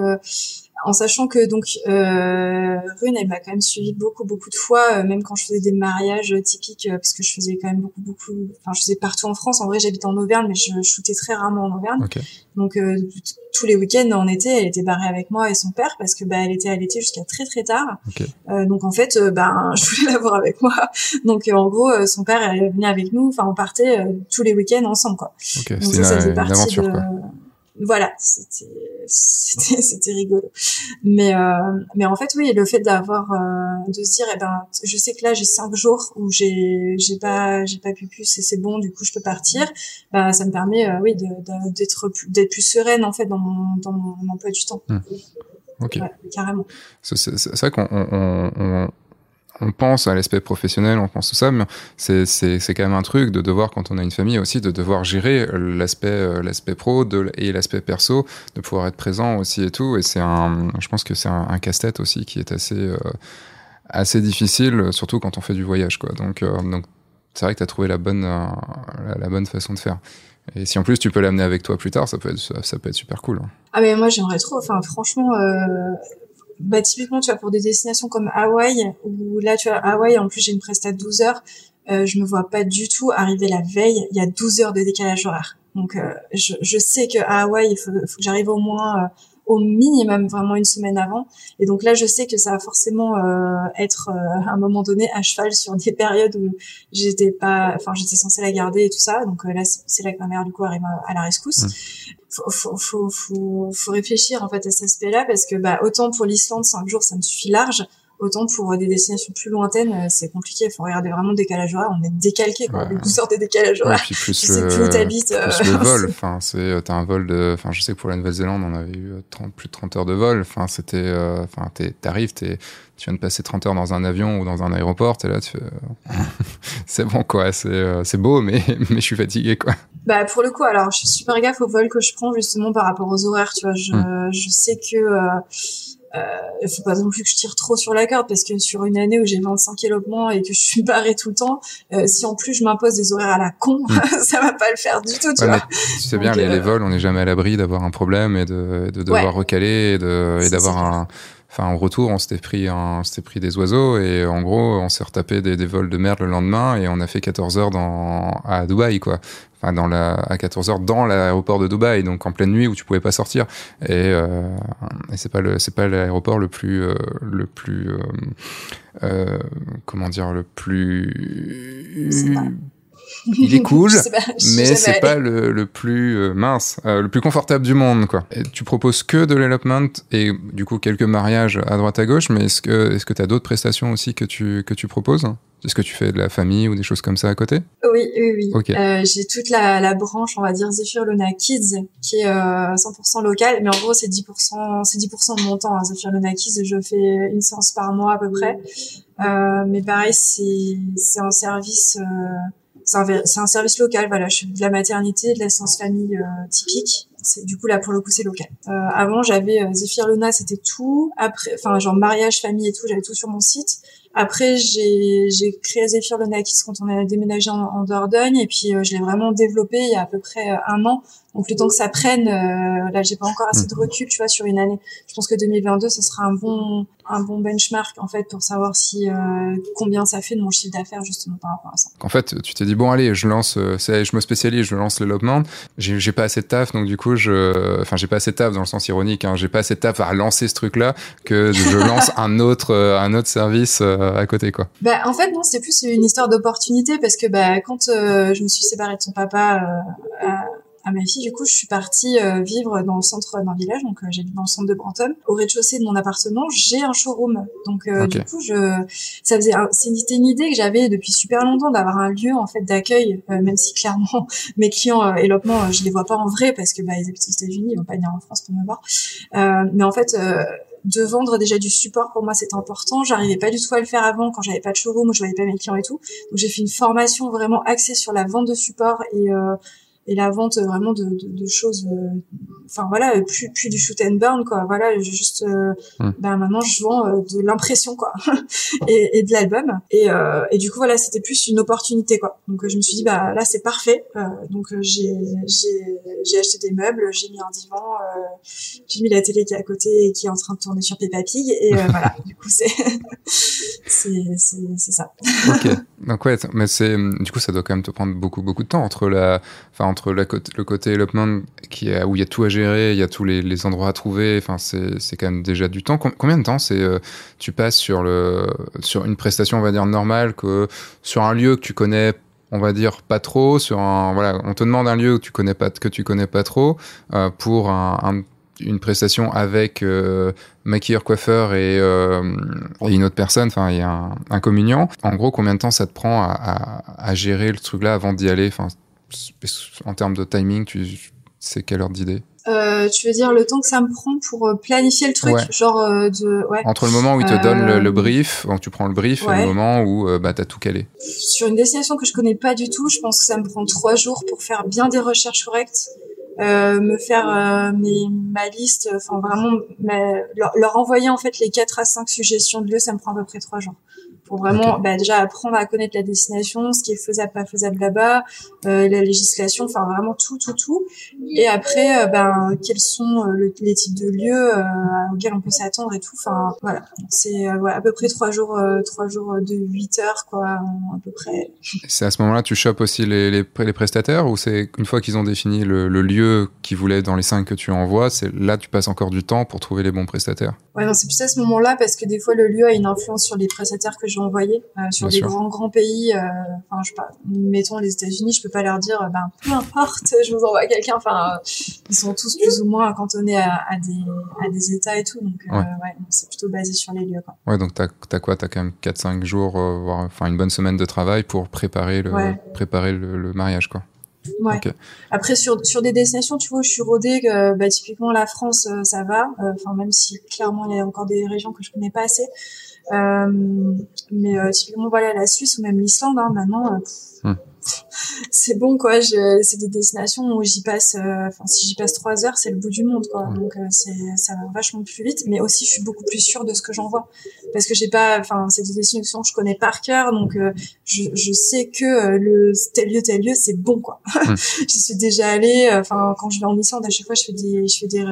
en sachant que donc euh, Rune elle m'a quand même suivi beaucoup beaucoup de fois euh, même quand je faisais des mariages typiques euh, parce que je faisais quand même beaucoup beaucoup enfin je faisais partout en France. En vrai j'habite en Auvergne mais je shootais très rarement en Auvergne. Donc euh, tous les week-ends en été elle était barrée avec moi et son père parce que bah elle était à l'été jusqu'à très très tard. Donc en fait ben <laughs> je voulais l'avoir avec moi. Donc en gros son père elle venait avec nous enfin on partait tous les week-ends ensemble quoi. Donc ça, ça faisait partie de quoi voilà, c'était c'était <laughs> c'était rigolo. Mais euh, mais en fait oui, le fait d'avoir euh, de se dire eh ben je sais que là j'ai cinq jours où j'ai j'ai pas j'ai pas pu plus et c'est bon du coup je peux partir. Bah ça me permet euh, oui d'être plus d'être plus sereine en fait dans mon dans mon emploi du temps. Mmh. Ok. Ouais, carrément. C'est vrai qu'on on, pense à l'aspect professionnel, on pense tout ça, mais c'est, quand même un truc de devoir, quand on a une famille aussi, de devoir gérer l'aspect, euh, l'aspect pro et l'aspect perso, de pouvoir être présent aussi et tout. Et c'est un, je pense que c'est un, casse-tête aussi qui est assez, euh, assez difficile, surtout quand on fait du voyage, quoi. Donc, euh, donc c'est vrai que tu as trouvé la bonne, la, bonne façon de faire. Et si en plus tu peux l'amener avec toi plus tard, ça peut être, ça, peut être super cool. Ah mais moi j'aimerais trop, enfin franchement, bah typiquement tu vois pour des destinations comme Hawaï où là tu vois Hawaï en plus j'ai une prestation de 12 heures euh, je me vois pas du tout arriver la veille. Il y a 12 heures de décalage horaire. Donc euh, je, je, sais que à Hawaï il faut, faut que j'arrive au moins euh, au minimum vraiment une semaine avant. Et donc là, je sais que ça va forcément euh, être euh, à un moment donné à cheval sur des périodes où j'étais pas, enfin j'étais censée la garder et tout ça. Donc euh, là, c'est là que ma mère du coup arrive à, la rescousse. Mmh. Faut, faut, faut, faut, faut réfléchir en fait à cet aspect-là parce que bah autant pour l'Islande, cinq jours, ça me suffit large. Autant pour des destinations plus lointaines, euh, c'est compliqué. Il faut regarder vraiment le décalage horaire. On est décalqué, quoi. Ouais. Les 12 heures de décalage horaire. Ouais, puis plus <laughs> le, plus, plus le <laughs> vol. Enfin, c'est, t'as un vol de, enfin, je sais que pour la Nouvelle-Zélande, on avait eu 30, plus de 30 heures de vol. Enfin, c'était, euh, enfin, t'arrives, t'es, tu viens de passer 30 heures dans un avion ou dans un aéroport, t'es là, tu <laughs> c'est bon, quoi. C'est, c'est beau, mais, mais je suis fatigué, quoi. Bah, pour le coup, alors, je suis super gaffe au vol que je prends, justement, par rapport aux horaires, tu vois. Je, hum. je sais que, euh, euh, faut pas non plus que je tire trop sur la corde parce que sur une année où j'ai 25 élopements et que je suis barrée tout le temps, euh, si en plus je m'impose des horaires à la con, mm. <laughs> ça va pas le faire du tout, tu ouais, vois. Tu sais bien, les, les, euh, vols, on n'est jamais à l'abri d'avoir un problème et de, de devoir ouais. recaler et d'avoir un, enfin, au retour, on s'était pris un, on s'était pris des oiseaux et en gros, on s'est retapé des, des, vols de merde le lendemain et on a fait 14 heures dans, à Dubaï, quoi enfin dans la à 14 heures dans l'aéroport de Dubaï, donc en pleine nuit où tu pouvais pas sortir. Et, euh, et c'est pas le c'est pas l'aéroport le plus euh, le plus euh, euh, comment dire le plus il est cool, <laughs> pas, mais c'est pas le, le, plus euh, mince, euh, le plus confortable du monde, quoi. Et tu proposes que de l'elopement et du coup quelques mariages à droite à gauche, mais est-ce que est-ce que tu as d'autres prestations aussi que tu que tu proposes? Est-ce que tu fais de la famille ou des choses comme ça à côté? Oui, oui, oui. Okay. Euh, j'ai toute la, la, branche, on va dire Zephyr Luna Kids, qui est 100% euh, locale, mais en gros c'est 10%, c'est 10% de mon temps. Hein, Zephyr Luna Kids, je fais une séance par mois à peu près. Mais pareil, c'est c'est un service c'est un, un, service local. Voilà, je suis de la maternité, de l'assistance famille euh, typique. C'est du coup là pour le coup c'est local. Euh, avant j'avais euh, Zephyr Luna, c'était tout. Après, enfin genre mariage, famille et tout, j'avais tout sur mon site. Après j'ai j'ai créé Zephyr Luna Kids quand on a déménagé en, en Dordogne et puis euh, je l'ai vraiment développé il y a à peu près euh, un an donc le temps que ça prenne, euh, là j'ai pas encore assez de mhm. recul, tu vois, sur une année. Je pense que 2022, ce sera un bon un bon benchmark en fait pour savoir si euh, combien ça fait de mon chiffre d'affaires justement par rapport à ça. En fait, tu t'es dit bon allez, je lance, euh, je me spécialise, je lance le développement. J'ai pas assez de taf, donc du coup je, enfin j'ai pas assez de taf dans le sens ironique, hein, j'ai pas assez de taf à lancer ce truc-là que je <laughs> lance un autre euh, un autre service euh, à côté quoi. Bah en fait non, c'était plus une histoire d'opportunité parce que bah quand je me suis séparée de son papa à ma fille, du coup, je suis partie euh, vivre dans le centre d'un village, donc euh, j'habite dans le centre de Brantôme. Au rez-de-chaussée de mon appartement, j'ai un showroom. Donc euh, okay. du coup, je, ça faisait, c'était une idée que j'avais depuis super longtemps d'avoir un lieu en fait d'accueil, euh, même si clairement <laughs> mes clients euh, élopement, je les vois pas en vrai parce que bah ils habitent aux États-Unis, ils vont pas venir en France pour me voir. mais en fait de vendre déjà du support pour moi c'est important. J'arrivais pas du tout à le faire avant quand j'avais pas de showroom où je voyais pas mes clients et tout. Donc j'ai fait une formation vraiment axée sur la vente de support et euh, et la vente vraiment de, de, de choses euh, enfin voilà plus plus du shoot and burn quoi. Voilà juste euh, ben maintenant je vends euh, de l'impression quoi. <laughs> Et, et, de l'album. Et, et du coup voilà c'était plus une opportunité quoi. Donc je me suis dit bah là c'est parfait. Donc j'ai j'ai j'ai acheté des meubles j'ai mis un divan j'ai mis la télé qui est à côté et qui est en train de tourner sur Peppa Pig. Et voilà. <laughs> Du coup <laughs> c'est c'est c'est ça. Ok. Donc ouais mais c'est du coup ça doit quand même te prendre beaucoup beaucoup de temps entre la enfin entre le côté development qui où il y a tout à gérer, il y a tous les, endroits à trouver. Enfin, c'est quand même déjà du temps. Combien de temps c'est euh, tu passes sur une prestation, on va dire normale, sur un lieu que tu connais on va dire pas trop sur un on te demande un lieu où tu connais pas que tu connais pas trop euh, pour un, une prestation avec euh, maquilleur coiffeur et, une autre personne enfin il y a un, un, communiant en gros combien de temps ça te prend à, gérer le truc là avant d'y aller? En termes de timing, tu sais quelle heure d'idée euh, tu veux dire le temps que ça me prend pour euh, planifier le truc, genre euh, de ouais. Entre le moment où il te donne le, brief, donc tu prends le brief, et le moment où bah t'as tout calé. Sur une destination que je connais pas du tout, je pense que ça me prend trois jours pour faire bien des recherches correctes, me faire mes, ma liste, enfin vraiment leur, leur, envoyer en fait les quatre à cinq suggestions de lieux, ça me prend à peu près trois jours pour vraiment bah, déjà apprendre à connaître la destination, ce qui est faisable, pas faisable là-bas, euh, la législation, enfin vraiment tout, tout, tout. Et après, euh, ben quels sont euh, les types de lieux auxquels on peut s'attendre et tout. Enfin voilà, c'est à peu près trois jours, trois jours de 8 heures quoi, à peu près. C'est à ce moment-là tu chopes aussi les, les, les prestataires ou c'est une fois qu'ils ont défini le, le lieu qu'ils voulaient dans les cinq que tu envoies, c'est là tu passes encore du temps pour trouver les bons prestataires? Ouais, non, c'est plus à ce moment-là parce que des fois le lieu a une influence sur les prestataires que je envoyer euh, sur des grands grands pays. Euh, enfin, je sais pas, mettons les États-Unis, je peux pas leur dire, ben peu importe, <laughs> je vous envoie quelqu'un. Enfin, ils sont tous plus ou moins cantonnés à, à, des à des États et tout, donc euh, ouais, ouais c'est plutôt basé sur les lieux. Quoi. Ouais, donc t'as as quoi? T'as quand même 4-5 jours, voire enfin une bonne semaine de travail pour préparer le préparer le, le mariage, quoi. Ouais. Après sur sur des destinations, tu vois, je suis rodée. que bah, typiquement la France, ça va. Enfin même si clairement il y a encore des régions que je connais pas assez. Euh, mais euh, typiquement voilà la Suisse ou même l'Islande hein, maintenant euh, hmm. <laughs> c'est bon quoi c'est des destinations où j'y passe enfin si j'y passe trois heures c'est le bout du monde quoi hmm. donc c'est ça va vachement plus vite mais aussi je suis beaucoup plus sûre de ce que j'envoie parce que j'ai pas enfin c'est des destinations que je connais par cœur donc je, je sais que le tel lieu tel lieu c'est bon quoi hmm. <laughs> j'y suis déjà allée enfin quand je vais en Islande à chaque fois je fais des je fais des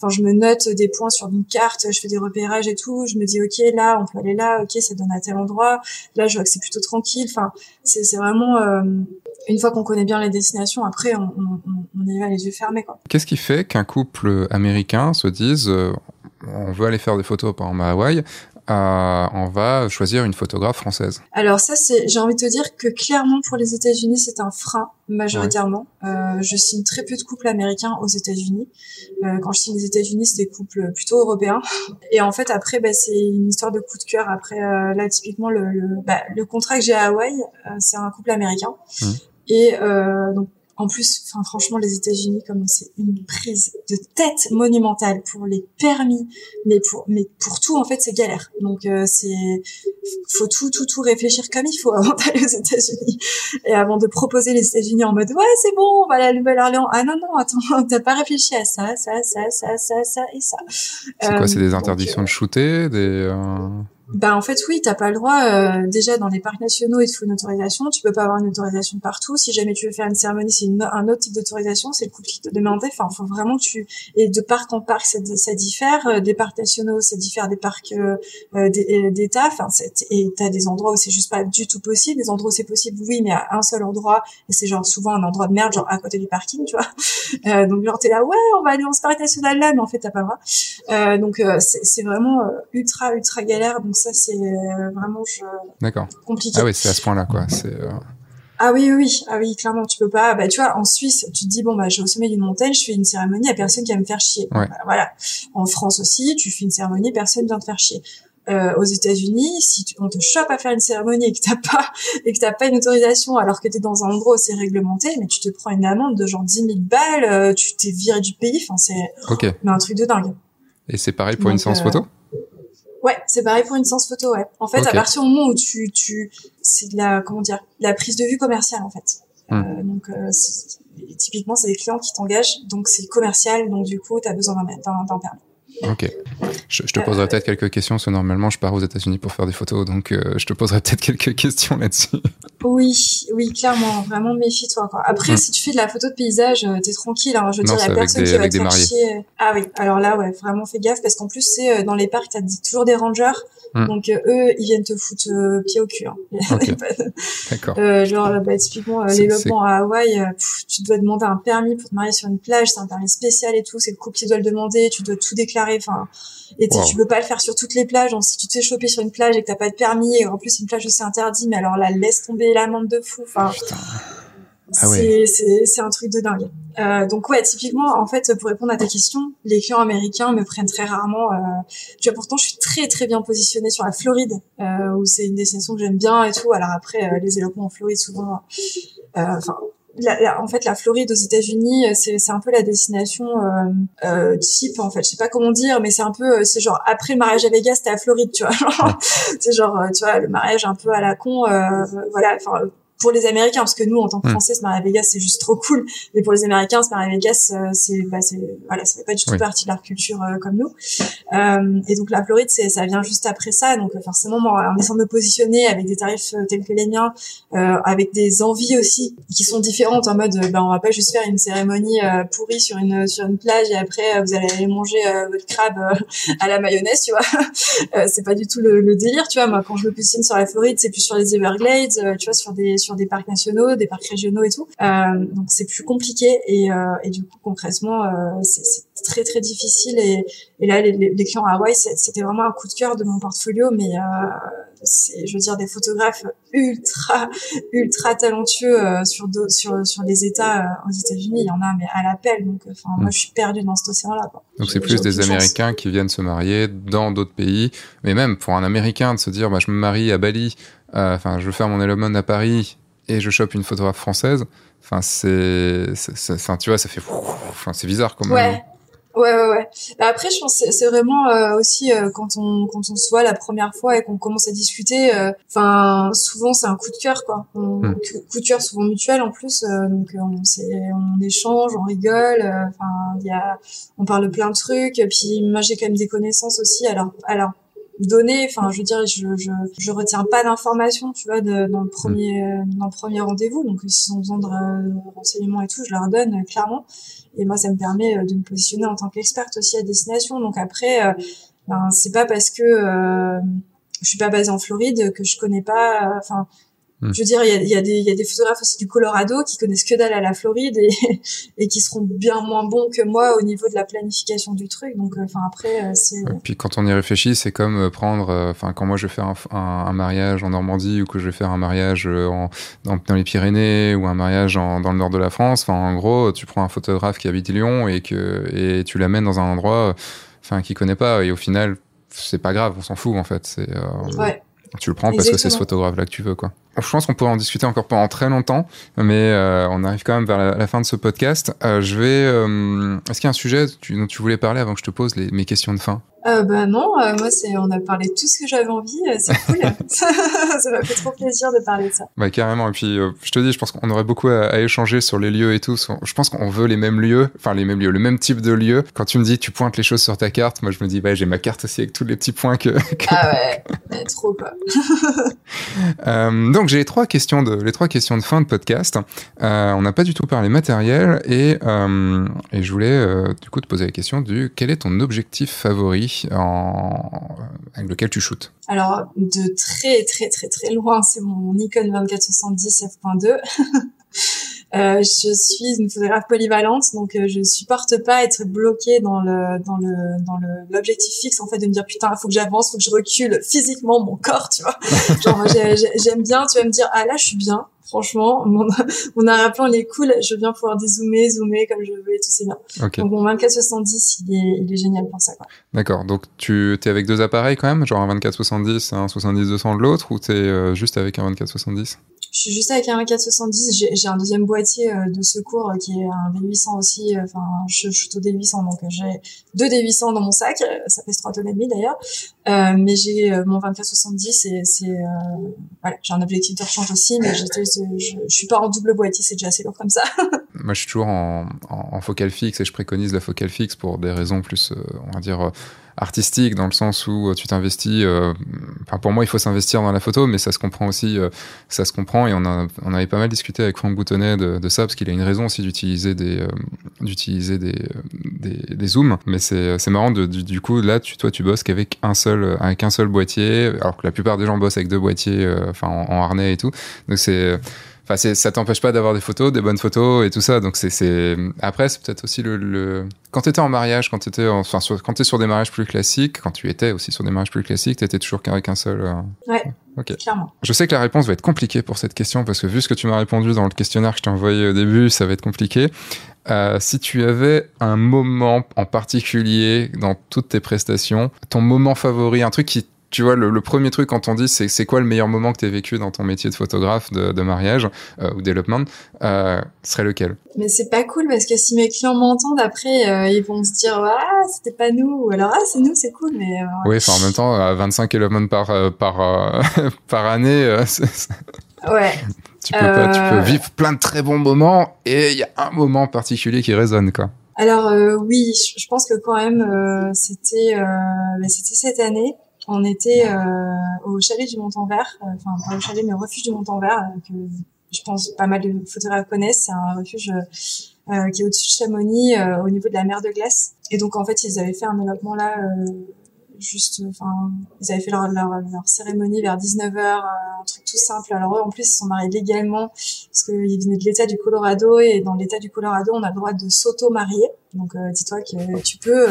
enfin je me note des points sur une carte, je fais des repérages et tout, je me dis ok là on peut aller là, ok ça donne à tel endroit, là je vois que c'est plutôt tranquille, enfin c'est vraiment euh, une fois qu'on connaît bien les destinations, après on, on, y va les yeux fermés quoi. Qu'est-ce qui fait qu'un couple américain se dise euh, on veut aller faire des photos par exemple Hawaï, euh, on va choisir une photographe française Alors ça, c'est, j'ai envie de te dire que clairement pour les États-Unis, c'est un frein majoritairement. Euh, je signe très peu de couples américains aux États-Unis. Euh, quand je signe les États-Unis, c'est des couples plutôt européens. <laughs> Et en fait, après, bah, c'est une histoire de coup de cœur. Après, euh, là, typiquement, le, le, bah, le contrat que j'ai à Hawaï, c'est un couple américain. Mmh. Et donc en plus, enfin franchement, les États-Unis, comme c'est une prise de tête monumentale pour les permis, mais pour mais pour tout en fait, c'est galère. Donc euh, c'est faut tout tout tout réfléchir comme il faut avant <laughs> d'aller aux États-Unis et avant de proposer les États-Unis en mode ouais c'est bon, on va à la Nouvelle-Orléans. Ah non non, attends, <laughs> t'as pas réfléchi à ça, ça, ça, ça, ça, ça et ça. C'est quoi C'est des euh, interdictions de shooter, des euh, bah en fait oui, t'as pas le droit. Euh, déjà dans les parcs nationaux, il te faut une autorisation. Tu peux pas avoir une autorisation partout. Si jamais tu veux faire une cérémonie, c'est un autre type d'autorisation. C'est le couple qui te demandait. Enfin, faut vraiment tu et de parc en parc, ça, ça diffère. Euh, des parcs nationaux, ça diffère des parcs euh, euh d'État. Enfin, et t'as des endroits où c'est juste pas du tout possible. Des endroits où c'est possible, oui, mais à un seul endroit. Et c'est genre souvent un endroit de merde, genre à côté du parking, tu vois. <laughs> Euh, donc genre t'es là, ouais, on va aller dans ce parc national là, mais en fait t'as pas le droit. donc c'est vraiment ultra ultra galère. Ça c'est euh, vraiment D'accord. compliqué. Ah oui, c'est à ce point-là quoi. C'est euh, ah oui, oui, ah oui, clairement, tu peux pas. Bah, tu vois, en Suisse, tu te dis bon bah, je suis au sommet d'une montagne, je fais une cérémonie, il y a personne qui va me faire chier. Bah, voilà. En France aussi, tu fais une cérémonie, personne vient te faire chier. Euh, aux États-Unis, si on te chope à faire une cérémonie et que t'as pas <laughs> et que t'as pas une autorisation alors que t'es dans un endroit où c'est réglementé, mais tu te prends une amende de genre 10 000 balles, tu t'es viré du pays. Enfin, c'est okay. mais un truc de dingue. Et c'est pareil pour une séance photo? Ouais, c'est pareil pour une séance photo, ouais. En fait, à partir du moment où tu, tu, c'est de la, comment dire, la prise de vue commerciale, en fait. Hmm. Euh, donc, euh, typiquement, c'est des clients qui t'engagent, donc c'est commercial, donc du coup, tu as besoin d'un permis. Ok. Je, te poserai peut-être quelques questions, parce que normalement, je pars aux États-Unis pour faire des photos, donc euh, je te poserai peut-être quelques questions là-dessus. Oui, oui, clairement. Vraiment, méfie-toi. Quoi. Après, hmm. si tu fais de la photo de paysage, euh, t'es tranquille. Hein. Je veux dire, la personne qui va te faire chier. Ah oui, alors là, ouais, vraiment, fais gaffe, parce qu'en plus, c'est euh, dans les parcs, t'as toujours des rangers. Hmm. Donc eux, ils viennent te foutre pied au cul. Hein. <laughs> D'accord. genre, bah, typiquement, les logements à Hawaï, tu dois demander un permis pour te marier sur une plage. C'est un permis spécial et tout. C'est le couple qui doit le demander. Tu dois tout déclarer. Enfin, et tu peux pas le faire sur toutes les plages. Donc, si tu te fais choper sur une plage et que t'as pas de permis, et en plus une plage c'est interdit, mais alors là, laisse tomber l'amende de fou. Enfin, ah c'est c'est un truc de dingue. Euh, donc ouais, typiquement, en fait, pour répondre à ta question, les clients américains me prennent très rarement. Euh, tu vois, pourtant, je suis très très bien positionnée sur la Floride, euh, où c'est une destination que j'aime bien et tout. Alors après, euh, les éloquents en Floride, souvent, euh, enfin, en fait, la Floride aux États-Unis, euh, c'est, c'est un peu la destination euh, euh, type, en fait. Je sais pas comment dire, mais c'est un peu, euh, c'est genre après le mariage à Vegas, t'es à Floride, tu vois. <laughs> c'est genre, tu vois, le mariage un peu à la con, voilà. Enfin, pour les Américains, parce que nous, en tant que hmm. Français, se marier à Vegas, c'est juste trop cool. Mais pour les Américains, se marier à Vegas, euh, c'est, bah, c'est, voilà, ça fait pas du tout partie de leur culture euh, comme nous. Euh, et donc la Floride, c'est, ça vient juste après ça. Donc forcément, moi, en essayant de me positionner avec des tarifs tels que les miens, avec des envies aussi qui sont différentes, en mode, ben, on va pas juste faire une cérémonie pourrie sur une sur une plage et après vous allez aller manger votre crabe à la mayonnaise, tu vois. <laughs> c'est pas du tout le, le, délire, tu vois. Moi, quand je me positionne sur la Floride, c'est plus sur les Everglades, tu vois, sur des sur des parcs nationaux, des parcs régionaux et tout. Euh, donc c'est plus compliqué et, euh, et du coup concrètement euh, c'est très très difficile et, et là les, les clients à Hawaï c'était vraiment un coup de cœur de mon portfolio mais c'est je veux dire des photographes ultra <laughs> ultra talentueux sur sur sur les États aux États-Unis il y en a mais à l'appel donc enfin moi mm. je suis perdue dans cet océan là donc c'est plus des Américains qui viennent se marier dans d'autres pays mais même pour un Américain de se dire bah je me marie à Bali enfin je veux faire mon Elomon à Paris et je chope une photographe française, enfin c'est, tu vois, ça fait, enfin c'est bizarre quand même. Ouais. Ouais, ouais, ouais. Bah, après, je pense c'est vraiment euh, aussi euh, quand on quand on se voit la première fois et qu'on commence à discuter. Euh, enfin, souvent c'est un coup de cœur, quoi. On, hmm. Coup de cœur souvent mutuel en plus. donc on, on échange, on rigole. Enfin, il y a, on parle de plein de trucs. Puis moi j'ai quand même des connaissances aussi. Alors, alors donner. Enfin, je veux dire, je, je, je retiens pas d'informations, tu vois, de, dans le premier, euh, dans le premier rendez-vous. Donc, s'ils ont besoin de renseignements et tout, je leur donne euh, clairement. Et moi, ça me permet euh, de me positionner en tant qu'experte aussi à destination. Donc après, ben, c'est pas parce que je suis pas basée en Floride que je connais pas. Enfin, Hmm. Je veux dire, il y a, y, a y a, des photographes aussi du Colorado qui connaissent que dalle à la Floride et, <laughs> et qui seront bien moins bons que moi au niveau de la planification du truc. Donc, euh, enfin après, euh, c'est. Et puis quand on y réfléchit, c'est comme euh, prendre, enfin quand moi je vais faire un, un, mariage en Normandie ou que je vais faire un mariage en, dans, dans, les Pyrénées ou un mariage en, dans le nord de la France. Enfin, en gros, tu prends un photographe qui habite Lyon et que et tu l'amènes dans un endroit, enfin, qu'il connaît pas et au final, c'est pas grave, on s'en fout en fait. C'est. ouais. Tu le prends parce que c'est ce photographe-là que tu veux, quoi. Je pense qu'on pourrait en discuter encore pendant très longtemps, mais euh, on arrive quand même vers la, fin de ce podcast. Euh, je vais. Euh, est-ce qu'il y a un sujet dont tu voulais parler avant que je te pose les, mes questions de fin? Euh, bah non, moi c'est on a parlé de tout ce que j'avais envie, c'est cool. <laughs> <laughs> ça m'a fait trop plaisir de parler de ça. Bah carrément et puis je te dis, je pense qu'on aurait beaucoup à, échanger sur les lieux et tout. Je pense qu'on veut les mêmes lieux, enfin les mêmes lieux, le même type de lieux. Quand tu me dis tu pointes les choses sur ta carte, moi je me dis bah j'ai ma carte aussi avec tous les petits points que, <laughs> Ah ouais, trop pas. donc j'ai les trois questions de les trois questions de fin de podcast. on n'a pas du tout parlé matériel et et je voulais du coup te poser la question du quel est ton objectif favori avec lequel tu shootes? Alors, de très très très très loin, c'est mon Nikon 2470 f.2. <laughs> Euh, je suis une photographe polyvalente, donc euh, je supporte pas être bloquée dans le dans le dans l'objectif fixe en fait de me dire putain faut que j'avance, faut que je recule physiquement mon corps, tu vois. <laughs> Genre j'aime bien, tu vas me dire ah là je suis bien, franchement, <laughs> mon, mon arrière-plan, il est cool. Je bien pouvoir dézoomer, zoomer comme je veux et tout, c'est bien. Donc mon 24-70, il est, il est génial pour ça. D'accord. Donc tu es avec deux appareils quand même, genre un 24-70 et un 70-200 de l'autre, ou tu es euh, juste avec un 24-70 je suis juste avec un 470. J'ai un deuxième boîtier euh, de secours euh, qui est un D800 aussi. Enfin, je, suis au D800, donc j'ai deux D800 dans mon sac. Ça pèse 3 tonnes et demi d'ailleurs. Euh, mais j'ai mon 2470 et c'est voilà, j'ai un objectif de rechange aussi, mais je, je, suis pas en double boîtier, c'est déjà assez lourd comme ça. <laughs> Moi, je suis toujours en, en, en, focale fixe et je préconise la focale fixe pour des raisons plus, on va dire artistique dans le sens où euh, tu t'investis. Euh, pour moi, il faut s'investir dans la photo, mais ça se comprend aussi. Euh, ça se comprend et on, avait pas mal discuté avec Franck Boutonnet de, ça parce qu'il a une raison aussi d'utiliser des d'utiliser des, des, zooms. Mais c'est c'est marrant de, du, coup là, tu toi tu bosses qu'avec un seul avec un seul boîtier, alors que la plupart des gens bossent avec deux boîtiers, en, harnais et tout. Donc c'est Enfin, ça t'empêche pas d'avoir des photos, des bonnes photos et tout ça. Donc c'est, après c'est peut-être aussi le, le... quand t'étais en mariage, quand t'étais, enfin sur... quand t'es sur des mariages plus classiques, quand tu étais aussi sur des mariages plus classiques, t'étais toujours qu'avec un seul. Euh, ouais. Ok. Clairement. Je sais que la réponse va être compliquée pour cette question parce que vu ce que tu m'as répondu dans le questionnaire que je t'ai envoyé au début, ça va être compliqué. Euh, si tu avais un moment en particulier dans toutes tes prestations, ton moment favori, un truc qui tu vois, le, premier truc quand on dit c'est c'est quoi le meilleur moment que tu as vécu dans ton métier de photographe de, de mariage euh, ou développement, euh, serait lequel? Mais c'est pas cool parce que si mes clients m'entendent après, euh, ils vont se dire ah c'était pas nous ou alors ah c'est nous c'est cool mais. Oui, enfin en même temps à 25 éléments par par <laughs> par année. <laughs> ouais. Tu peux pas, tu peux vivre plein de très bons moments et il y a un moment particulier qui résonne quoi. Alors oui, je pense que quand même c'était bah, c'était cette année on était euh, au chalet du Mont-en-Vert, euh, enfin pas au chalet mais au refuge du Mont-en-Vert euh, que je pense pas mal de photographes connaissent. C'est un refuge qui est au-dessus de Chamonix, au niveau de la mer de glace. Et donc en fait ils avaient fait un développement là juste enfin ils avaient fait leur, leur, cérémonie vers 19h un truc tout simple alors eux en plus ils sont mariés légalement parce qu'ils venaient de l'état du Colorado et dans l'état du Colorado on a le droit de s'auto-marier donc dis-toi que tu peux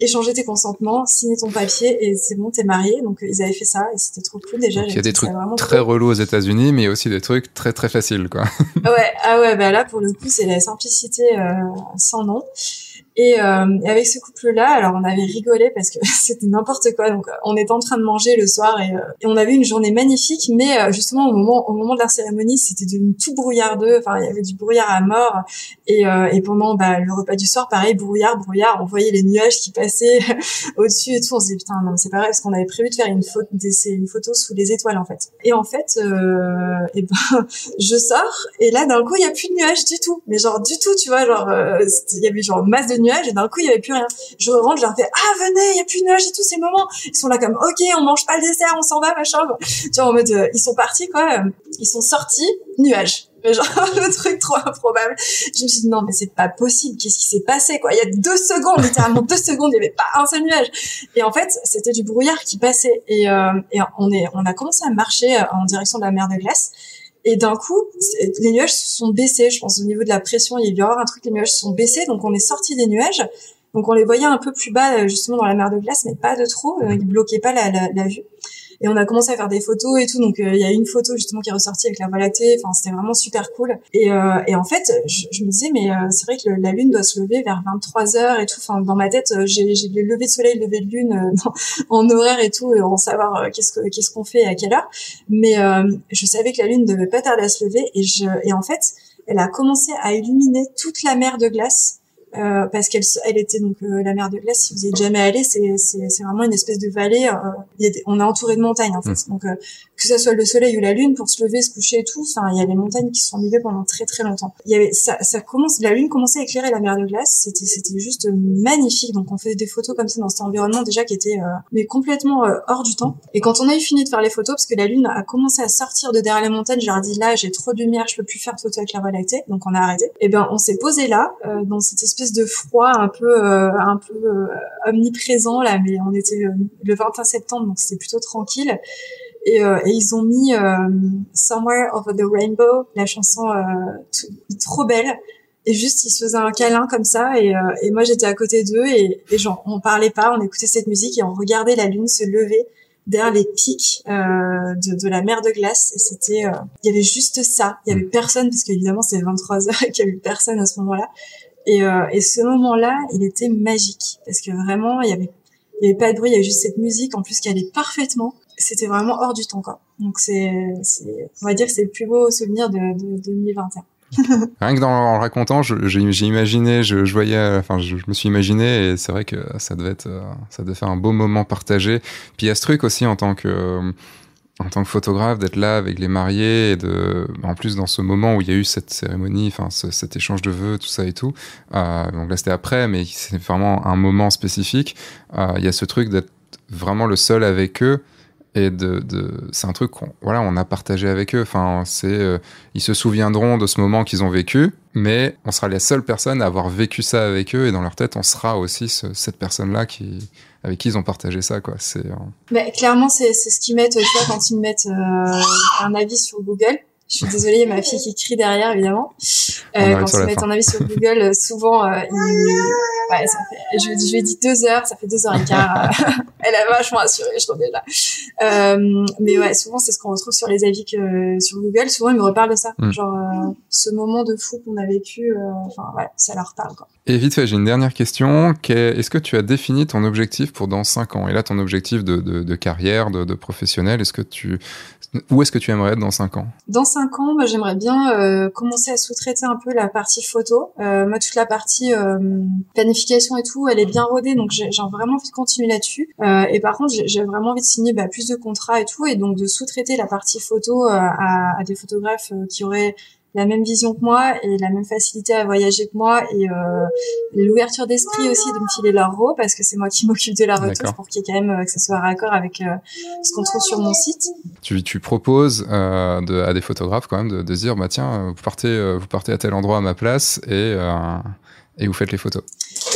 échanger tes consentements, signer ton papier et c'est bon, t'es marié. Donc ils avaient fait ça et c'était trop cool déjà. Il y a des trucs très relous aux États-Unis, mais aussi des trucs très très faciles quoi. ouais, ah ouais, bah là pour le coup c'est la simplicité euh, sans nom. Et, euh, avec ce couple-là, alors on avait rigolé parce que <laughs> c'était n'importe quoi. Donc on était en train de manger le soir et, euh, et on avait une journée magnifique, mais euh, justement au moment au moment de la cérémonie, c'était devenu tout brouillardeux. Enfin, il y avait du brouillard à mort. Et, euh, et pendant bah, le repas du soir, pareil, brouillard, brouillard. On voyait les nuages qui passaient <laughs> au-dessus et tout. On se dit putain non, c'est pas vrai parce qu'on avait prévu de faire une photo, une photo sous les étoiles en fait. Et en fait, <laughs> et ben je sors et là d'un coup il y a plus de nuages du tout. Mais genre du tout, tu vois, genre il y avait genre masse de nuages et d'un coup il y avait plus rien. Je rentre, je leur fais ah venez, il y a plus de nuages et tout ces moments. Ils sont là comme ok, on mange pas le dessert, on s'en va machin. Tu vois en mode euh, ils sont partis quoi, ils sont sortis nuages. Mais genre <laughs> le truc trop improbable. Je me suis dit non mais c'est pas possible. Qu'est-ce qui s'est passé quoi? Il y a deux secondes, littéralement deux secondes, il y avait pas un seul nuage. Et en fait c'était du brouillard qui passait et, euh, et on est on a commencé à marcher euh, en direction de la mer de glace. Et d'un coup, les nuages se sont baissés. Je pense au niveau de la pression, il y a avoir un truc, les nuages se sont baissés. Donc on est sorti des nuages. Donc on les voyait un peu plus bas, justement dans la mer de glace, mais pas de trop. Euh, ils bloquaient pas la vue et on a commencé à faire des photos et tout. Donc euh, il y a une photo justement qui est ressortie avec la Voie lactée. Enfin, c'était vraiment super cool. Et, euh, et en fait, je, me disais mais euh, c'est vrai que la lune doit se lever vers 23 heures et tout. Enfin, dans ma tête, j'ai j'ai le lever de soleil, le lever de lune <laughs> en horaire et tout, et en savoir qu'est-ce que qu'est-ce qu'on fait et à quelle heure. Mais je savais que la lune devait pas tarder à se lever et je et en fait, elle a commencé à illuminer toute la mer de glace euh, parce qu'elle elle était donc euh, la mer de glace. Si vous êtes jamais allé, c'est c'est vraiment une espèce de vallée. Euh, on est entouré de montagnes en fait. Mm. Donc que ce soit le soleil ou la lune, pour se lever, se coucher et tout, enfin il y a les montagnes qui sont en milieu pendant très très longtemps. Il y avait ça, ça commence, la lune commençait à éclairer la mer de glace. C'était c'était juste magnifique. Donc on fait des photos comme ça dans cet environnement déjà qui était mais complètement hors du temps. Et quand on a eu fini de faire les photos, parce que la lune a commencé à sortir de derrière les montagnes, j'ai dit là j'ai trop de lumière, je peux plus faire de photos avec la voie lactée, donc on a arrêté. Et ben on s'est posé là dans cette espèce de froid un peu euh, un peu euh, omniprésent là mais on était euh, le 21 septembre donc c'était plutôt tranquille et, et, ils ont mis Somewhere Over the Rainbow la chanson trop belle. Et juste ils se faisaient un câlin comme ça et, et moi j'étais à côté d'eux et, et genre on parlait pas on écoutait cette musique et on regardait la lune se lever derrière les pics euh, de, de, la mer de glace. Et c'était euh, il y avait juste ça. Il y avait personne parce qu'évidemment c'est 23 heures <laughs> et qu'il y avait personne à ce moment-là. Et, euh, et ce moment-là il était magique parce que vraiment il y avait il y avait pas de bruit il y avait juste cette musique en plus qui allait parfaitement c'était vraiment hors du temps quoi donc c'est on va dire c'est le plus beau souvenir de, de, de 2021 <laughs> Rien que dans, le racontant, j'ai imaginé, je, voyais, enfin, je, me suis imaginé, et c'est vrai que ça devait être, euh, ça devait faire un beau moment partagé. Puis il y a ce truc aussi en tant que, en tant que photographe, d'être là avec les mariés, et de, en plus dans ce moment où il y a eu cette cérémonie, enfin, ce, cet échange de vœux, tout ça et tout. Euh, donc là, c'était après, mais c'est vraiment un moment spécifique. Euh, il y a ce truc d'être vraiment le seul avec eux et de, de c'est un truc qu'on voilà on a partagé avec eux. Enfin c'est euh, ils se souviendront de ce moment qu'ils ont vécu mais on sera les seules personnes à avoir vécu ça avec eux et dans leur tête on sera aussi cette personne là qui avec qui ils ont partagé ça quoi. C'est euh... bah, clairement c'est c'est ce qu'ils mettent tu vois quand ils mettent euh, un avis sur Google je suis désolée, il y a ma fille qui crie derrière, évidemment. Euh, quand tu mets ton avis sur Google, euh, souvent, euh, il... ouais, ça fait... je, je lui ai dit deux heures, ça fait deux heures et quart. <laughs> Elle a vachement assuré, je trouve déjà. Euh, mais ouais, souvent, c'est ce qu'on retrouve sur les avis que sur Google. Souvent, ils me reparlent de ça. Mm. Genre, euh, ce moment de fou qu'on a vécu, euh, enfin, ouais, ça leur parle, quoi. Et vite fait, j'ai une dernière question. Est-ce que tu as défini ton objectif pour dans cinq ans? Et là, ton objectif de, de, de carrière, de, de professionnel, est-ce que tu où est-ce que tu aimerais être dans 5 ans? Dans 5 ans, bah, j'aimerais bien euh, commencer à sous-traiter un peu la partie photo. Euh, moi, toute la partie euh, planification et tout, elle est bien rodée, donc j'ai vraiment envie de continuer là-dessus. Euh, et par contre, j'ai vraiment envie de signer bah, plus de contrats et tout, et donc de sous-traiter la partie photo euh, à, à, des photographes qui auraient la même vision que moi et la même facilité à voyager que moi et euh, l'ouverture d'esprit aussi de me filer leur rôle parce que c'est moi qui <laughs> m'occupe de la retouche pour qu'il y ait quand même euh, que ce soit raccord avec euh, ce qu'on trouve sur mon site. Tu, tu proposes euh, de, à des photographes quand même de, de dire bah tiens vous partez vous partez à tel endroit à ma place et et vous faites les photos.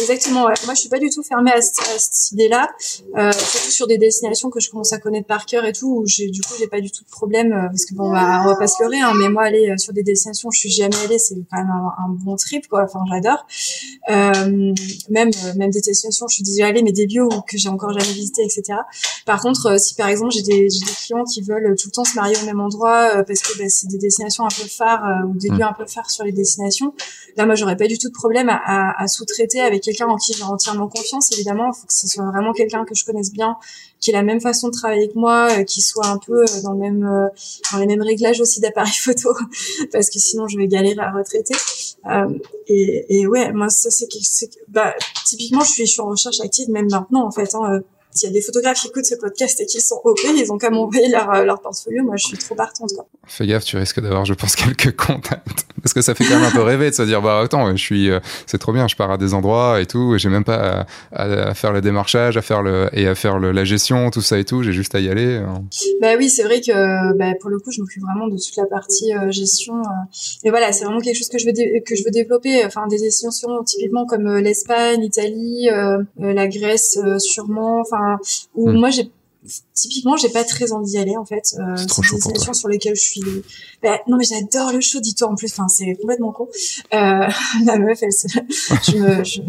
Exactement, ouais. Moi, je suis pas du tout fermée à, cette idée-là, euh, surtout sur des destinations que je commence à connaître par cœur et tout, où j'ai, du coup, j'ai pas du tout de problème, euh, parce que bon, bah, on va pas se leurrer, hein, mais moi, aller euh, sur des destinations où je suis jamais allée, c'est quand même un, bon trip, quoi. Enfin, j'adore. Euh, même, euh, même des destinations, je suis déjà allée, mais des lieux que j'ai encore jamais visité, etc. Par contre, si par exemple, j'ai des, j'ai des clients qui veulent tout le temps se marier au même endroit, parce que bah, c'est des destinations un peu phares, ou des mmh. lieux un peu phares sur les destinations, là, moi, j'aurais pas du tout de problème à, à, à sous-traiter avec quelqu'un en qui j'ai entièrement confiance. Évidemment, il faut que ce soit vraiment quelqu'un que je connaisse bien, qui ait la même façon de travailler que moi, euh, qui soit un peu euh, dans le même euh, dans les mêmes réglages aussi d'appareil <laughs> photo, parce que sinon je vais galérer à retraiter. et, et ouais, moi ça c'est bah typiquement je suis je suis en recherche active même maintenant en fait. Hein, s'il y a des photographes qui écoutent ce podcast et qui sont OP, ils ont qu'à m'envoyer leur, euh, leur portfolio. Moi, je suis trop partante, quoi. Fais gaffe, tu risques d'avoir, je pense, <laughs> quelques contacts. Parce que ça fait quand même un peu rêver de se dire, bah, attends, je suis, euh, c'est trop bien, je pars à des endroits et tout, et j'ai même pas à, à, faire le démarchage, à faire le, et à faire le, la gestion, tout ça et tout, j'ai juste à y aller. Hein. Bah oui, c'est vrai que, bah, pour le coup, je m'occupe vraiment de toute la partie euh, gestion. et voilà, c'est vraiment quelque chose que je veux, que je veux développer. Enfin, des destinations typiquement comme l'Espagne, l'Italie, la Grèce, sûrement. Enfin, où hmm. moi j'ai typiquement j'ai pas très envie d'y aller en fait. Euh, c'est trop chaud pour toi. sur lesquelles je suis bah, non mais j'adore le show dis-toi en plus. Enfin c'est complètement con. Euh, <laughs> la meuf elle se... je me je,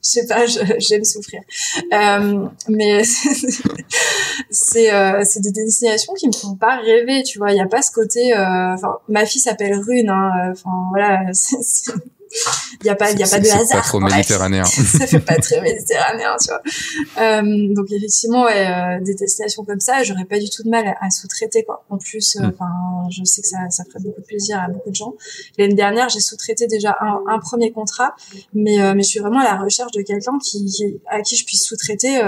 sais pas j'aime souffrir. Euh, mais <laughs> c'est euh, c'est des destinations qui me font pas rêver tu vois. Il y a pas ce côté euh, enfin ma fille s'appelle Rune hein, enfin voilà <laughs> il y a pas il y a pas de hasard. Pas trop méditerranéen. <laughs> ça fait pas très méditerranéen, tu vois. Euh, donc effectivement, ouais, euh, des destinations comme ça, j'aurais pas du tout de mal à, sous-traiter quoi. En plus, euh, mm. enfin, je sais que ça ça ferait beaucoup de plaisir à beaucoup de gens. L'année dernière, j'ai sous-traité déjà un, un, premier contrat, mais mais je suis vraiment à la recherche de quelqu'un qui, à qui je puisse sous-traiter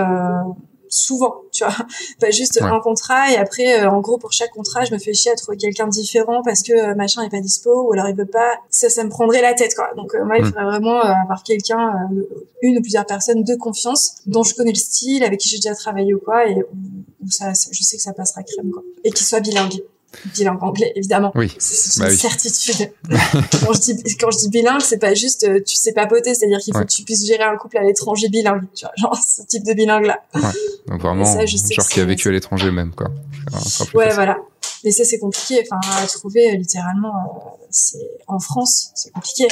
souvent, tu vois, <laughs> pas juste un contrat et après, euh, en gros, pour chaque contrat, je me fais chier à trouver quelqu'un différent parce que euh, machin est pas dispo ou alors il veut pas. Ça, ça me prendrait la tête, quoi. Donc euh, moi, il hmm. faudrait vraiment avoir quelqu'un, une ou plusieurs personnes de confiance dont je connais le style, avec qui j'ai déjà travaillé ou quoi, et où, ça, je sais que ça passera crème, quoi, et qui soit bilingue bilingue anglais évidemment. Oui. C'est une bah certitude. <laughs> Quand je dis quand je dis bilingue c'est pas juste euh, tu sais papoter c'est-à-dire qu'il faut que tu puisses gérer un couple à l'étranger bilingue tu vois genre ce type de bilingue là ouais. donc vraiment genre qui a vécu à l'étranger même quoi. Ouais voilà mais ça c'est compliqué. Enfin, à trouver littéralement, c'est en France, c'est compliqué.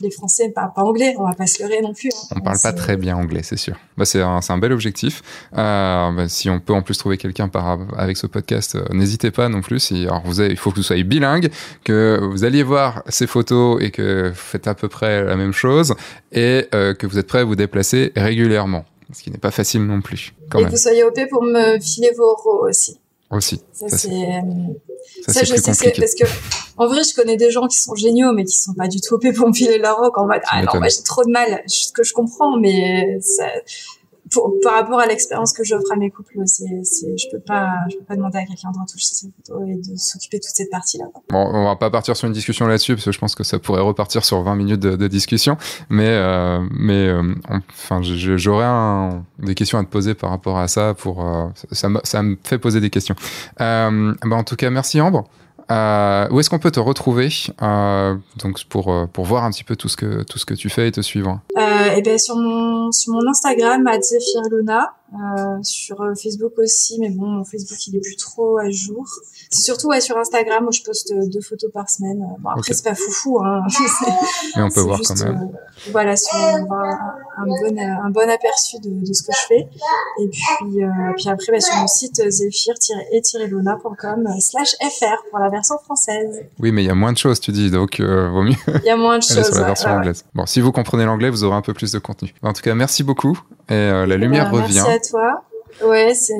les Français parlent pas anglais, on va pas se leurrer non plus. Hein. On parle pas très bien anglais, c'est sûr. Bah, c'est un, un, bel objectif. Euh, bah, si on peut en plus trouver quelqu'un par avec ce podcast, euh, n'hésitez pas non plus. Si, alors vous avez, il faut que vous soyez bilingue, que vous alliez voir ces photos et que vous faites à peu près la même chose et euh, que vous êtes prêt à vous déplacer régulièrement ce qui n'est pas facile non plus. Quand et que vous soyez OP pour me filer vos euros aussi. Aussi. Ça, c'est. Ça, je sais, parce que, en vrai, je connais des gens qui sont géniaux, mais qui sont pas du tout OP pour me filer leur rock en mode, ah non, moi, j'ai trop de mal. Ce que je comprends, mais ça, par rapport à l'expérience que j'offre à mes couples, c'est, c'est, je peux pas, peux pas demander à quelqu'un de retoucher ses photos et de s'occuper de toute cette partie-là. Bon, on va pas partir sur une discussion là-dessus parce que je pense que ça pourrait repartir sur 20 minutes de, discussion, mais euh, euh, j'aurais des questions à te poser par rapport à ça euh, ça, me, ça me fait poser des questions. Euh, bah en tout cas, merci Ambre. Euh, où est-ce qu'on peut te retrouver euh, donc pour euh, pour voir un petit peu tout ce que tout ce que tu fais et te suivre? Euh, Et eh ben sur mon sur mon Instagram Luna, euh, sur euh, Facebook aussi, mais bon mon Facebook il est plus trop à jour. C'est surtout ouais, sur Instagram où je poste deux photos par semaine. Bon après c'est pas foufou hein. <laughs> mais on peut voir quand même. voilà, sur un, un, bon un bon aperçu de, de, ce que je fais. Et puis puis après bah, sur mon site zephyr-et-luna.com slash fr pour la version française. Oui, mais il y a moins de choses, tu dis, donc euh, vaut mieux. Il y a moins de <laughs> choses. sur la version anglaise. Bon, si vous comprenez l'anglais, vous aurez un peu plus de contenu. En tout cas, merci beaucoup. Et euh, la lumière bah, revient. Toi. Ouais, c'est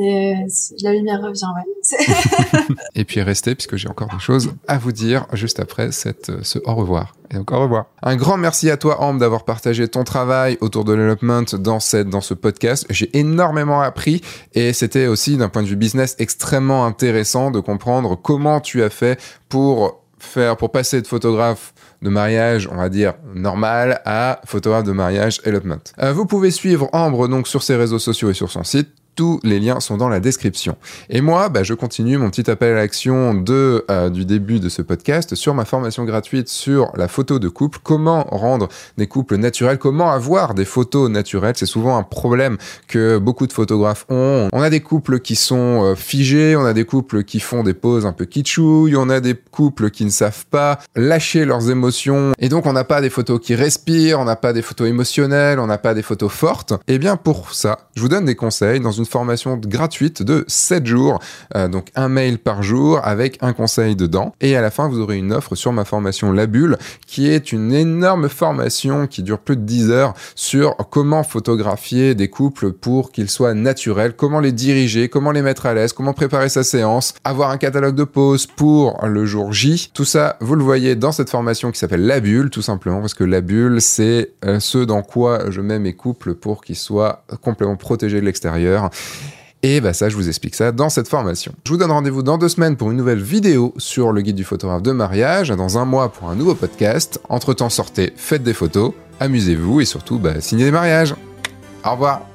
la lumière revient, <laughs> et puis restez puisque j'ai encore des choses à vous dire juste après cette ce au revoir. Et encore au revoir. Un grand merci à toi Ambre d'avoir partagé ton travail autour de development dans cette dans ce podcast. J'ai énormément appris et c'était aussi d'un point de vue business extrêmement intéressant de comprendre comment tu as fait pour faire pour passer de photographe de mariage, on va dire normal, à photographe de mariage development. Euh, vous pouvez suivre Ambre donc sur ses réseaux sociaux et sur son site tous les liens sont dans la description. Et moi, bah, je continue mon petit appel à l'action euh, du début de ce podcast sur ma formation gratuite sur la photo de couple, comment rendre des couples naturels, comment avoir des photos naturelles? C'est souvent un problème que beaucoup de photographes ont. On a des couples qui sont euh, figés, on a des couples qui font des poses un peu kitschouilles, on a des couples qui ne savent pas lâcher leurs émotions, et donc on n'a pas des photos qui respirent, on n'a pas des photos émotionnelles, on n'a pas des photos fortes. Eh bien pour ça, je vous donne des conseils dans une formation gratuite de 7 jours, euh, donc un mail par jour avec un conseil dedans. Et à la fin, vous aurez une offre sur ma formation La Bulle, qui est une énorme formation qui dure plus de 10 heures sur comment photographier des couples pour qu'ils soient naturels, comment les diriger, comment les mettre à l'aise, comment préparer sa séance, avoir un catalogue de poses pour le jour J. Tout ça, vous le voyez dans cette formation qui s'appelle La Bulle, tout simplement, parce que La Bulle, c'est euh, ce dans quoi je mets mes couples pour qu'ils soient complètement protégés de l'extérieur et bah ça, je vous explique ça dans cette formation. Je vous donne rendez-vous dans deux semaines pour une nouvelle vidéo sur le guide du photographe de mariage, dans un mois pour un nouveau podcast. Entre-temps, sortez, faites des photos, amusez-vous et surtout, bah, signez des mariages. Au revoir